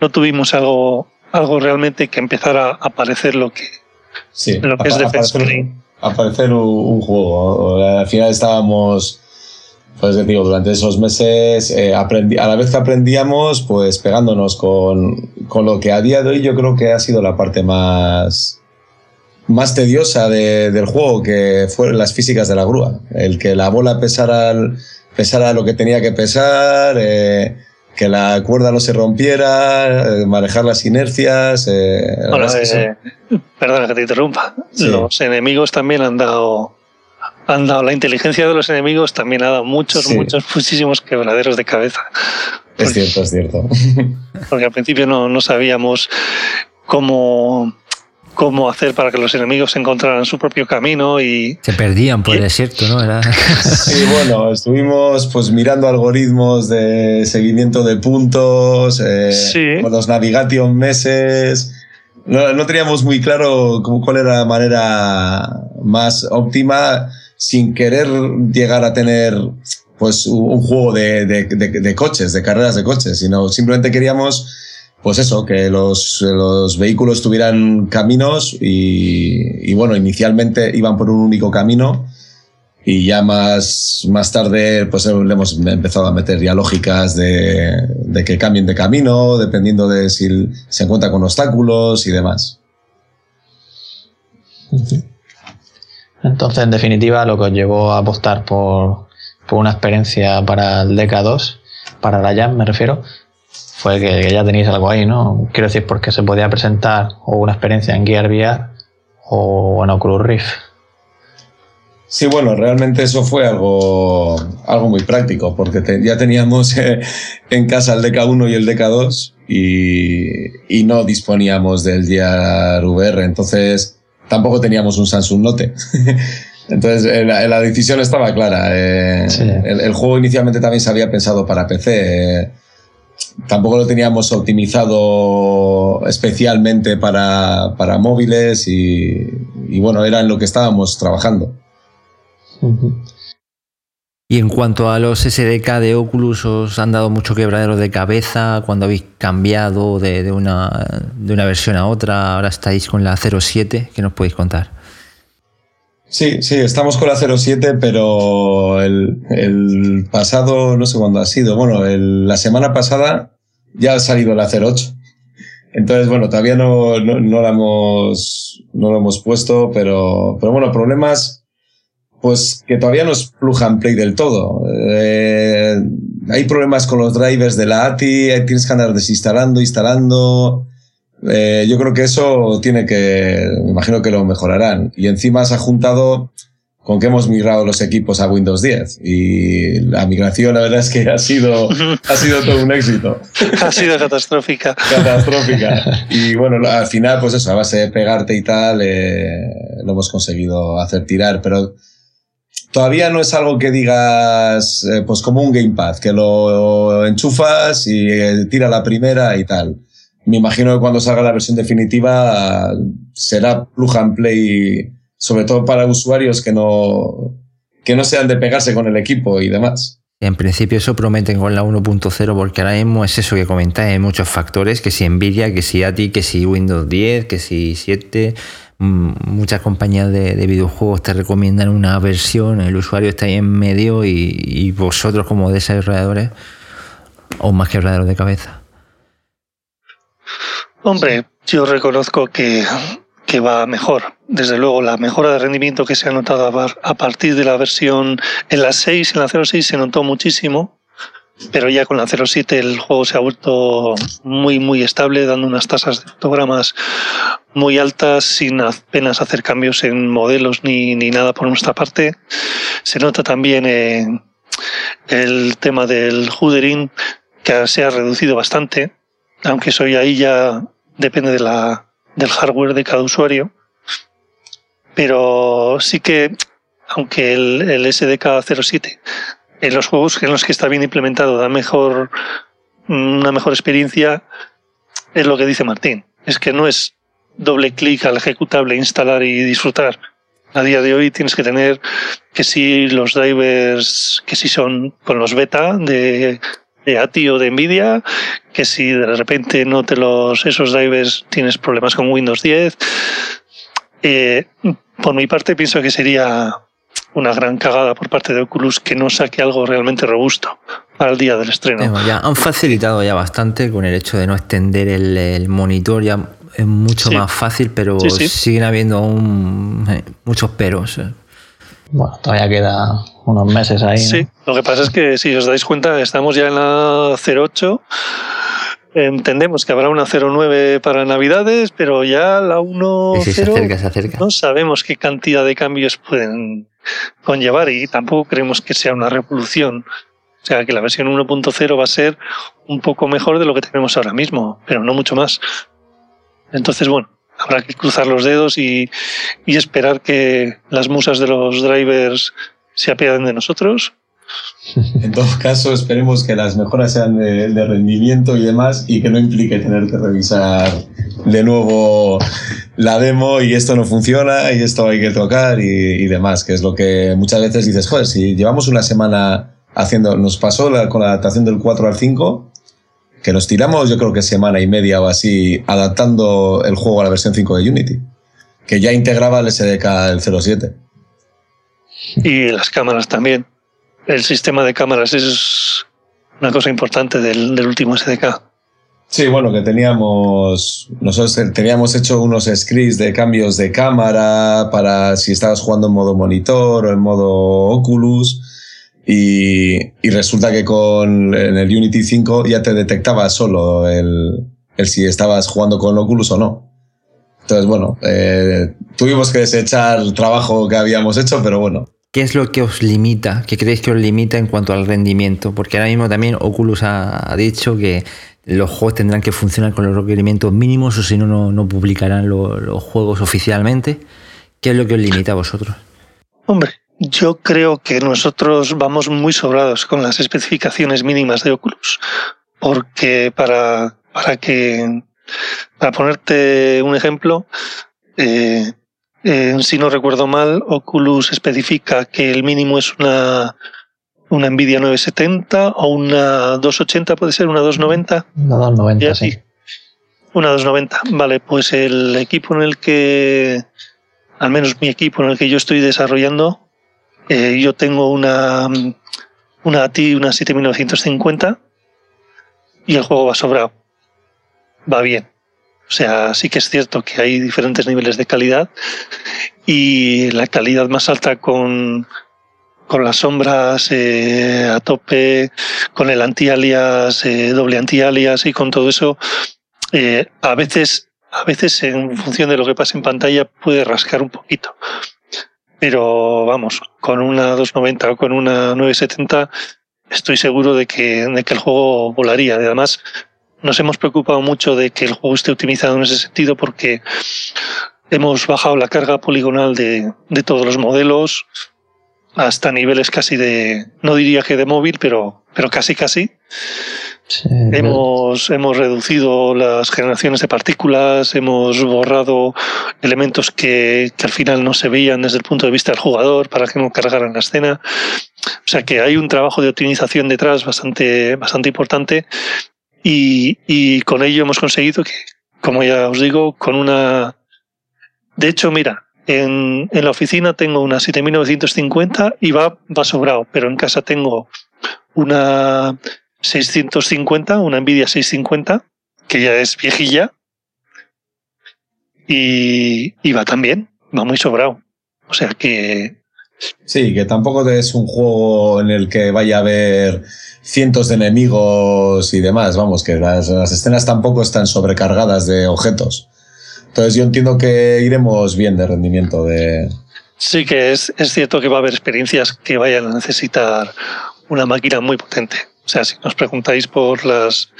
Speaker 3: no tuvimos algo, algo realmente que empezara a aparecer lo que, lo que es Defense
Speaker 4: Aparecer un, un juego. Al final estábamos pues digo, durante esos meses, eh, aprendí, a la vez que aprendíamos, pues pegándonos con, con, lo que a día de hoy yo creo que ha sido la parte más, más tediosa de, del juego, que fueron las físicas de la grúa. El que la bola pesara, pesara lo que tenía que pesar, eh, que la cuerda no se rompiera, eh, manejar las inercias.
Speaker 3: bueno, perdona que te interrumpa. Los enemigos también han dado han dado la inteligencia de los enemigos también ha dado muchos, muchos, muchísimos quebraderos de cabeza.
Speaker 4: Es cierto, es cierto.
Speaker 3: Porque al principio no, no sabíamos cómo, cómo hacer para que los enemigos encontraran su propio camino y...
Speaker 1: Se perdían por el desierto, ¿no? Era...
Speaker 4: Sí, bueno, estuvimos pues mirando algoritmos de seguimiento de puntos, eh, los navigation meses. No, no, teníamos muy claro cómo, cuál era la manera más óptima sin querer llegar a tener pues un juego de, de, de coches, de carreras de coches, sino simplemente queríamos pues eso, que los, los vehículos tuvieran caminos y, y, bueno, inicialmente iban por un único camino y ya más, más tarde pues le hemos empezado a meter ya lógicas de, de que cambien de camino, dependiendo de si se encuentra con obstáculos y demás.
Speaker 2: Entonces, en definitiva, lo que os llevó a apostar por, por una experiencia para el DK2, para la Jam me refiero, fue que, ya tenéis algo ahí, ¿no? Quiero decir, porque se podía presentar o una experiencia en Gear VR o en Oculus Rift.
Speaker 4: Sí, bueno, realmente eso fue algo, algo muy práctico, porque ya teníamos eh, en casa el DK1 y el DK2 y, y no disponíamos del Gear VR, entonces tampoco teníamos un Samsung Note. Entonces, eh, la, decisión estaba clara. Eh, el, el, juego inicialmente también se había pensado para PC tampoco lo teníamos optimizado especialmente para, para móviles y, y, bueno, era en lo que estábamos trabajando.
Speaker 1: Y en cuanto a los SDK de Oculus, ¿os han dado mucho quebradero de cabeza cuando habéis cambiado de, una, de una versión a otra? Ahora estáis con la 07, ¿qué nos podéis contar?
Speaker 4: Sí, sí, estamos con la 07, pero el, el pasado, no sé cuándo ha sido, bueno, la semana pasada ya ha salido la 08. Entonces, bueno, todavía no, no, no, la hemos, no lo hemos puesto, pero, pero bueno, problemas, pues que todavía no es plug and play del todo. Eh, hay problemas con los drivers de la ATI, tienes que andar desinstalando, instalando. Eh, yo creo que eso tiene que, me imagino que lo mejorarán. Y encima se ha juntado con que hemos migrado los equipos a Windows 10 y la migración la verdad es que ha sido, ha sido todo un éxito.
Speaker 3: Ha sido catastrófica.
Speaker 4: catastrófica. Y bueno, al final pues eso, a base de pegarte y tal, eh, lo hemos conseguido hacer tirar, pero todavía no es algo que digas eh, pues como un gamepad, que lo enchufas y eh, tira la primera y tal me imagino que cuando salga la versión definitiva será plug and play, sobre todo para usuarios que no, que no sean de pegarse con el equipo y demás.
Speaker 1: En principio eso prometen con la 1.0 porque ahora mismo es eso que comentáis, hay muchos factores, que si Nvidia, que si ATI, que si Windows 10, que si 7, mm, muchas compañías de, videojuegos te recomiendan una versión, el usuario está ahí en medio y, vosotros como desarrolladores, o más quebraderos de cabeza.
Speaker 3: Hombre, yo reconozco que, que va mejor. Desde luego, la mejora de rendimiento que se ha notado a partir de la versión en la 6, en la 06 se notó muchísimo, pero ya con la 07 el juego se ha vuelto muy, muy estable, dando unas tasas de fotogramas muy altas, sin apenas hacer cambios en modelos ni, ni nada por nuestra parte. Se nota también el tema del hoodering, que se ha reducido bastante aunque eso ahí ya depende de la, del hardware de cada usuario. Pero sí que, aunque el, el SDK 07 en los juegos en los que está bien implementado da mejor, una mejor experiencia, es lo que dice Martín. Es que no es doble clic al ejecutable, instalar y disfrutar. A día de hoy tienes que tener que si los drivers, que si son con los beta de ATI o de Nvidia, que si de repente no te los, esos drivers tienes problemas con Windows 10. Eh, por mi parte pienso que sería una gran cagada por parte de Oculus que no saque algo realmente robusto para el día del estreno.
Speaker 1: ya han facilitado ya bastante con el hecho de no extender el, monitor, ya es mucho más fácil, pero siguen habiendo aún eh, muchos peros. Eh.
Speaker 2: Bueno, todavía queda unos meses ahí.
Speaker 3: Sí, lo que pasa es que si os dais cuenta, estamos ya en la 08. Entendemos que habrá una 09 para Navidades, pero ya la 1.0
Speaker 1: se acerca, se acerca.
Speaker 3: no sabemos qué cantidad de cambios pueden conllevar y tampoco creemos que sea una revolución. O sea, que la versión 1.0 va a ser un poco mejor de lo que tenemos ahora mismo, pero no mucho más. Entonces, bueno, habrá que cruzar los dedos y, y esperar que las musas de los drivers se apiaden de nosotros.
Speaker 4: En todo caso, esperemos que las mejoras sean de, de, rendimiento y demás y que no implique tener que revisar de nuevo la demo y esto no funciona y esto hay que tocar y, y demás, que es lo que muchas veces dices, joder, si llevamos una semana haciendo, nos pasó la, con la adaptación del 4 al 5, que nos tiramos yo creo que semana y media o así adaptando el juego a la versión 5 de Unity, que ya integraba el SDK del 07.
Speaker 3: Y las cámaras también. El sistema de cámaras es una cosa importante del, último SDK.
Speaker 4: Sí, bueno, que teníamos, nosotros teníamos hecho unos scripts de cambios de cámara para si estabas jugando en modo monitor o en modo Oculus. Y, y resulta que con en el Unity 5 ya te detectaba solo el, el si estabas jugando con Oculus o no. Entonces, bueno, eh, tuvimos que desechar el trabajo que habíamos hecho, pero bueno.
Speaker 1: ¿Qué es lo que os limita? ¿Qué creéis que os limita en cuanto al rendimiento? Porque ahora mismo también Oculus ha, dicho que los juegos tendrán que funcionar con los requerimientos mínimos o si no, no, publicarán lo, los juegos oficialmente. ¿Qué es lo que os limita a vosotros?
Speaker 3: Hombre, yo creo que nosotros vamos muy sobrados con las especificaciones mínimas de Oculus, porque para, para que, para ponerte un ejemplo, eh, eh, si no recuerdo mal, Oculus especifica que el mínimo es una, una Nvidia 970 o una 280, puede ser una 290.
Speaker 2: Una 290, sí.
Speaker 3: Una 290, vale, pues el equipo en el que, al menos mi equipo en el que yo estoy desarrollando, eh, yo tengo una, una ATI, una 7950 y el juego va sobrado. Va bien. O sea, sí que es cierto que hay diferentes niveles de calidad y la calidad más alta con, con las sombras eh, a tope, con el anti-alias, eh, doble anti-alias y con todo eso, eh, a veces, a veces en función de lo que pasa en pantalla puede rascar un poquito pero vamos, con una 290 o con una 970 estoy seguro de que, de que el juego volaría. Además, nos hemos preocupado mucho de que el juego esté optimizado en ese sentido porque hemos bajado la carga poligonal de, de todos los modelos hasta niveles casi de, no diría que de móvil, pero, pero casi casi. Sí, hemos, hemos reducido las generaciones de partículas, hemos borrado elementos que, que, al final no se veían desde el punto de vista del jugador para que no cargaran la escena. O sea que hay un trabajo de optimización detrás bastante, bastante importante y, con ello hemos conseguido que, como ya os digo, con una... De hecho, mira, en, en la oficina tengo una 7950 y va, va sobrado, pero en casa tengo una 650, una Nvidia 650, que ya es viejilla, y, y va también, va muy sobrado. O sea que...
Speaker 4: Sí, que tampoco es un juego en el que vaya a haber cientos de enemigos y demás, vamos, que las, escenas tampoco están sobrecargadas de objetos. Entonces yo entiendo que iremos bien de rendimiento de...
Speaker 3: Sí que es, es cierto que va a haber experiencias que vayan a necesitar una máquina muy potente. O sea, si nos preguntáis por las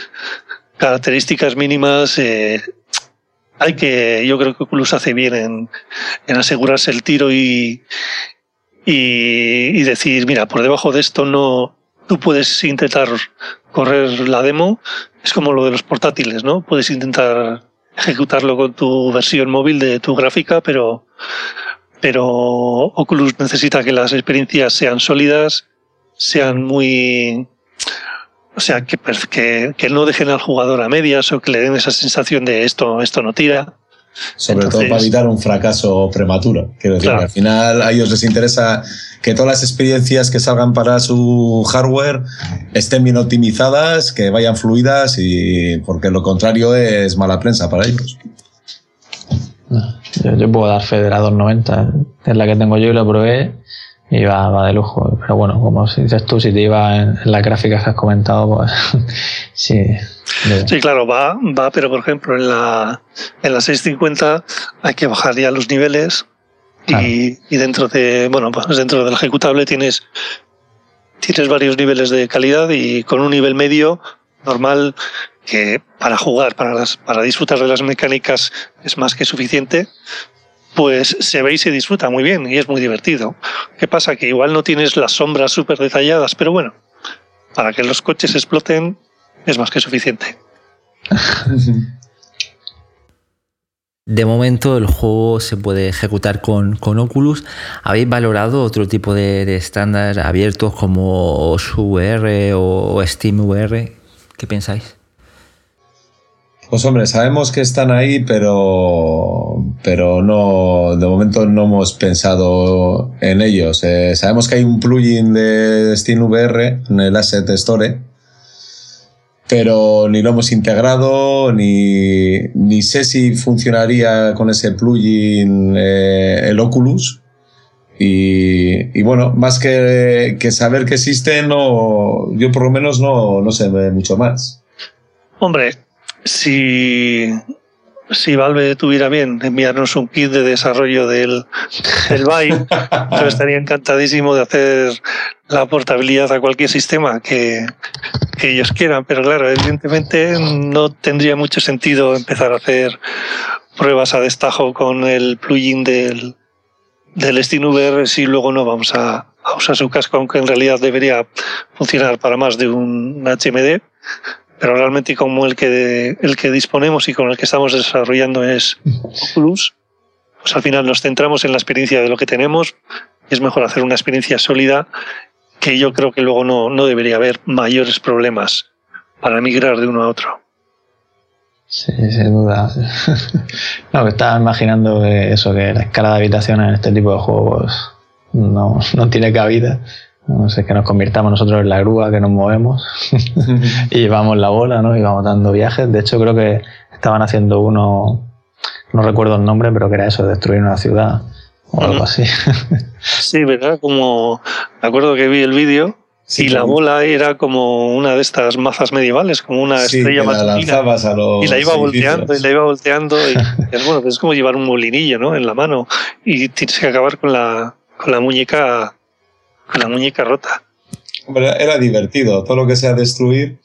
Speaker 3: características mínimas, eh, hay que, yo creo que Oculus hace bien en, en asegurarse el tiro y, y, decir, mira, por debajo de esto no, tú puedes intentar correr la demo, es como lo de los portátiles, ¿no? Puedes intentar ejecutarlo con tu versión móvil de tu gráfica, pero, pero Oculus necesita que las experiencias sean sólidas, sean muy, o sea, que, que, que, no dejen al jugador a medias o que le den esa sensación de esto, esto no tira.
Speaker 4: Sobre Entonces, todo para evitar un fracaso prematuro. Quiero decir, claro. al final a ellos les interesa que todas las experiencias que salgan para su hardware estén bien optimizadas, que vayan fluidas y porque lo contrario es mala prensa para ellos.
Speaker 2: Yo, yo puedo dar fe de la 290, es la que tengo yo y la probé y va, va, de lujo. Pero bueno, como dices tú, si te iba en, en las gráficas que has comentado, pues sí.
Speaker 3: Sí, claro, va, va, pero por ejemplo en la, en la 650 hay que bajar ya los niveles claro. y, y, dentro de, bueno, pues dentro del ejecutable tienes, tienes varios niveles de calidad y con un nivel medio normal que para jugar, para, las, para disfrutar de las mecánicas es más que suficiente, pues se ve y se disfruta muy bien y es muy divertido. ¿Qué pasa? Que igual no tienes las sombras súper detalladas, pero bueno, para que los coches exploten es más que suficiente.
Speaker 1: De momento el juego se puede ejecutar con, Oculus. ¿Habéis valorado otro tipo de, estándar abiertos como VR o SteamVR? ¿Qué pensáis?
Speaker 4: Pues hombre, sabemos que están ahí, pero, pero no, de momento no hemos pensado en ellos. Eh, sabemos que hay un plugin de SteamVR en el Asset Store, pero ni lo hemos integrado, ni, ni sé si funcionaría con ese plugin eh, el Oculus. Y, bueno, más que, que, saber que existe, no, yo por lo menos no, no sé mucho más.
Speaker 3: Hombre, si, si Valve tuviera bien enviarnos un kit de desarrollo del, del Vive, yo estaría encantadísimo de hacer la portabilidad a cualquier sistema que, que, ellos quieran, pero claro, evidentemente no tendría mucho sentido empezar a hacer pruebas a destajo con el plugin del, del SteamVR si luego no vamos a, usar su casco, aunque en realidad debería funcionar para más de un HMD pero realmente como el que, el que disponemos y con el que estamos desarrollando es Oculus, pues al final nos centramos en la experiencia de lo que tenemos. Es mejor hacer una experiencia sólida que yo creo que luego no, no debería haber mayores problemas para migrar de uno a otro.
Speaker 2: Sí, sin duda. no, que estaba imaginando que eso, que la escala de habitación en este tipo de juegos no, no tiene cabida. No sé, que nos convirtamos nosotros en la grúa, que nos movemos y llevamos la bola, ¿no? Y vamos dando viajes. De hecho, creo que estaban haciendo uno, no recuerdo el nombre, pero que era eso, destruir una ciudad o algo así.
Speaker 3: sí, ¿verdad? Como, me acuerdo que vi el vídeo y la bola era como una de estas mazas medievales, como una estrella matutina. y la iba volteando, y la iba volteando. Y, es bueno, es como llevar un molinillo, ¿no? En la mano. Y tienes que acabar con la, con la muñeca la muñeca rota.
Speaker 4: Hombre, era divertido, todo lo que sea destruir.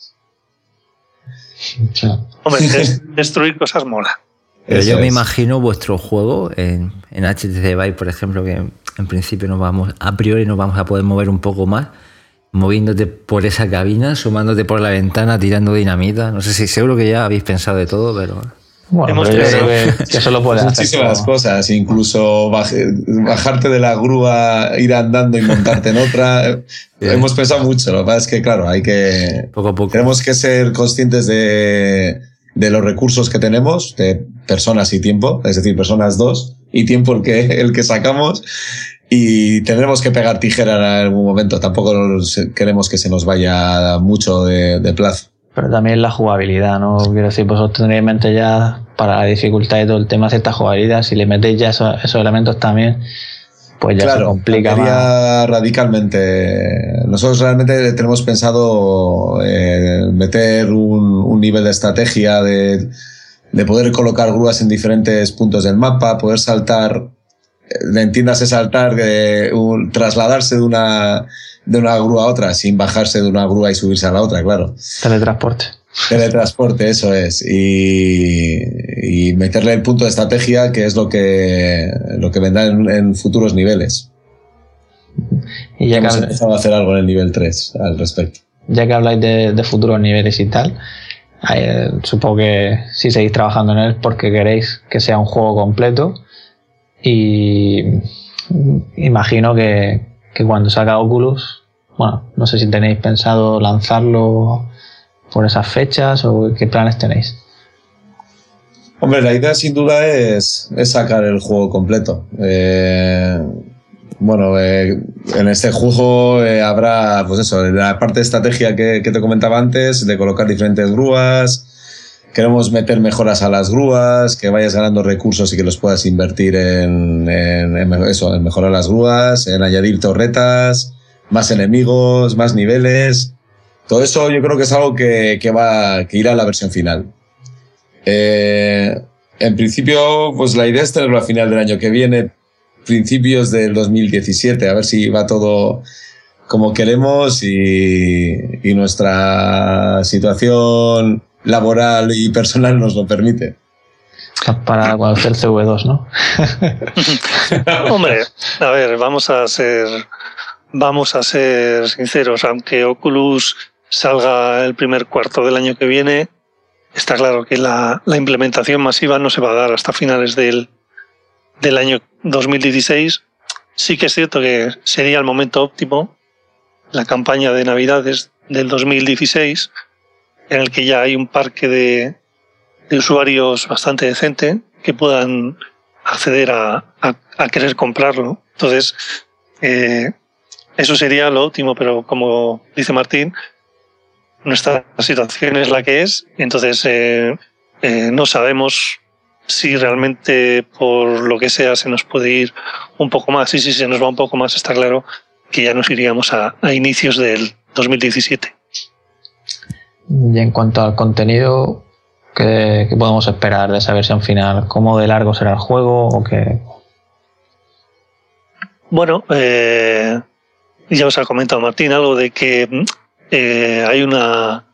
Speaker 3: Hombre, destruir cosas mola.
Speaker 1: Pero yo me imagino vuestro juego en, en HTC Vive, por ejemplo, que en principio nos vamos, a priori nos vamos a poder mover un poco más, moviéndote por esa cabina, sumándote por la ventana, tirando dinamita. No sé si seguro que ya habéis pensado de todo, pero.
Speaker 2: Bueno, Hemos que, eso lo puedes
Speaker 4: Muchísimas cosas, incluso bajarte de la grúa, ir andando y montarte en otra. Hemos pensado mucho, lo que pasa es que, claro, hay que.
Speaker 1: Poco a poco.
Speaker 4: Tenemos que ser conscientes de, de los recursos que tenemos, de personas y tiempo, es decir, personas dos, y tiempo el que, el que sacamos. Y tendremos que pegar tijera en algún momento. Tampoco queremos que se nos vaya mucho de, de plazo
Speaker 2: pero también la jugabilidad, ¿no? Quiero decir, vosotros tendréis en mente ya para la dificultad y todo el tema cierta jugabilidad, si le metéis ya esos, elementos también, pues ya se complica más.
Speaker 4: radicalmente. Nosotros realmente tenemos pensado eh, meter un, nivel de estrategia de, de poder colocar grúas en diferentes puntos del mapa, poder saltar, eh, entiéndase saltar, eh, trasladarse de una de una grúa a otra sin bajarse de una grúa y subirse a la otra, claro.
Speaker 2: Teletransporte.
Speaker 4: Teletransporte, eso es. Y, meterle el punto de estrategia, que es lo que, lo que vendrá en, futuros niveles. Y ya Hemos que empezado a hacer algo en el nivel 3 al respecto.
Speaker 2: Ya que habláis de, futuros niveles y tal, eh, supongo que si seguís trabajando en él porque queréis que sea un juego completo y imagino que, que cuando salga Oculus, bueno, no sé si tenéis pensado lanzarlo por esas fechas o qué planes tenéis.
Speaker 4: Hombre, la idea sin duda es, sacar el juego completo. Eh, bueno, eh, en este juego eh, habrá, pues eso, la parte de estrategia que, te comentaba antes, de colocar diferentes grúas. Queremos meter mejoras a las grúas, que vayas ganando recursos y que los puedas invertir en, en eso, en mejorar las grúas, en añadir torretas, más enemigos, más niveles. Todo eso yo creo que es algo que, que va, que irá a la versión final. Eh, en principio, pues la idea es tenerlo a final del año que viene, principios del 2017, a ver si va todo como queremos y, y nuestra situación laboral y personal nos lo permite.
Speaker 2: Para cuando el CV2, ¿no?
Speaker 3: Hombre, a ver, vamos a ser vamos a ser sinceros, aunque Oculus salga el primer cuarto del año que viene, está claro que la, implementación masiva no se va a dar hasta finales del, del año 2016. Sí que es cierto que sería el momento óptimo, la campaña de Navidades del 2016, en el que ya hay un parque de, de usuarios bastante decente que puedan acceder a, a, querer comprarlo. Entonces, eh, eso sería lo óptimo, pero como dice Martín, nuestra situación es la que es, entonces eh, eh, no sabemos si realmente por lo que sea se nos puede ir un poco más y si se nos va un poco más está claro que ya nos iríamos a, a inicios del 2017.
Speaker 2: Y en cuanto al contenido, ¿qué, podemos esperar de esa versión final? ¿Cómo de largo será el juego o qué?
Speaker 3: Bueno, eh, ya os ha comentado Martín algo de que eh, hay una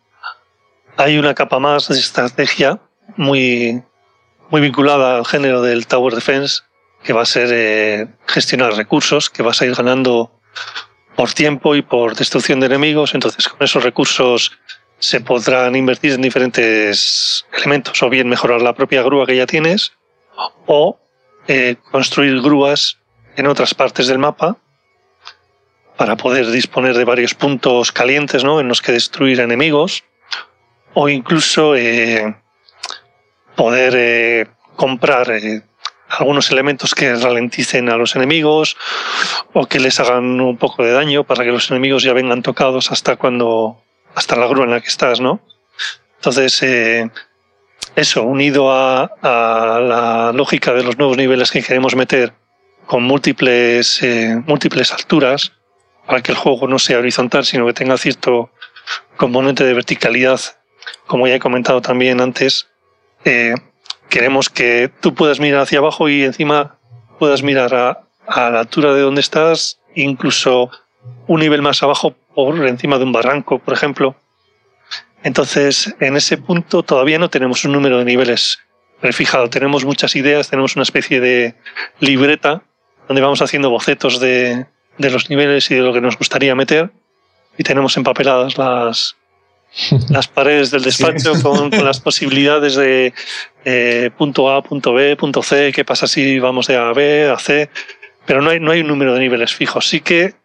Speaker 3: hay una capa más de estrategia muy muy vinculada al género del Tower Defense que va a ser eh, gestionar recursos, que vas a ir ganando por tiempo y por destrucción de enemigos. Entonces, con esos recursos se podrán invertir en diferentes elementos, o bien mejorar la propia grúa que ya tienes, o eh, construir grúas en otras partes del mapa para poder disponer de varios puntos calientes ¿no? en los que destruir enemigos, o incluso eh, poder eh, comprar algunos elementos que ralenticen a los enemigos o que les hagan un poco de daño para que los enemigos ya vengan tocados hasta cuando hasta la grúa en la que estás, ¿no? Entonces, eh, eso, unido a, la lógica de los nuevos niveles que queremos meter con múltiples, eh, múltiples alturas, para que el juego no sea horizontal, sino que tenga cierto componente de verticalidad, como ya he comentado también antes, eh, queremos que tú puedas mirar hacia abajo y encima puedas mirar a, a la altura de donde estás, incluso un nivel más abajo por encima de un barranco, por ejemplo. Entonces, en ese punto todavía no tenemos un número de niveles prefijado. Tenemos muchas ideas, tenemos una especie de libreta donde vamos haciendo bocetos de, de los niveles y de lo que nos gustaría meter. Y tenemos empapeladas las, las paredes del despacho con, las posibilidades de eh, punto A, punto B, punto C, qué pasa si vamos de A a B, a C. Pero no hay, no hay un número de niveles fijos. Sí que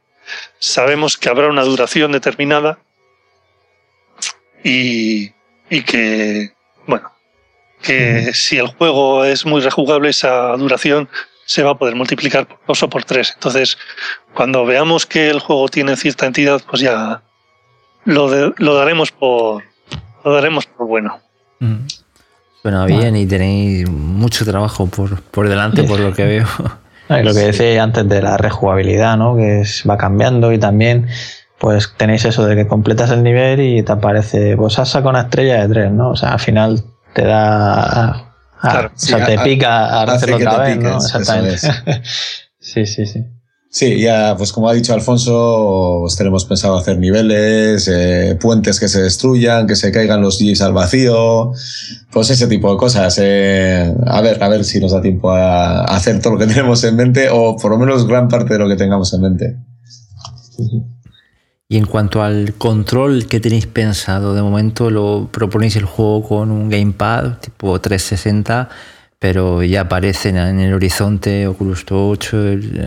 Speaker 3: sabemos que habrá una duración determinada y, que, bueno, que si el juego es muy rejugable, esa duración se va a poder multiplicar por dos o por tres. Entonces, cuando veamos que el juego tiene cierta entidad, pues ya lo, lo daremos por lo daremos por bueno.
Speaker 1: Suena bien y tenéis mucho trabajo por, por delante, por lo que veo.
Speaker 2: lo que decía antes de la rejugabilidad, ¿no? Que va cambiando y también pues tenéis eso de que completas el nivel y te aparece, pues has sacado una estrella de tres, ¿no? O sea, al final te da... o sea, te pica a hacerlo otra vez, ¿no? Exactamente. sí, sí, sí.
Speaker 4: Sí, ya, pues como ha dicho Alfonso, pues tenemos pensado hacer niveles, eh, puentes que se destruyan, que se caigan los jeeps al vacío, pues ese tipo de cosas. Eh, a ver, a ver si nos da tiempo a, hacer todo lo que tenemos en mente, o por lo menos gran parte de lo que tengamos en mente.
Speaker 1: Y en cuanto al control que tenéis pensado, de momento lo proponéis el juego con un gamepad tipo 360 pero ya aparecen en el horizonte Oculus 8, el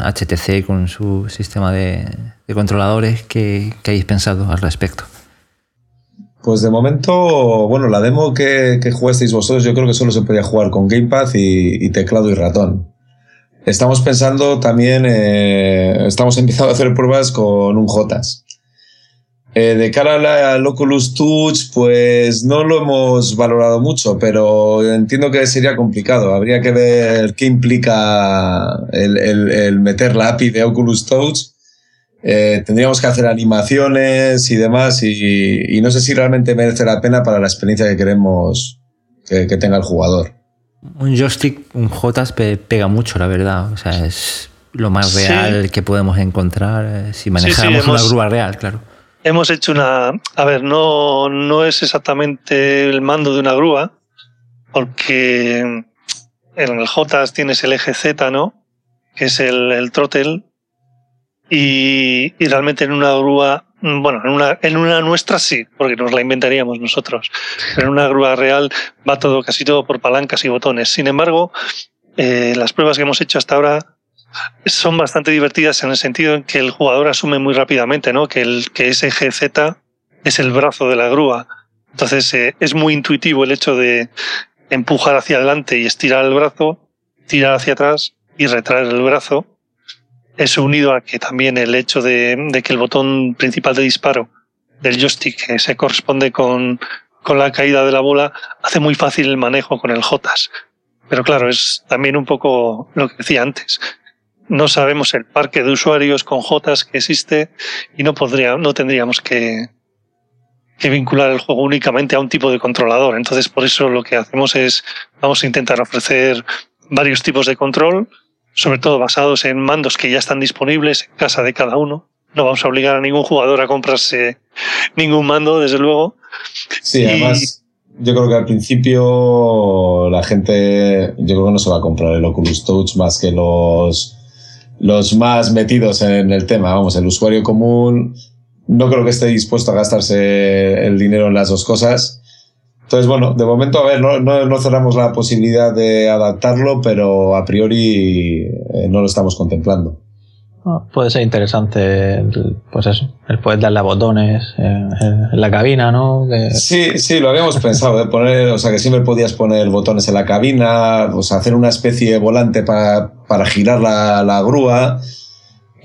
Speaker 1: HTC eh, con su sistema de, controladores. ¿Qué, habéis pensado al respecto?
Speaker 4: Pues de momento, bueno, la demo que, que jugasteis vosotros, yo creo que solo se podía jugar con Gamepad y, teclado y ratón. Estamos pensando también, eh, estamos empezando a hacer pruebas con un JAS. Eh, de cara al Oculus Touch, pues no lo hemos valorado mucho, pero entiendo que sería complicado. Habría que ver qué implica el, meter la API de Oculus Touch. Eh, tendríamos que hacer animaciones y demás, y, no sé si realmente merece la pena para la experiencia que queremos que, tenga el jugador.
Speaker 1: Un joystick, un JAS pega mucho, la verdad. O sea, es lo más real que podemos encontrar eh, si manejamos una grúa real, claro
Speaker 3: hemos hecho una. A ver, no, no es exactamente el mando de una grúa, porque en el J tienes el eje Z, ¿no? Que es el, el throttle. Y, y realmente en una grúa bueno, en una, en una nuestra sí, porque nos la inventaríamos nosotros. En una grúa real va todo, casi todo por palancas y botones. Sin embargo, eh, las pruebas que hemos hecho hasta ahora son bastante divertidas en el sentido en que el jugador asume muy rápidamente, ¿no? Que, el, que ese GZ es el brazo de la grúa. Entonces eh, es muy intuitivo el hecho de empujar hacia adelante y estirar el brazo, tirar hacia atrás y retraer el brazo eso unido a que también el hecho de, que el botón principal de disparo del joystick que se corresponde con, con la caída de la bola hace muy fácil el manejo con el JOTAS. Pero claro, es también un poco lo que decía antes. No sabemos el parque de usuarios con JOTAS que existe y no podría, no tendríamos que, que vincular el juego únicamente a un tipo de controlador. Entonces, por eso lo que hacemos es, vamos a intentar ofrecer varios tipos de control sobre todo basados en mandos que ya están disponibles en casa de cada uno. No vamos a obligar a ningún jugador a comprarse ningún mando, desde luego.
Speaker 4: Sí, además, yo creo que al principio la gente, yo creo que no se va a comprar el Oculus Touch más que los, los más metidos en el tema. Vamos, el usuario común no creo que esté dispuesto a gastarse el dinero en las dos cosas. Entonces, bueno, de momento, a ver, no, no, cerramos la posibilidad de adaptarlo, pero a priori eh, no lo estamos contemplando.
Speaker 2: Ah, puede ser interesante, pues eso, el poder darle a botones en, la cabina, ¿no?
Speaker 4: Sí, sí, lo habíamos pensado, de ¿eh? poner, o sea, que siempre podías poner botones en la cabina, o sea, hacer una especie de volante para, para girar la, la grúa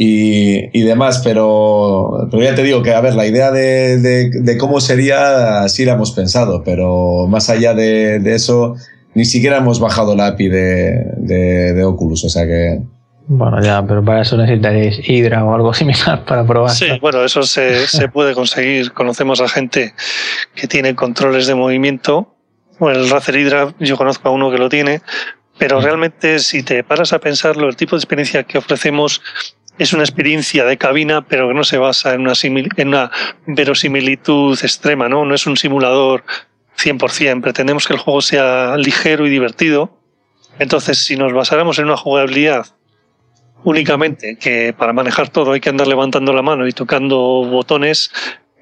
Speaker 4: y, y, demás, pero, pero ya te digo que, a ver, la idea de, de, cómo sería sí la hemos pensado, pero más allá de, de eso, ni siquiera hemos bajado la API de, de, Oculus, o sea que...
Speaker 2: Bueno, ya, pero para eso necesitaréis Hydra o algo similar para probar.
Speaker 3: Sí, bueno, eso se, se puede conseguir. Conocemos a gente que tiene controles de movimiento. Bueno, el Razer Hydra, yo conozco a uno que lo tiene, pero mm. realmente si te paras a pensarlo, el tipo de experiencia que ofrecemos es una experiencia de cabina, pero que no se basa en una, verosimilitud extrema, ¿no? No es un simulador 100%. Pretendemos que el juego sea ligero y divertido. Entonces, si nos basáramos en una jugabilidad únicamente, que para manejar todo hay que andar levantando la mano y tocando botones,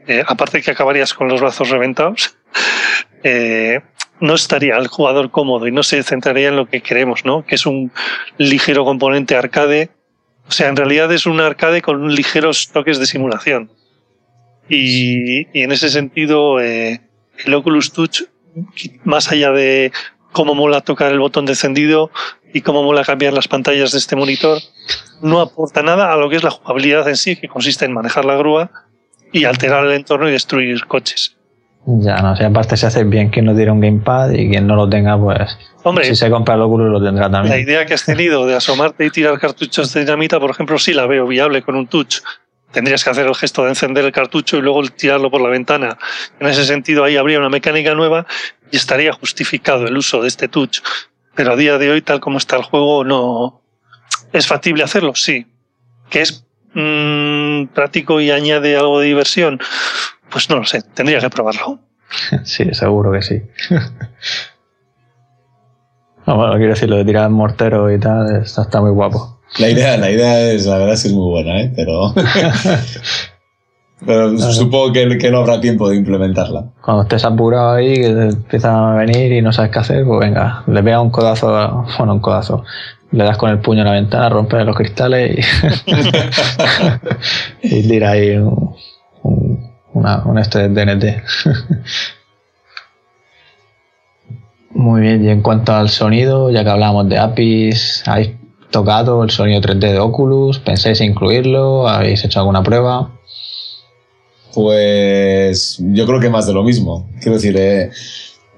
Speaker 3: eh, aparte que acabarías con los brazos reventados, eh, no estaría el jugador cómodo y no se centraría en lo que queremos, ¿no? Que es un ligero componente arcade o sea, en realidad es un arcade con ligeros toques de simulación. Y, en ese sentido, eh, el Oculus Touch, más allá de cómo mola tocar el botón de encendido y cómo mola cambiar las pantallas de este monitor, no aporta nada a lo que es la jugabilidad en sí, que consiste en manejar la grúa y alterar el entorno y destruir coches.
Speaker 2: Ya, no, si aparte se hace bien quien no tiene un gamepad y quien no lo tenga, pues. Hombre, si se compra el Oculus lo tendrá también.
Speaker 3: La idea que has tenido de asomarte y tirar cartuchos de dinamita, por ejemplo, sí la veo viable con un touch. Tendrías que hacer el gesto de encender el cartucho y luego tirarlo por la ventana. En ese sentido, ahí habría una mecánica nueva y estaría justificado el uso de este touch. Pero a día de hoy, tal como está el juego, no. ¿Es factible hacerlo? Sí. ¿Que es mmm, práctico y añade algo de diversión? Pues no lo sé, tendría que probarlo.
Speaker 2: Sí, seguro que sí. no, bueno, quiero decir, lo de tirar mortero y tal, está, está muy guapo.
Speaker 4: La idea, la idea es, la verdad es que es muy buena, ¿eh? pero, pero supongo que, que, no habrá tiempo de implementarla.
Speaker 2: Cuando estés apurado ahí, que empiezan a venir y no sabes qué hacer, pues venga, le pega un codazo, bueno, un codazo, le das con el puño a la ventana, rompes los cristales y, y tira ahí un, una, un este DNT. Muy bien, y en cuanto al sonido, ya que hablábamos de APIs, ¿habéis tocado el sonido 3D de Oculus? ¿Pensáis incluirlo? ¿Habéis hecho alguna prueba?
Speaker 4: Pues yo creo que más de lo mismo. Quiero decir, eh,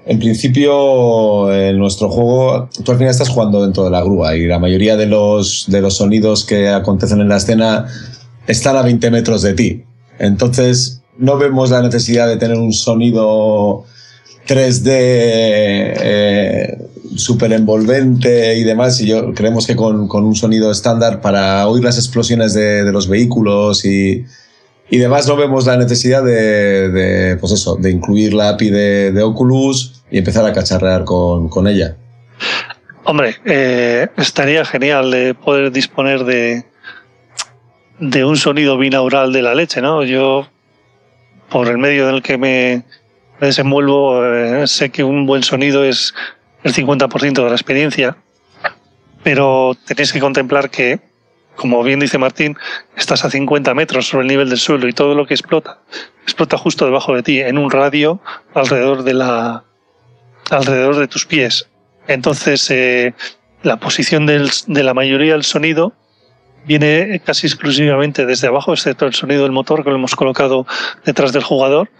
Speaker 4: en principio en nuestro juego tú al final estás jugando dentro de la grúa y la mayoría de los, de los sonidos que acontecen en la escena están a 20 metros de ti. Entonces no vemos la necesidad de tener un sonido 3D eh, súper envolvente y demás. Y yo creemos que con, con, un sonido estándar para oír las explosiones de, de los vehículos y, Y además no vemos la necesidad de, pues eso, de incluir la API de, Oculus y empezar a cacharrear con, con ella.
Speaker 3: Hombre, eh, estaría genial de poder disponer de, de un sonido binaural de la leche, ¿no? Yo, por el medio en el que me desenvuelvo, eh, sé que un buen sonido es el 50% de la experiencia, pero tenéis que contemplar que, como bien dice Martín, estás a 50 metros sobre el nivel del suelo y todo lo que explota, explota justo debajo de ti, en un radio alrededor de la alrededor de tus pies. Entonces, eh, la posición de la mayoría del sonido viene casi exclusivamente desde abajo, excepto el sonido del motor que lo hemos colocado detrás del jugador.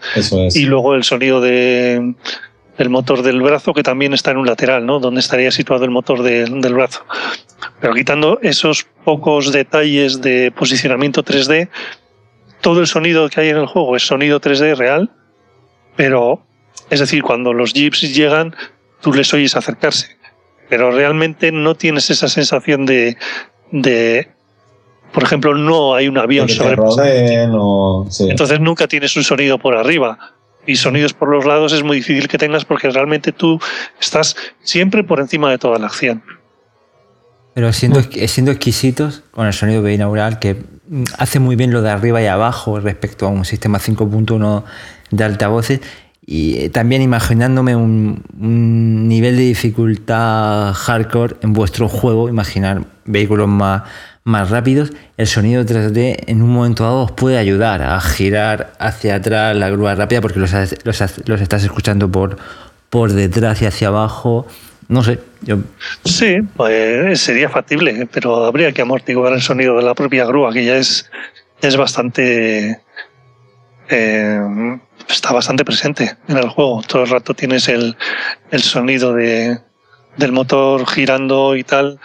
Speaker 3: Y luego el sonido de, del motor del brazo que también está en un lateral, ¿no? Donde estaría situado el motor del brazo. Pero quitando esos pocos detalles de posicionamiento 3D, todo el sonido que hay en el juego es sonido 3D real, pero es decir, cuando los jeeps llegan, tú les oyes acercarse. Pero realmente no tienes esa sensación de, de por ejemplo, no hay un avión sobre
Speaker 4: o...
Speaker 3: Entonces nunca tienes un sonido por arriba. Y sonidos por los lados es muy difícil que tengas porque realmente tú estás siempre por encima de toda la acción.
Speaker 1: Pero siendo, siendo exquisitos con el sonido binaural que hace muy bien lo de arriba y abajo respecto a un sistema 5.1 de altavoces y eh, también imaginándome un, un, nivel de dificultad hardcore en vuestro juego, imaginar vehículos más, más rápidos, el sonido 3D en un momento dado os puede ayudar a girar hacia atrás la grúa rápida porque los, los, estás escuchando por, por detrás y hacia abajo. No sé, yo...
Speaker 3: Sí, pues sería factible, pero habría que amortiguar el sonido de la propia grúa, que ya es, es bastante... Eh, está bastante presente en el juego. Todo el rato tienes el, el sonido de, del motor girando y tal.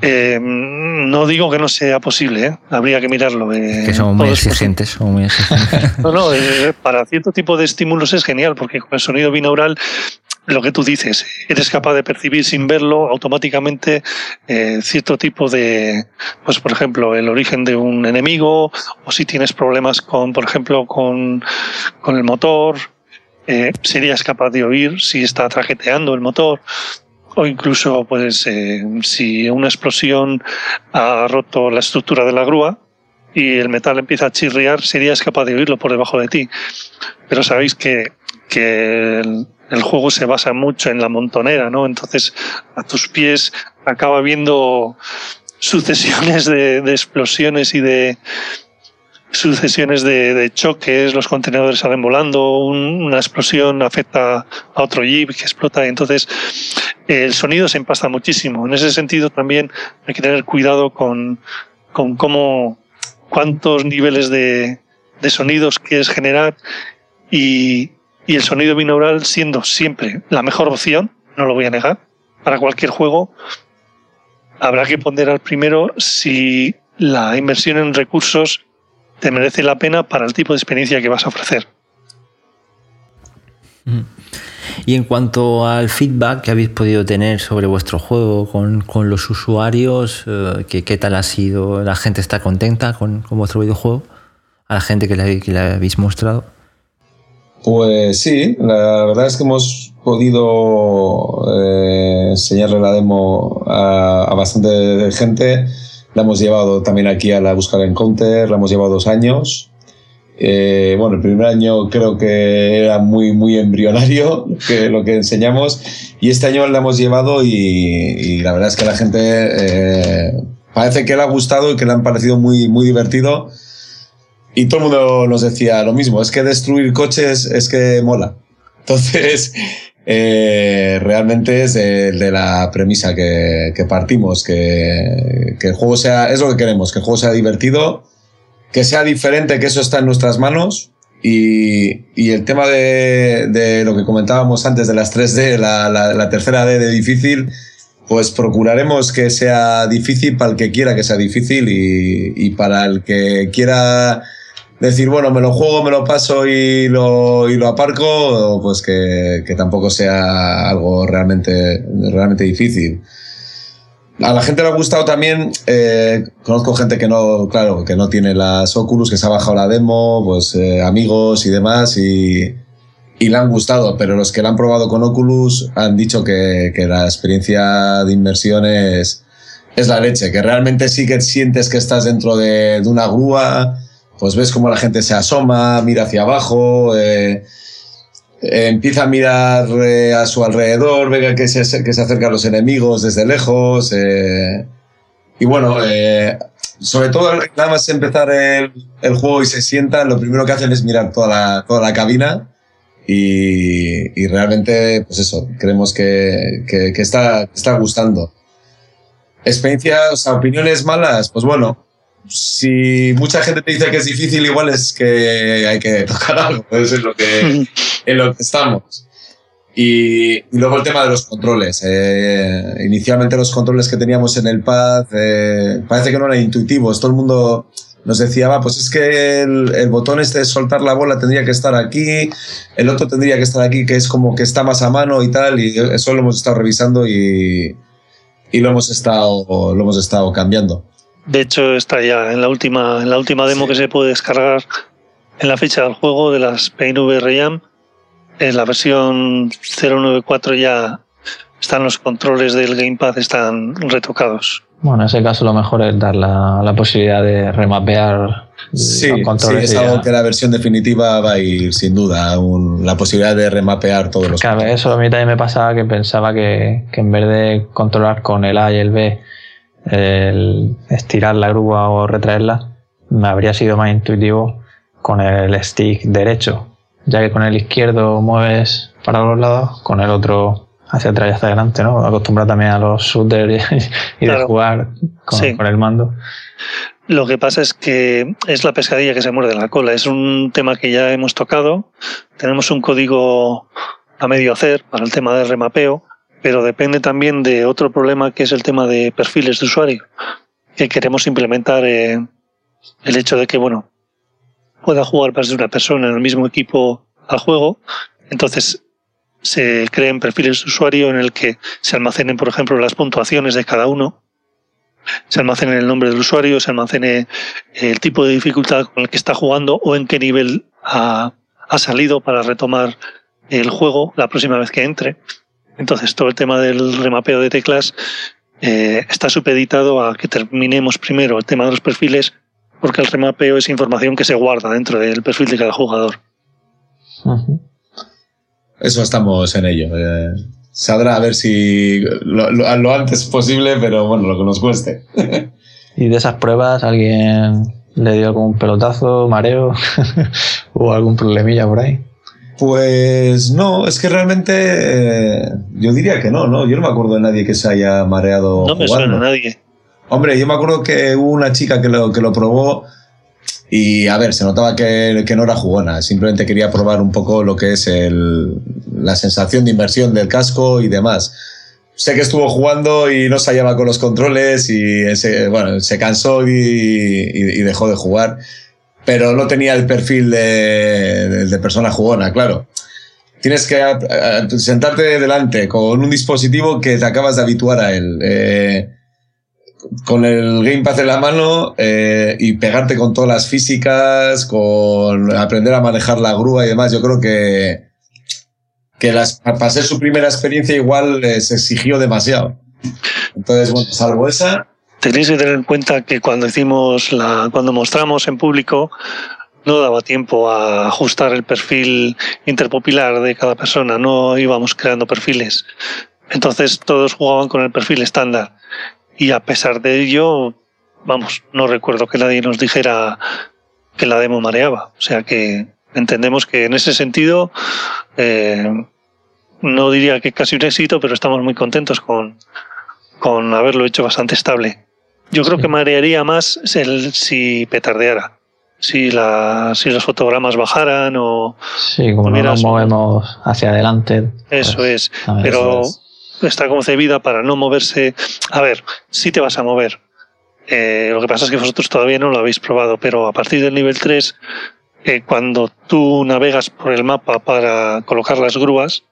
Speaker 3: Eh, no digo que no sea posible, ¿eh? habría que mirarlo.
Speaker 1: Eh, que somos muy exigentes. muy
Speaker 3: no, no, para cierto tipo de estímulos es genial, porque con el sonido binaural, lo que tú dices, eres capaz de percibir sin verlo automáticamente cierto tipo de, pues por ejemplo, el origen de un enemigo, o si tienes problemas con, por ejemplo, con, con el motor, serías capaz de oír si está trajeteando el motor o incluso pues eh, si una explosión ha roto la estructura de la grúa y el metal empieza a chirriar, serías capaz de oírlo por debajo de ti. Pero sabéis que, que el, juego se basa mucho en la montonera, ¿no? Entonces a tus pies acaba viendo sucesiones de explosiones y de, sucesiones de, choques, los contenedores salen volando, una explosión afecta a otro jeep que explota, entonces el sonido se empasta muchísimo. En ese sentido también hay que tener cuidado con, con cómo, cuántos niveles de, de sonidos quieres generar y, y el sonido binaural siendo siempre la mejor opción, no lo voy a negar, para cualquier juego, habrá que ponderar primero si la inversión en recursos te merece la pena para el tipo de experiencia que vas a ofrecer.
Speaker 1: Y en cuanto al feedback que habéis podido tener sobre vuestro juego con, con los usuarios, eh, ¿qué, tal ha sido? ¿La gente está contenta con, con vuestro videojuego? ¿A la gente que le, que le, habéis mostrado?
Speaker 4: Pues sí, la verdad es que hemos podido eh, enseñarle la demo a, a bastante gente la hemos llevado también aquí a la búsqueda Encounter, la hemos llevado dos años. Eh, bueno, el primer año creo que era muy, muy embrionario que lo que enseñamos y este año la hemos llevado y, la verdad es que la gente eh, parece que le ha gustado y que le han parecido muy, muy divertido y todo el mundo nos decía lo mismo, es que destruir coches es que mola. Entonces, eh, realmente es de, la premisa que, partimos, que, el juego sea, es lo que queremos, que el juego sea divertido, que sea diferente, que eso está en nuestras manos. Y, y el tema de, lo que comentábamos antes de las 3D, la, la, la tercera D de difícil, pues procuraremos que sea difícil para el que quiera que sea difícil y, y para el que quiera decir, bueno, me lo juego, me lo paso y lo, y lo aparco, pues que, que tampoco sea algo realmente, realmente difícil. a la gente le ha gustado también. Eh, conozco gente que no, claro, que no tiene las Oculus, que se ha bajado la demo, pues eh, amigos y demás, y, y, le han gustado. Pero los que la han probado con Oculus han dicho que, que la experiencia de inmersión es, es, la leche, que realmente sí que sientes que estás dentro de, de una grúa, pues ves cómo la gente se asoma, mira hacia abajo. Eh, eh, empieza a mirar eh, a su alrededor, ve que se, que acercan los enemigos desde lejos. Y bueno, sobre todo nada más empezar el, juego y se sientan, lo primero que hacen es mirar toda la, toda la cabina. Y, y realmente, pues eso, creemos que, que, que está, está gustando. Experiencias, opiniones malas, pues bueno, si mucha gente te dice que es difícil, igual es que hay que tocar algo. Eso es lo que, en lo que estamos. Y, y, luego el tema de los controles. Eh, inicialmente los controles que teníamos en el pad eh, parece que no eran intuitivos. Todo el mundo nos decía, va, pues es que el, botón este de soltar la bola tendría que estar aquí, el otro tendría que estar aquí, que es como que está más a mano y tal. Y eso lo hemos estado revisando y, y lo, hemos estado, lo hemos estado cambiando.
Speaker 3: De hecho, está ya en la última, en la última demo sí. que se puede descargar en la fecha del juego de las PNV Jam. En la versión 094 ya están los controles del gamepad, están retocados.
Speaker 2: Bueno, en ese caso lo mejor es dar la, la posibilidad de remapear
Speaker 4: sí, los controles. Sí, es algo que la versión definitiva va a ir sin duda, un, la posibilidad de remapear todos los
Speaker 2: Claro, controles. eso a mí también me pasaba que pensaba que, que en vez de controlar con el A y el B el estirar la grúa o retraerla, me habría sido más intuitivo con el stick derecho, ya que con el izquierdo mueves para los lados, con el otro hacia atrás y hacia adelante, ¿no? Acostumbrado también a los shooters y, claro. de jugar con, sí. con, el mando.
Speaker 3: Lo que pasa es que es la pescadilla que se muerde la cola. Es un tema que ya hemos tocado. Tenemos un código a medio hacer para el tema del remapeo, pero depende también de otro problema que es el tema de perfiles de usuario, que queremos implementar eh, el hecho de que, bueno, pueda jugar más de una persona en el mismo equipo al juego. Entonces, se creen perfiles de usuario en el que se almacenen, por ejemplo, las puntuaciones de cada uno, se almacene el nombre del usuario, se almacene el tipo de dificultad con el que está jugando o en qué nivel ha, ha salido para retomar el juego la próxima vez que entre. Entonces, todo el tema del remapeo de teclas eh, está supeditado a que terminemos primero el tema de los perfiles, porque el remapeo es información que se guarda dentro del perfil de cada jugador.
Speaker 4: Eso estamos en ello. Eh, saldrá a ver si lo, lo, lo, antes posible, pero bueno, lo que nos cueste.
Speaker 2: y de esas pruebas, ¿alguien le dio algún pelotazo, mareo o algún problemilla por ahí?
Speaker 4: Pues no, es que realmente eh, yo diría que no, ¿no? Yo no me acuerdo de nadie que se haya mareado.
Speaker 3: No me jugando. suena a nadie.
Speaker 4: Hombre, yo me acuerdo que hubo una chica que lo, que lo probó y, a ver, se notaba que, que, no era jugona, simplemente quería probar un poco lo que es el, la sensación de inversión del casco y demás. Sé que estuvo jugando y no se hallaba con los controles y se, bueno, se cansó y, y, y dejó de jugar pero no tenía el perfil de, de, persona jugona, claro. Tienes que a, a, sentarte delante con un dispositivo que te acabas de habituar a él. Eh, con el Gamepad en la mano eh, y pegarte con todas las físicas, con aprender a manejar la grúa y demás. Yo creo que, que las, para ser su primera experiencia igual eh, se exigió demasiado. Entonces, bueno, salvo esa,
Speaker 3: tenéis que tener en cuenta que cuando hicimos la, cuando mostramos en público, no daba tiempo a ajustar el perfil interpopular de cada persona, no íbamos creando perfiles. Entonces todos jugaban con el perfil estándar. Y a pesar de ello, vamos, no recuerdo que nadie nos dijera que la demo mareaba. O sea que entendemos que en ese sentido, eh, no diría que casi un éxito, pero estamos muy contentos con, con haberlo hecho bastante estable. Yo creo que marearía más el, si petardeara. Si, la, si los fotogramas bajaran o.
Speaker 2: Sí, como no nos movemos hacia adelante.
Speaker 3: Eso pues, es. Pero eso es. está concebida para no moverse. A ver, sí te vas a mover. Eh, lo que pasa es que vosotros todavía no lo habéis probado, pero a partir del nivel 3, eh, cuando tú navegas por el mapa para colocar las grúas,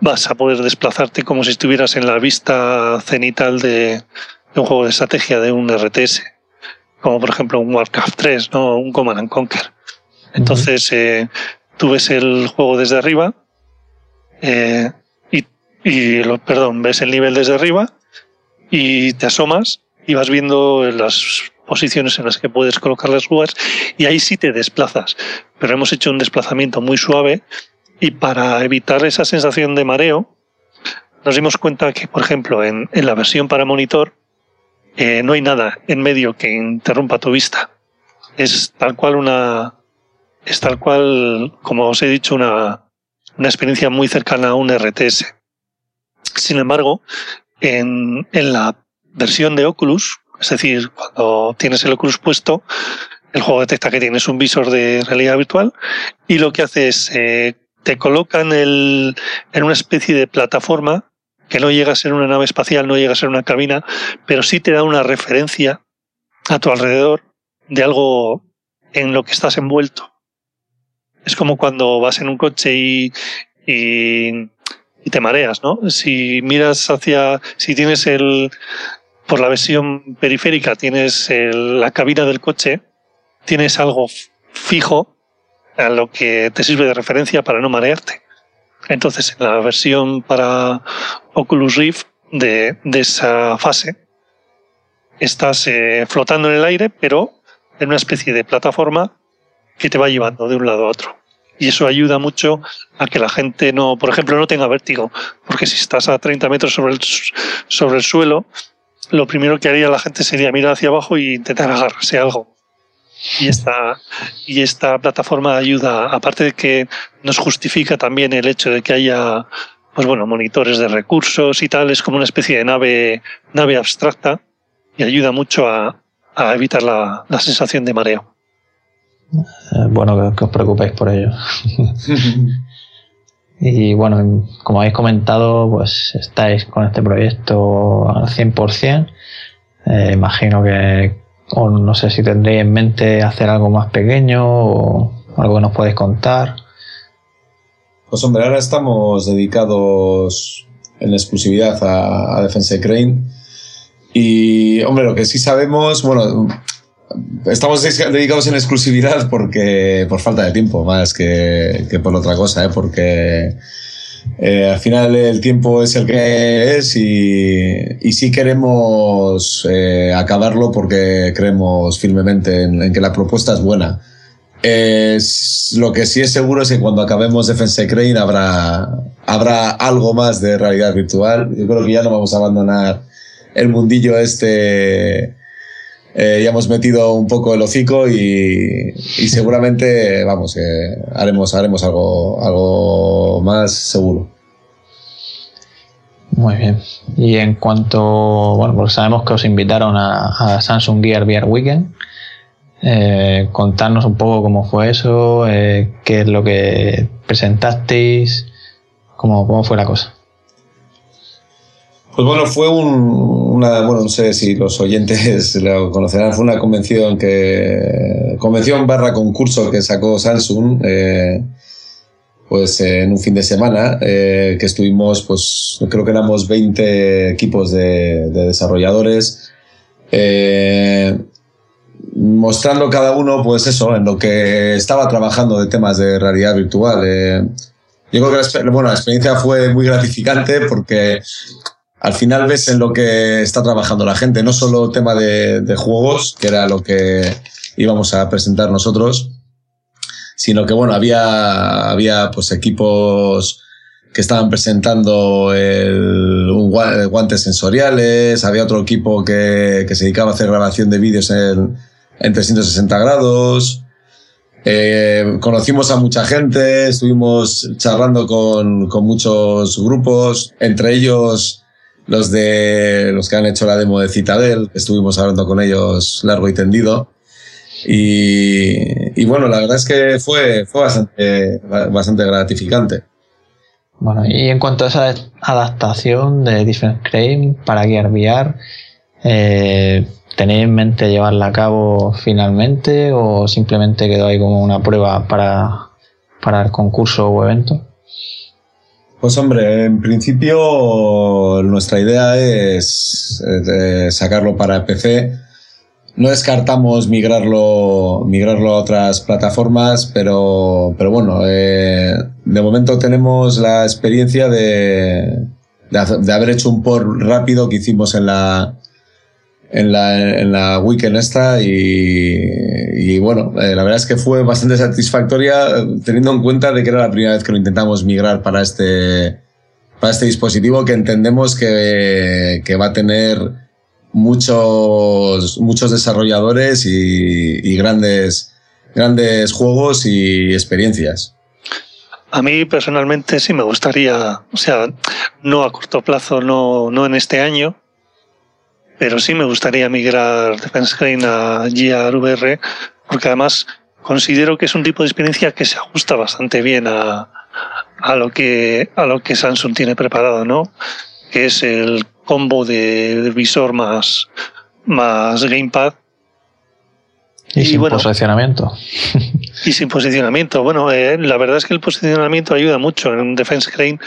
Speaker 3: vas a poder desplazarte como si estuvieras en la vista cenital de, un juego de estrategia de un RTS, como por ejemplo un Warcraft 3, ¿no? un Command and Conquer. Entonces, eh, tú ves el juego desde arriba eh, y, y lo, perdón, ves el nivel desde arriba y te asomas y vas viendo las posiciones en las que puedes colocar las grúas y ahí sí te desplazas. Pero hemos hecho un desplazamiento muy suave y para evitar esa sensación de mareo, nos dimos cuenta que, por ejemplo, en, la versión para monitor, eh, no hay nada en medio que interrumpa tu vista. Es tal cual una, es tal cual, como os he dicho, una, una experiencia muy cercana a un RTS. Sin embargo, en, en la versión de Oculus, es decir, cuando tienes el Oculus puesto, el juego detecta que tienes un visor de realidad virtual y lo que hace es eh, te coloca en, el, en una especie de plataforma que no llega a ser una nave espacial, no llega a ser una cabina, pero sí te da una referencia a tu alrededor de algo en lo que estás envuelto. Es como cuando vas en un coche y, y, te mareas, ¿no? Si miras hacia, si tienes el, por la versión periférica, tienes la cabina del coche, tienes algo fijo a lo que te sirve de referencia para no marearte. Entonces, en la versión para Oculus Rift de, esa fase, estás eh, flotando en el aire, pero en una especie de plataforma que te va llevando de un lado a otro. Y eso ayuda mucho a que la gente no, por ejemplo, no tenga vértigo, porque si estás a 30 metros sobre el, sobre el suelo, lo primero que haría la gente sería mirar hacia abajo e intentar agarrarse algo. Y esta, y esta plataforma ayuda, aparte de que nos justifica también el hecho de que haya pues bueno, monitores de recursos y tal, es como una especie de nave, nave abstracta y ayuda mucho a, a evitar la, la, sensación de mareo.
Speaker 2: Eh, bueno, que, os preocupéis por ello. y bueno, como habéis comentado, pues estáis con este proyecto al 100%. Eh, imagino que o no sé si tendréis en mente hacer algo más pequeño o algo que nos podéis contar.
Speaker 4: Pues hombre, ahora estamos dedicados en exclusividad a, a Defense Crane. Y hombre, lo que sí sabemos, bueno, estamos dedicados en exclusividad porque por falta de tiempo, más que, que por otra cosa, ¿eh? porque eh, al final el tiempo es el que es y, y sí queremos eh, acabarlo porque creemos firmemente en, que la propuesta es buena. Lo que sí es seguro es que cuando acabemos Defense Crane habrá, habrá algo más de realidad virtual. Yo creo que ya no vamos a abandonar el mundillo este. Eh, ya hemos metido un poco el hocico y, seguramente, vamos, haremos, haremos algo, algo más seguro.
Speaker 2: Muy bien. Y en cuanto, bueno, porque sabemos que os invitaron a, Samsung Gear VR Weekend, eh, contarnos un poco cómo fue eso, eh, qué es lo que presentasteis, cómo, cómo fue la cosa.
Speaker 4: Pues bueno, fue un, una, bueno, no sé si los oyentes lo conocerán, fue una convención que, convención barra concurso que sacó Samsung, eh, pues en un fin de semana que estuvimos, pues creo que éramos 20 equipos de, desarrolladores, mostrando cada uno, pues eso, en lo que estaba trabajando de temas de realidad virtual. Eh, yo creo que la, bueno, experiencia fue muy gratificante porque al final ves en lo que está trabajando la gente, no solo tema de, juegos, que era lo que íbamos a presentar nosotros, sino que bueno, había, había pues equipos que estaban presentando guantes sensoriales, había otro equipo que, que, se dedicaba a hacer grabación de vídeos en, en 360 grados. Eh, conocimos a mucha gente, estuvimos charlando con, con, muchos grupos, entre ellos los de los que han hecho la demo de Citadel, estuvimos hablando con ellos largo y tendido. Y, bueno, la verdad es que fue, fue bastante, bastante gratificante.
Speaker 2: Bueno, y en cuanto a esa adaptación de Different Crane para Gear VR, eh, ¿tenéis en mente llevarla a cabo finalmente o simplemente quedó ahí como una prueba para, para el concurso o evento?
Speaker 4: Pues hombre, en principio nuestra idea es eh, sacarlo para PC. No descartamos migrarlo, migrarlo a otras plataformas, pero, pero bueno, eh, de momento tenemos la experiencia de, de, haber hecho un port rápido que hicimos en la, en la, en la weekend esta y, bueno, eh, la verdad es que fue bastante satisfactoria teniendo en cuenta de que era la primera vez que lo intentamos migrar para este, para este dispositivo que entendemos que, que va a tener muchos, muchos desarrolladores y, y grandes, grandes juegos y experiencias.
Speaker 3: A mí personalmente sí me gustaría, o sea, no a corto plazo, no, no en este año, pero sí me gustaría migrar Defense Crane a GRVR, porque además considero que es un tipo de experiencia que se ajusta bastante bien a, a lo que a lo que Samsung tiene preparado, ¿no? Que es el combo de visor más más gamepad
Speaker 2: y, sin posicionamiento.
Speaker 3: Y sin posicionamiento. Bueno, eh, la verdad es que el posicionamiento ayuda mucho en un defense crane,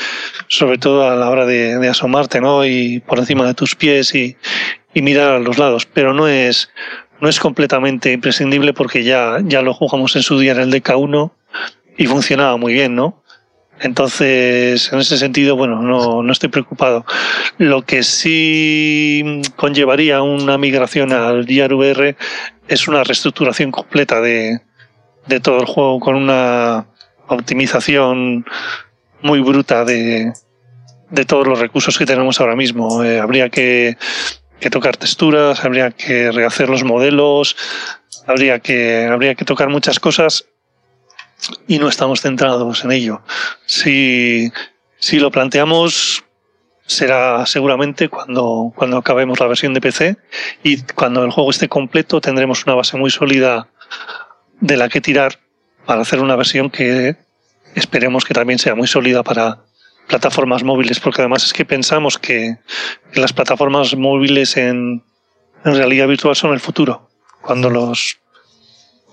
Speaker 3: sobre todo a la hora de, de asomarte, ¿no? Y por encima de tus pies y, y mirar a los lados, pero no es, no es completamente imprescindible porque ya, ya lo jugamos en su día en el DK1 y funcionaba muy bien, ¿no? Entonces, en ese sentido, bueno, no, no estoy preocupado. Lo que sí conllevaría una migración al VR es una reestructuración completa de, de todo el juego con una optimización muy bruta de, de todos los recursos que tenemos ahora mismo. Eh, habría que que tocar texturas, habría que rehacer los modelos, habría que, habría que tocar muchas cosas y no estamos centrados en ello. Si, si lo planteamos, será seguramente cuando, cuando acabemos la versión de PC y cuando el juego esté completo tendremos una base muy sólida de la que tirar para hacer una versión que esperemos que también sea muy sólida para, plataformas móviles, porque además es que pensamos que, las plataformas móviles en, en, realidad virtual son el futuro. Cuando los,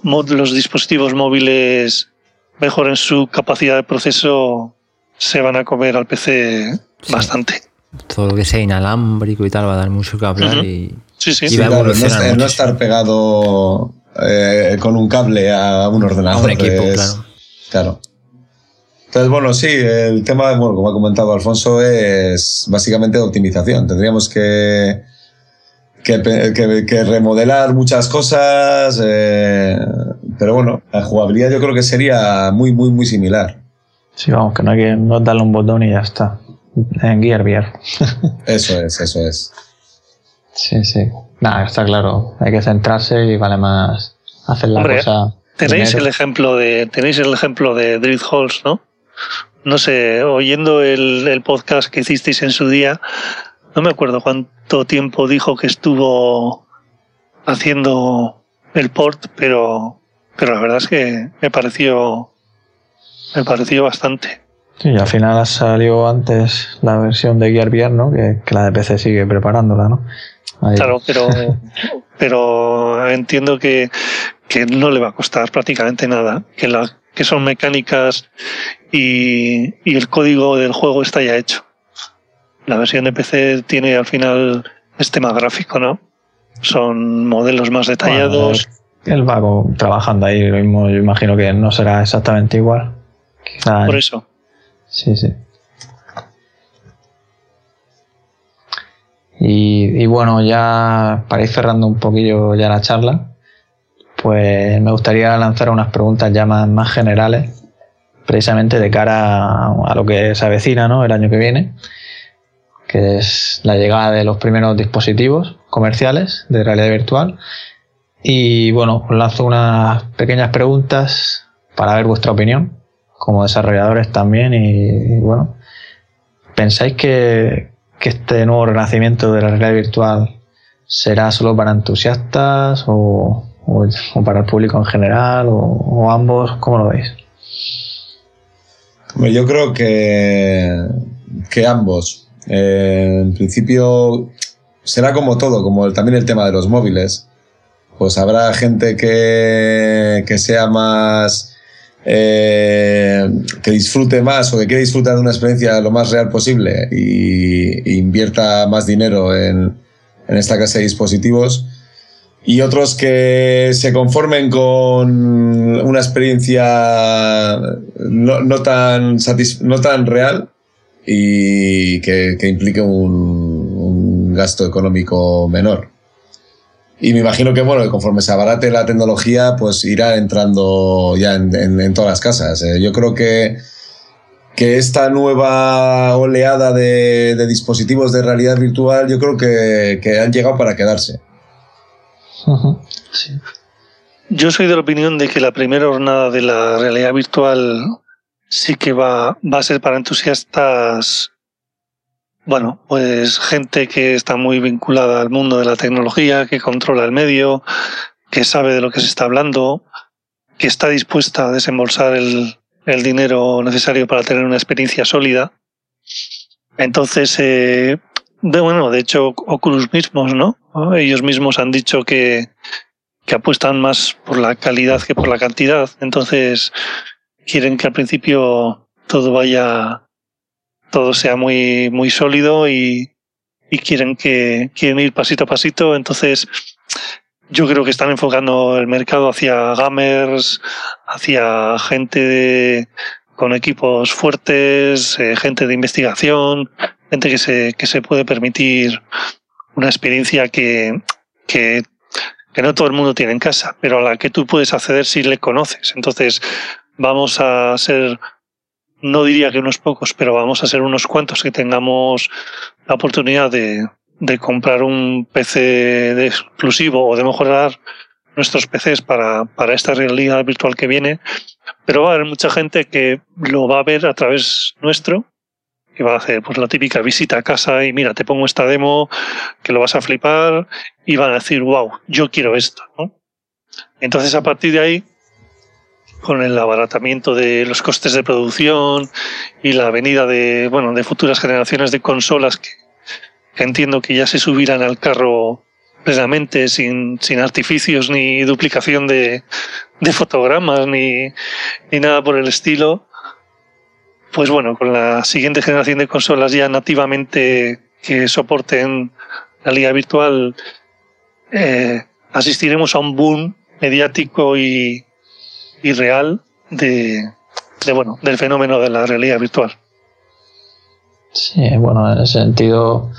Speaker 3: los dispositivos móviles mejoren su capacidad de proceso, se van a comer al PC bastante.
Speaker 1: Todo lo que sea inalámbrico y tal va a dar mucho que hablar y,
Speaker 3: sí, sí.
Speaker 4: y no, estar pegado eh, con un cable a un ordenador.
Speaker 1: A un equipo, claro.
Speaker 4: Claro. Entonces, bueno, sí, el tema, bueno, como ha comentado Alfonso, es básicamente optimización. Tendríamos que, que, remodelar muchas cosas, eh, pero bueno, la jugabilidad yo creo que sería muy, muy, muy similar.
Speaker 2: Sí, vamos, que no hay que no darle un botón y ya está. En Gear VR.
Speaker 4: eso es, eso es.
Speaker 2: Sí, sí. Nada, está claro. Hay que centrarse y vale más hacer la cosa.
Speaker 3: Tenéis el ejemplo de tenéis el ejemplo de Drift Halls, ¿no? no sé, oyendo el, podcast que hicisteis en su día, no me acuerdo cuánto tiempo dijo que estuvo haciendo el port, pero, pero la verdad es que me pareció, me pareció bastante.
Speaker 2: Sí, y al final ha salido antes la versión de Gear VR, ¿no? Que, la de PC sigue preparándola, ¿no?
Speaker 3: Claro, pero, pero entiendo que, que no le va a costar prácticamente nada, que la que son mecánicas y, el código del juego está ya hecho. La versión de PC tiene al final este tema gráfico, ¿no? Son modelos más detallados.
Speaker 2: el vago trabajando ahí, lo mismo, yo imagino que no será exactamente igual.
Speaker 3: Por eso.
Speaker 2: Sí, sí. Y, y, bueno, ya para ir cerrando un poquillo ya la charla, pues me gustaría lanzar unas preguntas ya más, generales, precisamente de cara a, lo que se avecina ¿no? el año que viene, es la llegada de los primeros dispositivos comerciales de realidad virtual. Y bueno, os lanzo unas pequeñas preguntas para ver vuestra opinión, como desarrolladores también. Y, bueno, ¿pensáis que, que este nuevo renacimiento de la realidad virtual será solo para entusiastas o, o, para el público en general o, ambos? ¿Cómo lo veis?
Speaker 4: Yo creo que, que ambos. Eh, en principio será como todo, como también el tema de los móviles. Pues habrá gente que, que sea más eh, que disfrute más o que quiere disfrutar de una experiencia lo más real posible y, invierta más dinero en, en, esta clase de dispositivos. Y otros que se conformen con una experiencia no, no tan, no tan real y que, que implique un, un gasto económico menor. Y me imagino que, bueno, conforme se abarate la tecnología, pues irá entrando ya en, todas las casas. Eh, yo creo que, que esta nueva oleada de, dispositivos de realidad virtual, yo creo que, han llegado para quedarse.
Speaker 3: Yo soy de la opinión de que la primera jornada de la realidad virtual sí que va, va a ser para entusiastas bueno, pues gente que está muy vinculada al mundo de la tecnología, que controla el medio, que sabe de lo que se está hablando, que está dispuesta a desembolsar el, dinero necesario para tener una experiencia sólida. Entonces, eh, de, bueno, de hecho, Oculus mismos, ¿no? Ellos mismos han dicho que, que apuestan más por la calidad que por la cantidad. Entonces, quieren que al principio todo vaya todo sea muy, muy sólido y, quieren que quieren ir pasito a pasito. Entonces, yo creo que están enfocando el mercado hacia gamers, hacia gente con equipos fuertes, eh, gente de investigación, gente que se, que se puede permitir una experiencia que, que, que no todo el mundo tiene en casa, pero a la que tú puedes acceder si le conoces. Entonces, vamos a ser no diría que unos pocos, pero vamos a ser unos cuantos que tengamos la oportunidad de, comprar un PC de exclusivo o de mejorar nuestros PCs para, para esta realidad virtual que viene, pero va a haber mucha gente que lo va a ver a través nuestro, que va a hacer pues la típica visita a casa y mira, te pongo esta demo, que lo vas a flipar, y van a decir, wow, yo quiero esto. Entonces a partir de ahí con el abaratamiento de los costes de producción y la venida de, bueno, de futuras generaciones de consolas que, entiendo que ya se subirán al carro plenamente, sin, sin artificios ni duplicación de, de fotogramas ni, ni nada por el estilo. Pues bueno, con la siguiente generación de consolas ya nativamente que soporten la liga virtual, eh, asistiremos a un boom mediático y, y real de, bueno, del fenómeno de la realidad virtual.
Speaker 2: Sí, bueno, en ese sentido,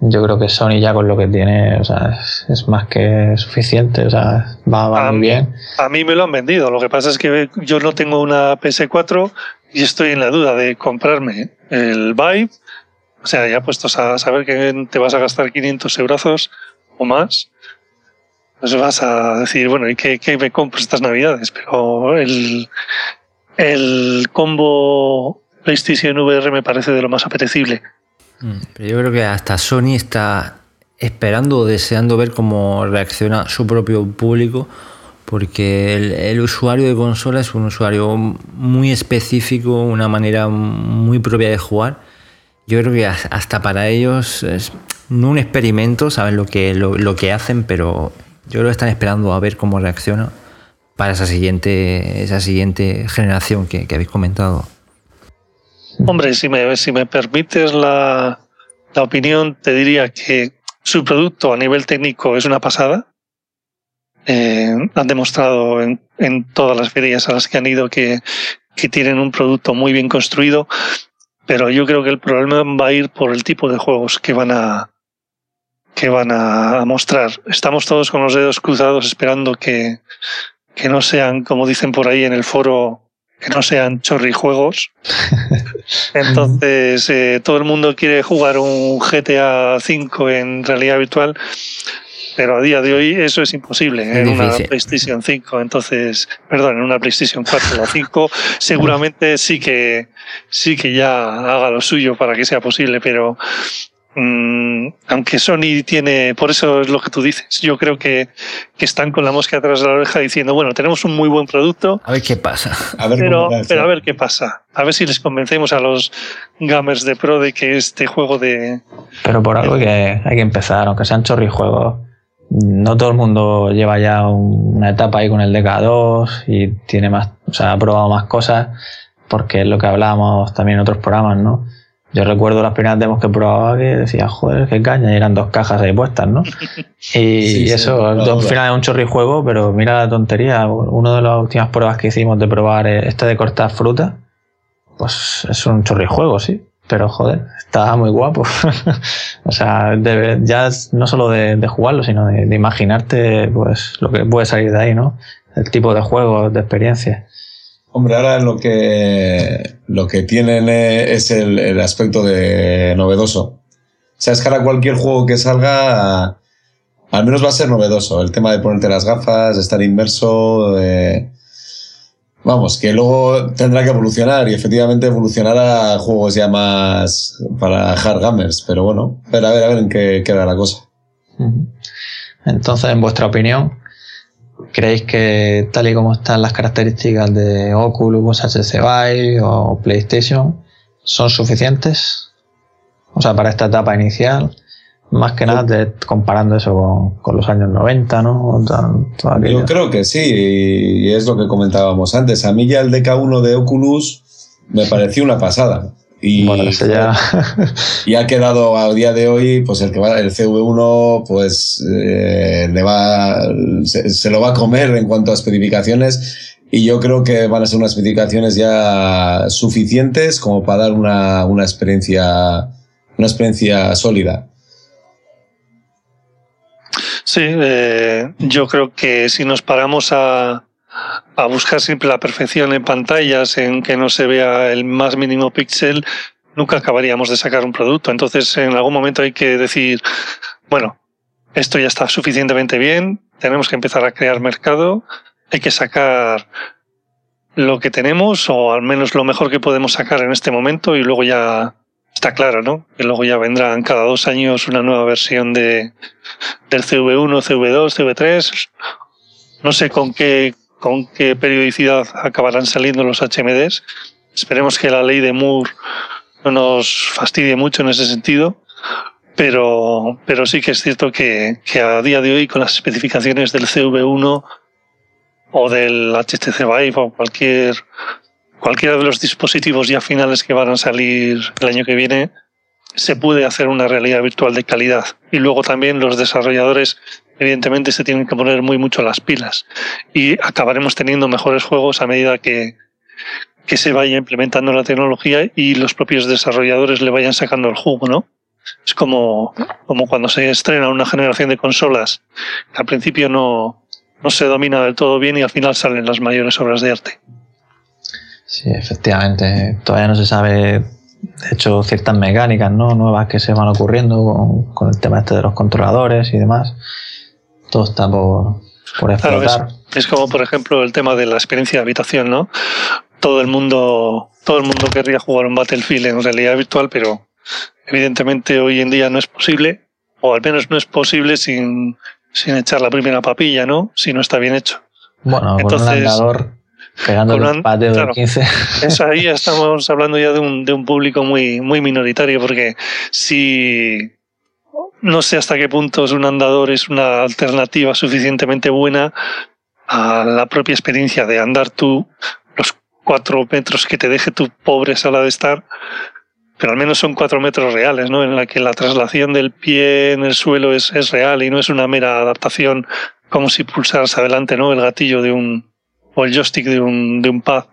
Speaker 2: yo creo que Sony ya con lo que tiene, o sea, es, más que suficiente, o sea, va, muy bien.
Speaker 3: A mí me lo han vendido, lo que pasa es que yo no tengo una PS4 y estoy en la duda de comprarme el Vive, o sea, ya puestos a saber que te vas a gastar 500 euros o más, pues vas a decir, bueno, ¿y qué, me compro estas navidades? Pero el, el combo PlayStation VR me parece de lo más apetecible.
Speaker 1: Mm, yo creo que hasta Sony está esperando o deseando ver cómo reacciona su propio público, porque el, el, usuario de consola es un usuario muy específico, una manera muy propia de jugar. Yo creo que hasta para ellos es no un experimento, saben lo que, lo, lo que hacen, pero yo creo que están esperando a ver cómo reacciona para esa siguiente, esa siguiente generación que, habéis comentado.
Speaker 3: Hombre, si me, si me permites la, opinión, te diría que su producto a nivel técnico es una pasada. Eh, han demostrado en, todas las ferias a las que han ido que, que tienen un producto muy bien construido, pero yo creo que el problema va a ir por el tipo de juegos que van a, que van a mostrar. Estamos todos con los dedos cruzados esperando que, que no sean, como dicen por ahí en el foro, que no sean chorrijuegos. Entonces, eh, todo el mundo quiere jugar un GTA V en realidad virtual, pero a día de hoy eso es imposible en una PlayStation 5. Entonces, perdón, en una PlayStation 4 o 5, seguramente sí que, sí que ya haga lo suyo para que sea posible, pero Mm, aunque Sony tiene, por eso es lo que tú dices, yo creo que, están con la mosca atrás de la oreja diciendo, bueno, tenemos un muy buen producto.
Speaker 1: A ver qué pasa.
Speaker 3: pero, pero a ver qué pasa. A ver si les convencemos a los gamers de pro de que este juego de...
Speaker 2: Pero por algo que hay que empezar, aunque sean chorrijuegos, no todo el mundo lleva ya una etapa ahí con el DK2 y tiene más, o sea, ha probado más cosas porque es lo que hablábamos también en otros programas, ¿no? Yo recuerdo las primeras demos que probaba que decía, joder, qué caña, y eran dos cajas ahí puestas, ¿no? Y, eso, al final es un chorrijuego, pero mira la tontería. Una de las últimas pruebas que hicimos de probar este de cortar fruta, pues es un chorrijuego, sí. Pero joder, está muy guapo. o sea, ya no solo de, jugarlo, sino de, de, imaginarte pues lo que puede salir de ahí, ¿no? El tipo de juego, de experiencia.
Speaker 4: Hombre, ahora lo que, lo que tienen es el, aspecto de novedoso. O sea, es que ahora cualquier juego que salga, al menos va a ser novedoso. El tema de ponerte las gafas, estar inmerso, vamos, que luego tendrá que evolucionar y efectivamente evolucionará a juegos ya más para hard gamers. Pero bueno, a ver, a ver, a ver en qué queda la cosa.
Speaker 2: Entonces, en vuestra opinión, ¿Creéis que tal y como están las características de Oculus, HTC Vive o PlayStation son suficientes? O sea, para esta etapa inicial, más que nada comparando eso con, los años 90, ¿no?
Speaker 4: Yo creo que sí, y es lo que comentábamos antes. A mí ya el DK1 de Oculus me pareció una pasada. Y, ya... y ha quedado a día de hoy, pues el que va, el CV1, pues eh, le va, se, lo va a comer en cuanto a especificaciones. Y yo creo que van a ser unas especificaciones ya suficientes como para dar una, una experiencia, una experiencia sólida.
Speaker 3: Sí, eh, yo creo que si nos paramos a, a buscar siempre la perfección en pantallas, en que no se vea el más mínimo píxel, nunca acabaríamos de sacar un producto. Entonces, en algún momento hay que decir, bueno, esto ya está suficientemente bien, tenemos que empezar a crear mercado, hay que sacar lo que tenemos o al menos lo mejor que podemos sacar en este momento y luego ya está claro, ¿no? Que luego ya vendrán cada dos años una nueva versión de, del CV1, CV2, CV3. No sé con qué, con qué periodicidad acabarán saliendo los HMDs. Esperemos que la ley de Moore no nos fastidie mucho en ese sentido, pero, pero sí que es cierto que, que a día de hoy con las especificaciones del CV1 o del HTC Vive o cualquier, cualquiera de los dispositivos ya finales que van a salir el año que viene, se puede hacer una realidad virtual de calidad. Y luego también los desarrolladores evidentemente se tienen que poner muy mucho las pilas y acabaremos teniendo mejores juegos a medida que, que se vaya implementando la tecnología y los propios desarrolladores le vayan sacando el jugo, ¿no? Es como, como cuando se estrena una generación de consolas, que al principio no, no se domina del todo bien y al final salen las mayores obras de arte.
Speaker 2: Sí, efectivamente. Todavía no se sabe, de hecho, ciertas mecánicas ¿no? nuevas que se van ocurriendo con, con el tema este de los controladores y demás todo está por, explotar.
Speaker 3: es, como, por ejemplo, el tema de la experiencia de habitación, ¿no? Todo el mundo, todo el mundo querría jugar un Battlefield en realidad virtual, pero evidentemente hoy en día no es posible, o al menos no es posible sin, sin echar la primera papilla, ¿no? Si no está bien hecho.
Speaker 2: Bueno, Entonces, con un andador pegando un patio de 15.
Speaker 3: Eso ahí estamos hablando ya de un, de un público muy, muy minoritario, porque si no sé hasta qué punto un andador es una alternativa suficientemente buena a la propia experiencia de andar tú los cuatro metros que te deje tu pobre sala de estar, pero al menos son cuatro metros reales, ¿no? En la que la traslación del pie en el suelo es, es real y no es una mera adaptación como si pulsaras adelante, ¿no? El gatillo de un, o el joystick de un, de un pad.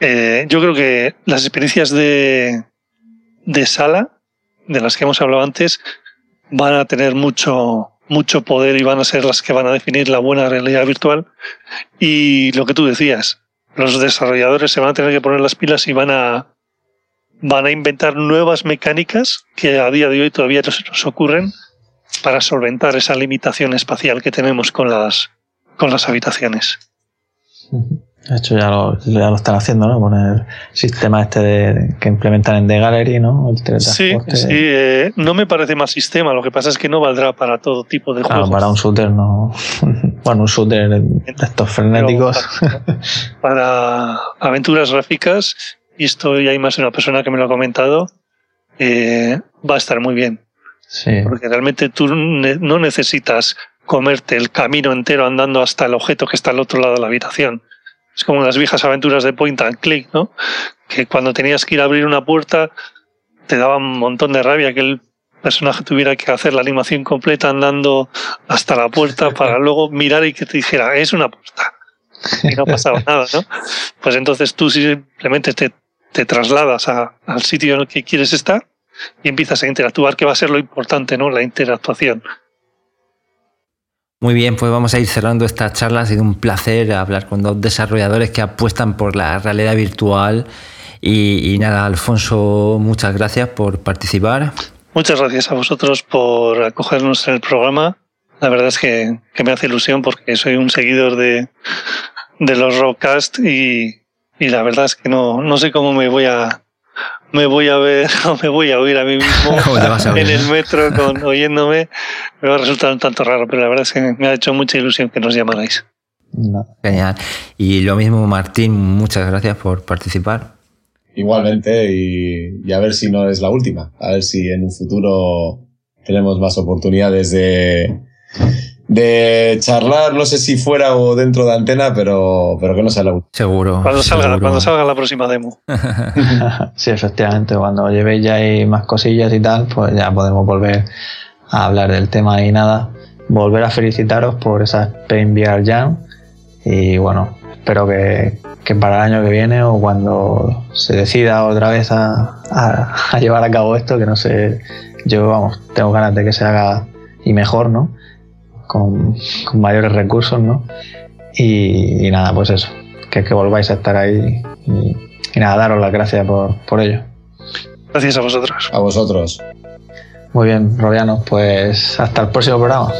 Speaker 3: Eh, yo creo que las experiencias de, de sala de las que hemos hablado antes van a tener mucho, mucho poder y van a ser las que van a definir la buena realidad virtual. Y lo que tú decías, los desarrolladores se van a tener que poner las pilas y van a, van a inventar nuevas mecánicas que a día de hoy todavía no se nos ocurren para solventar esa limitación espacial que tenemos con las, con las habitaciones.
Speaker 2: De hecho, ya lo, ya lo están haciendo, ¿no? Con el sistema este de, que implementan en The Gallery, ¿no?
Speaker 3: El sí, sí. Eh, no me parece más sistema. Lo que pasa es que no valdrá para todo tipo de claro,
Speaker 2: para un shooter no. bueno, un shooter de estos frenéticos.
Speaker 3: Para, aventuras gráficas, y esto ya hay más de una persona que me lo ha comentado, eh, va a estar muy bien. Sí. Porque realmente tú no necesitas comerte el camino entero andando hasta el objeto que está al otro lado de la habitación. Es como las viejas aventuras de point and click, ¿no? Que cuando tenías que ir a abrir una puerta te daba un montón de rabia que el personaje tuviera que hacer la animación completa andando hasta la puerta para luego mirar y que te dijera, es una puerta. Y no pasaba nada, ¿no? Pues entonces tú simplemente te, te trasladas al sitio en el que quieres estar y empiezas a interactuar, que va a ser lo importante, ¿no? La interactuación.
Speaker 1: Muy bien, pues vamos a ir cerrando esta charla. Ha sido un placer hablar con dos desarrolladores que apuestan por la realidad virtual. Y, nada, Alfonso, muchas gracias por participar.
Speaker 3: Muchas gracias a vosotros por acogernos en el programa. La verdad es que, me hace ilusión porque soy un seguidor de, de los Rockcast y, y la verdad es que no, no sé cómo me voy a, me voy a ver o me voy a oír a mí mismo en el metro con, oyéndome, me va a resultar un tanto raro, pero la verdad es que me ha hecho mucha ilusión que nos llamarais.
Speaker 1: Genial. Y lo mismo, Martín, muchas gracias por participar.
Speaker 4: Igualmente, y, y, a ver si no es la última. A ver si en un futuro tenemos más oportunidades de, de charlar, no sé si fuera o dentro de antena, pero, pero que no sea la última.
Speaker 1: Seguro.
Speaker 3: Cuando salga, cuando salga la próxima demo.
Speaker 2: sí, efectivamente, cuando llevéis ya ahí más cosillas y tal, pues ya podemos volver a hablar del tema y nada. Volver a felicitaros por esa Pain VR Jam y bueno, espero que, que, para el año que viene o cuando se decida otra vez a, a llevar a cabo esto, que no sé, yo vamos, tengo ganas de que se haga y mejor, ¿no? Con, mayores recursos, ¿no? Y, nada, pues eso, que, que volváis a estar ahí y, nada, daros las gracias por, por ello.
Speaker 3: Gracias a vosotros.
Speaker 4: A vosotros.
Speaker 2: Muy bien, Robiano, pues hasta el próximo programa.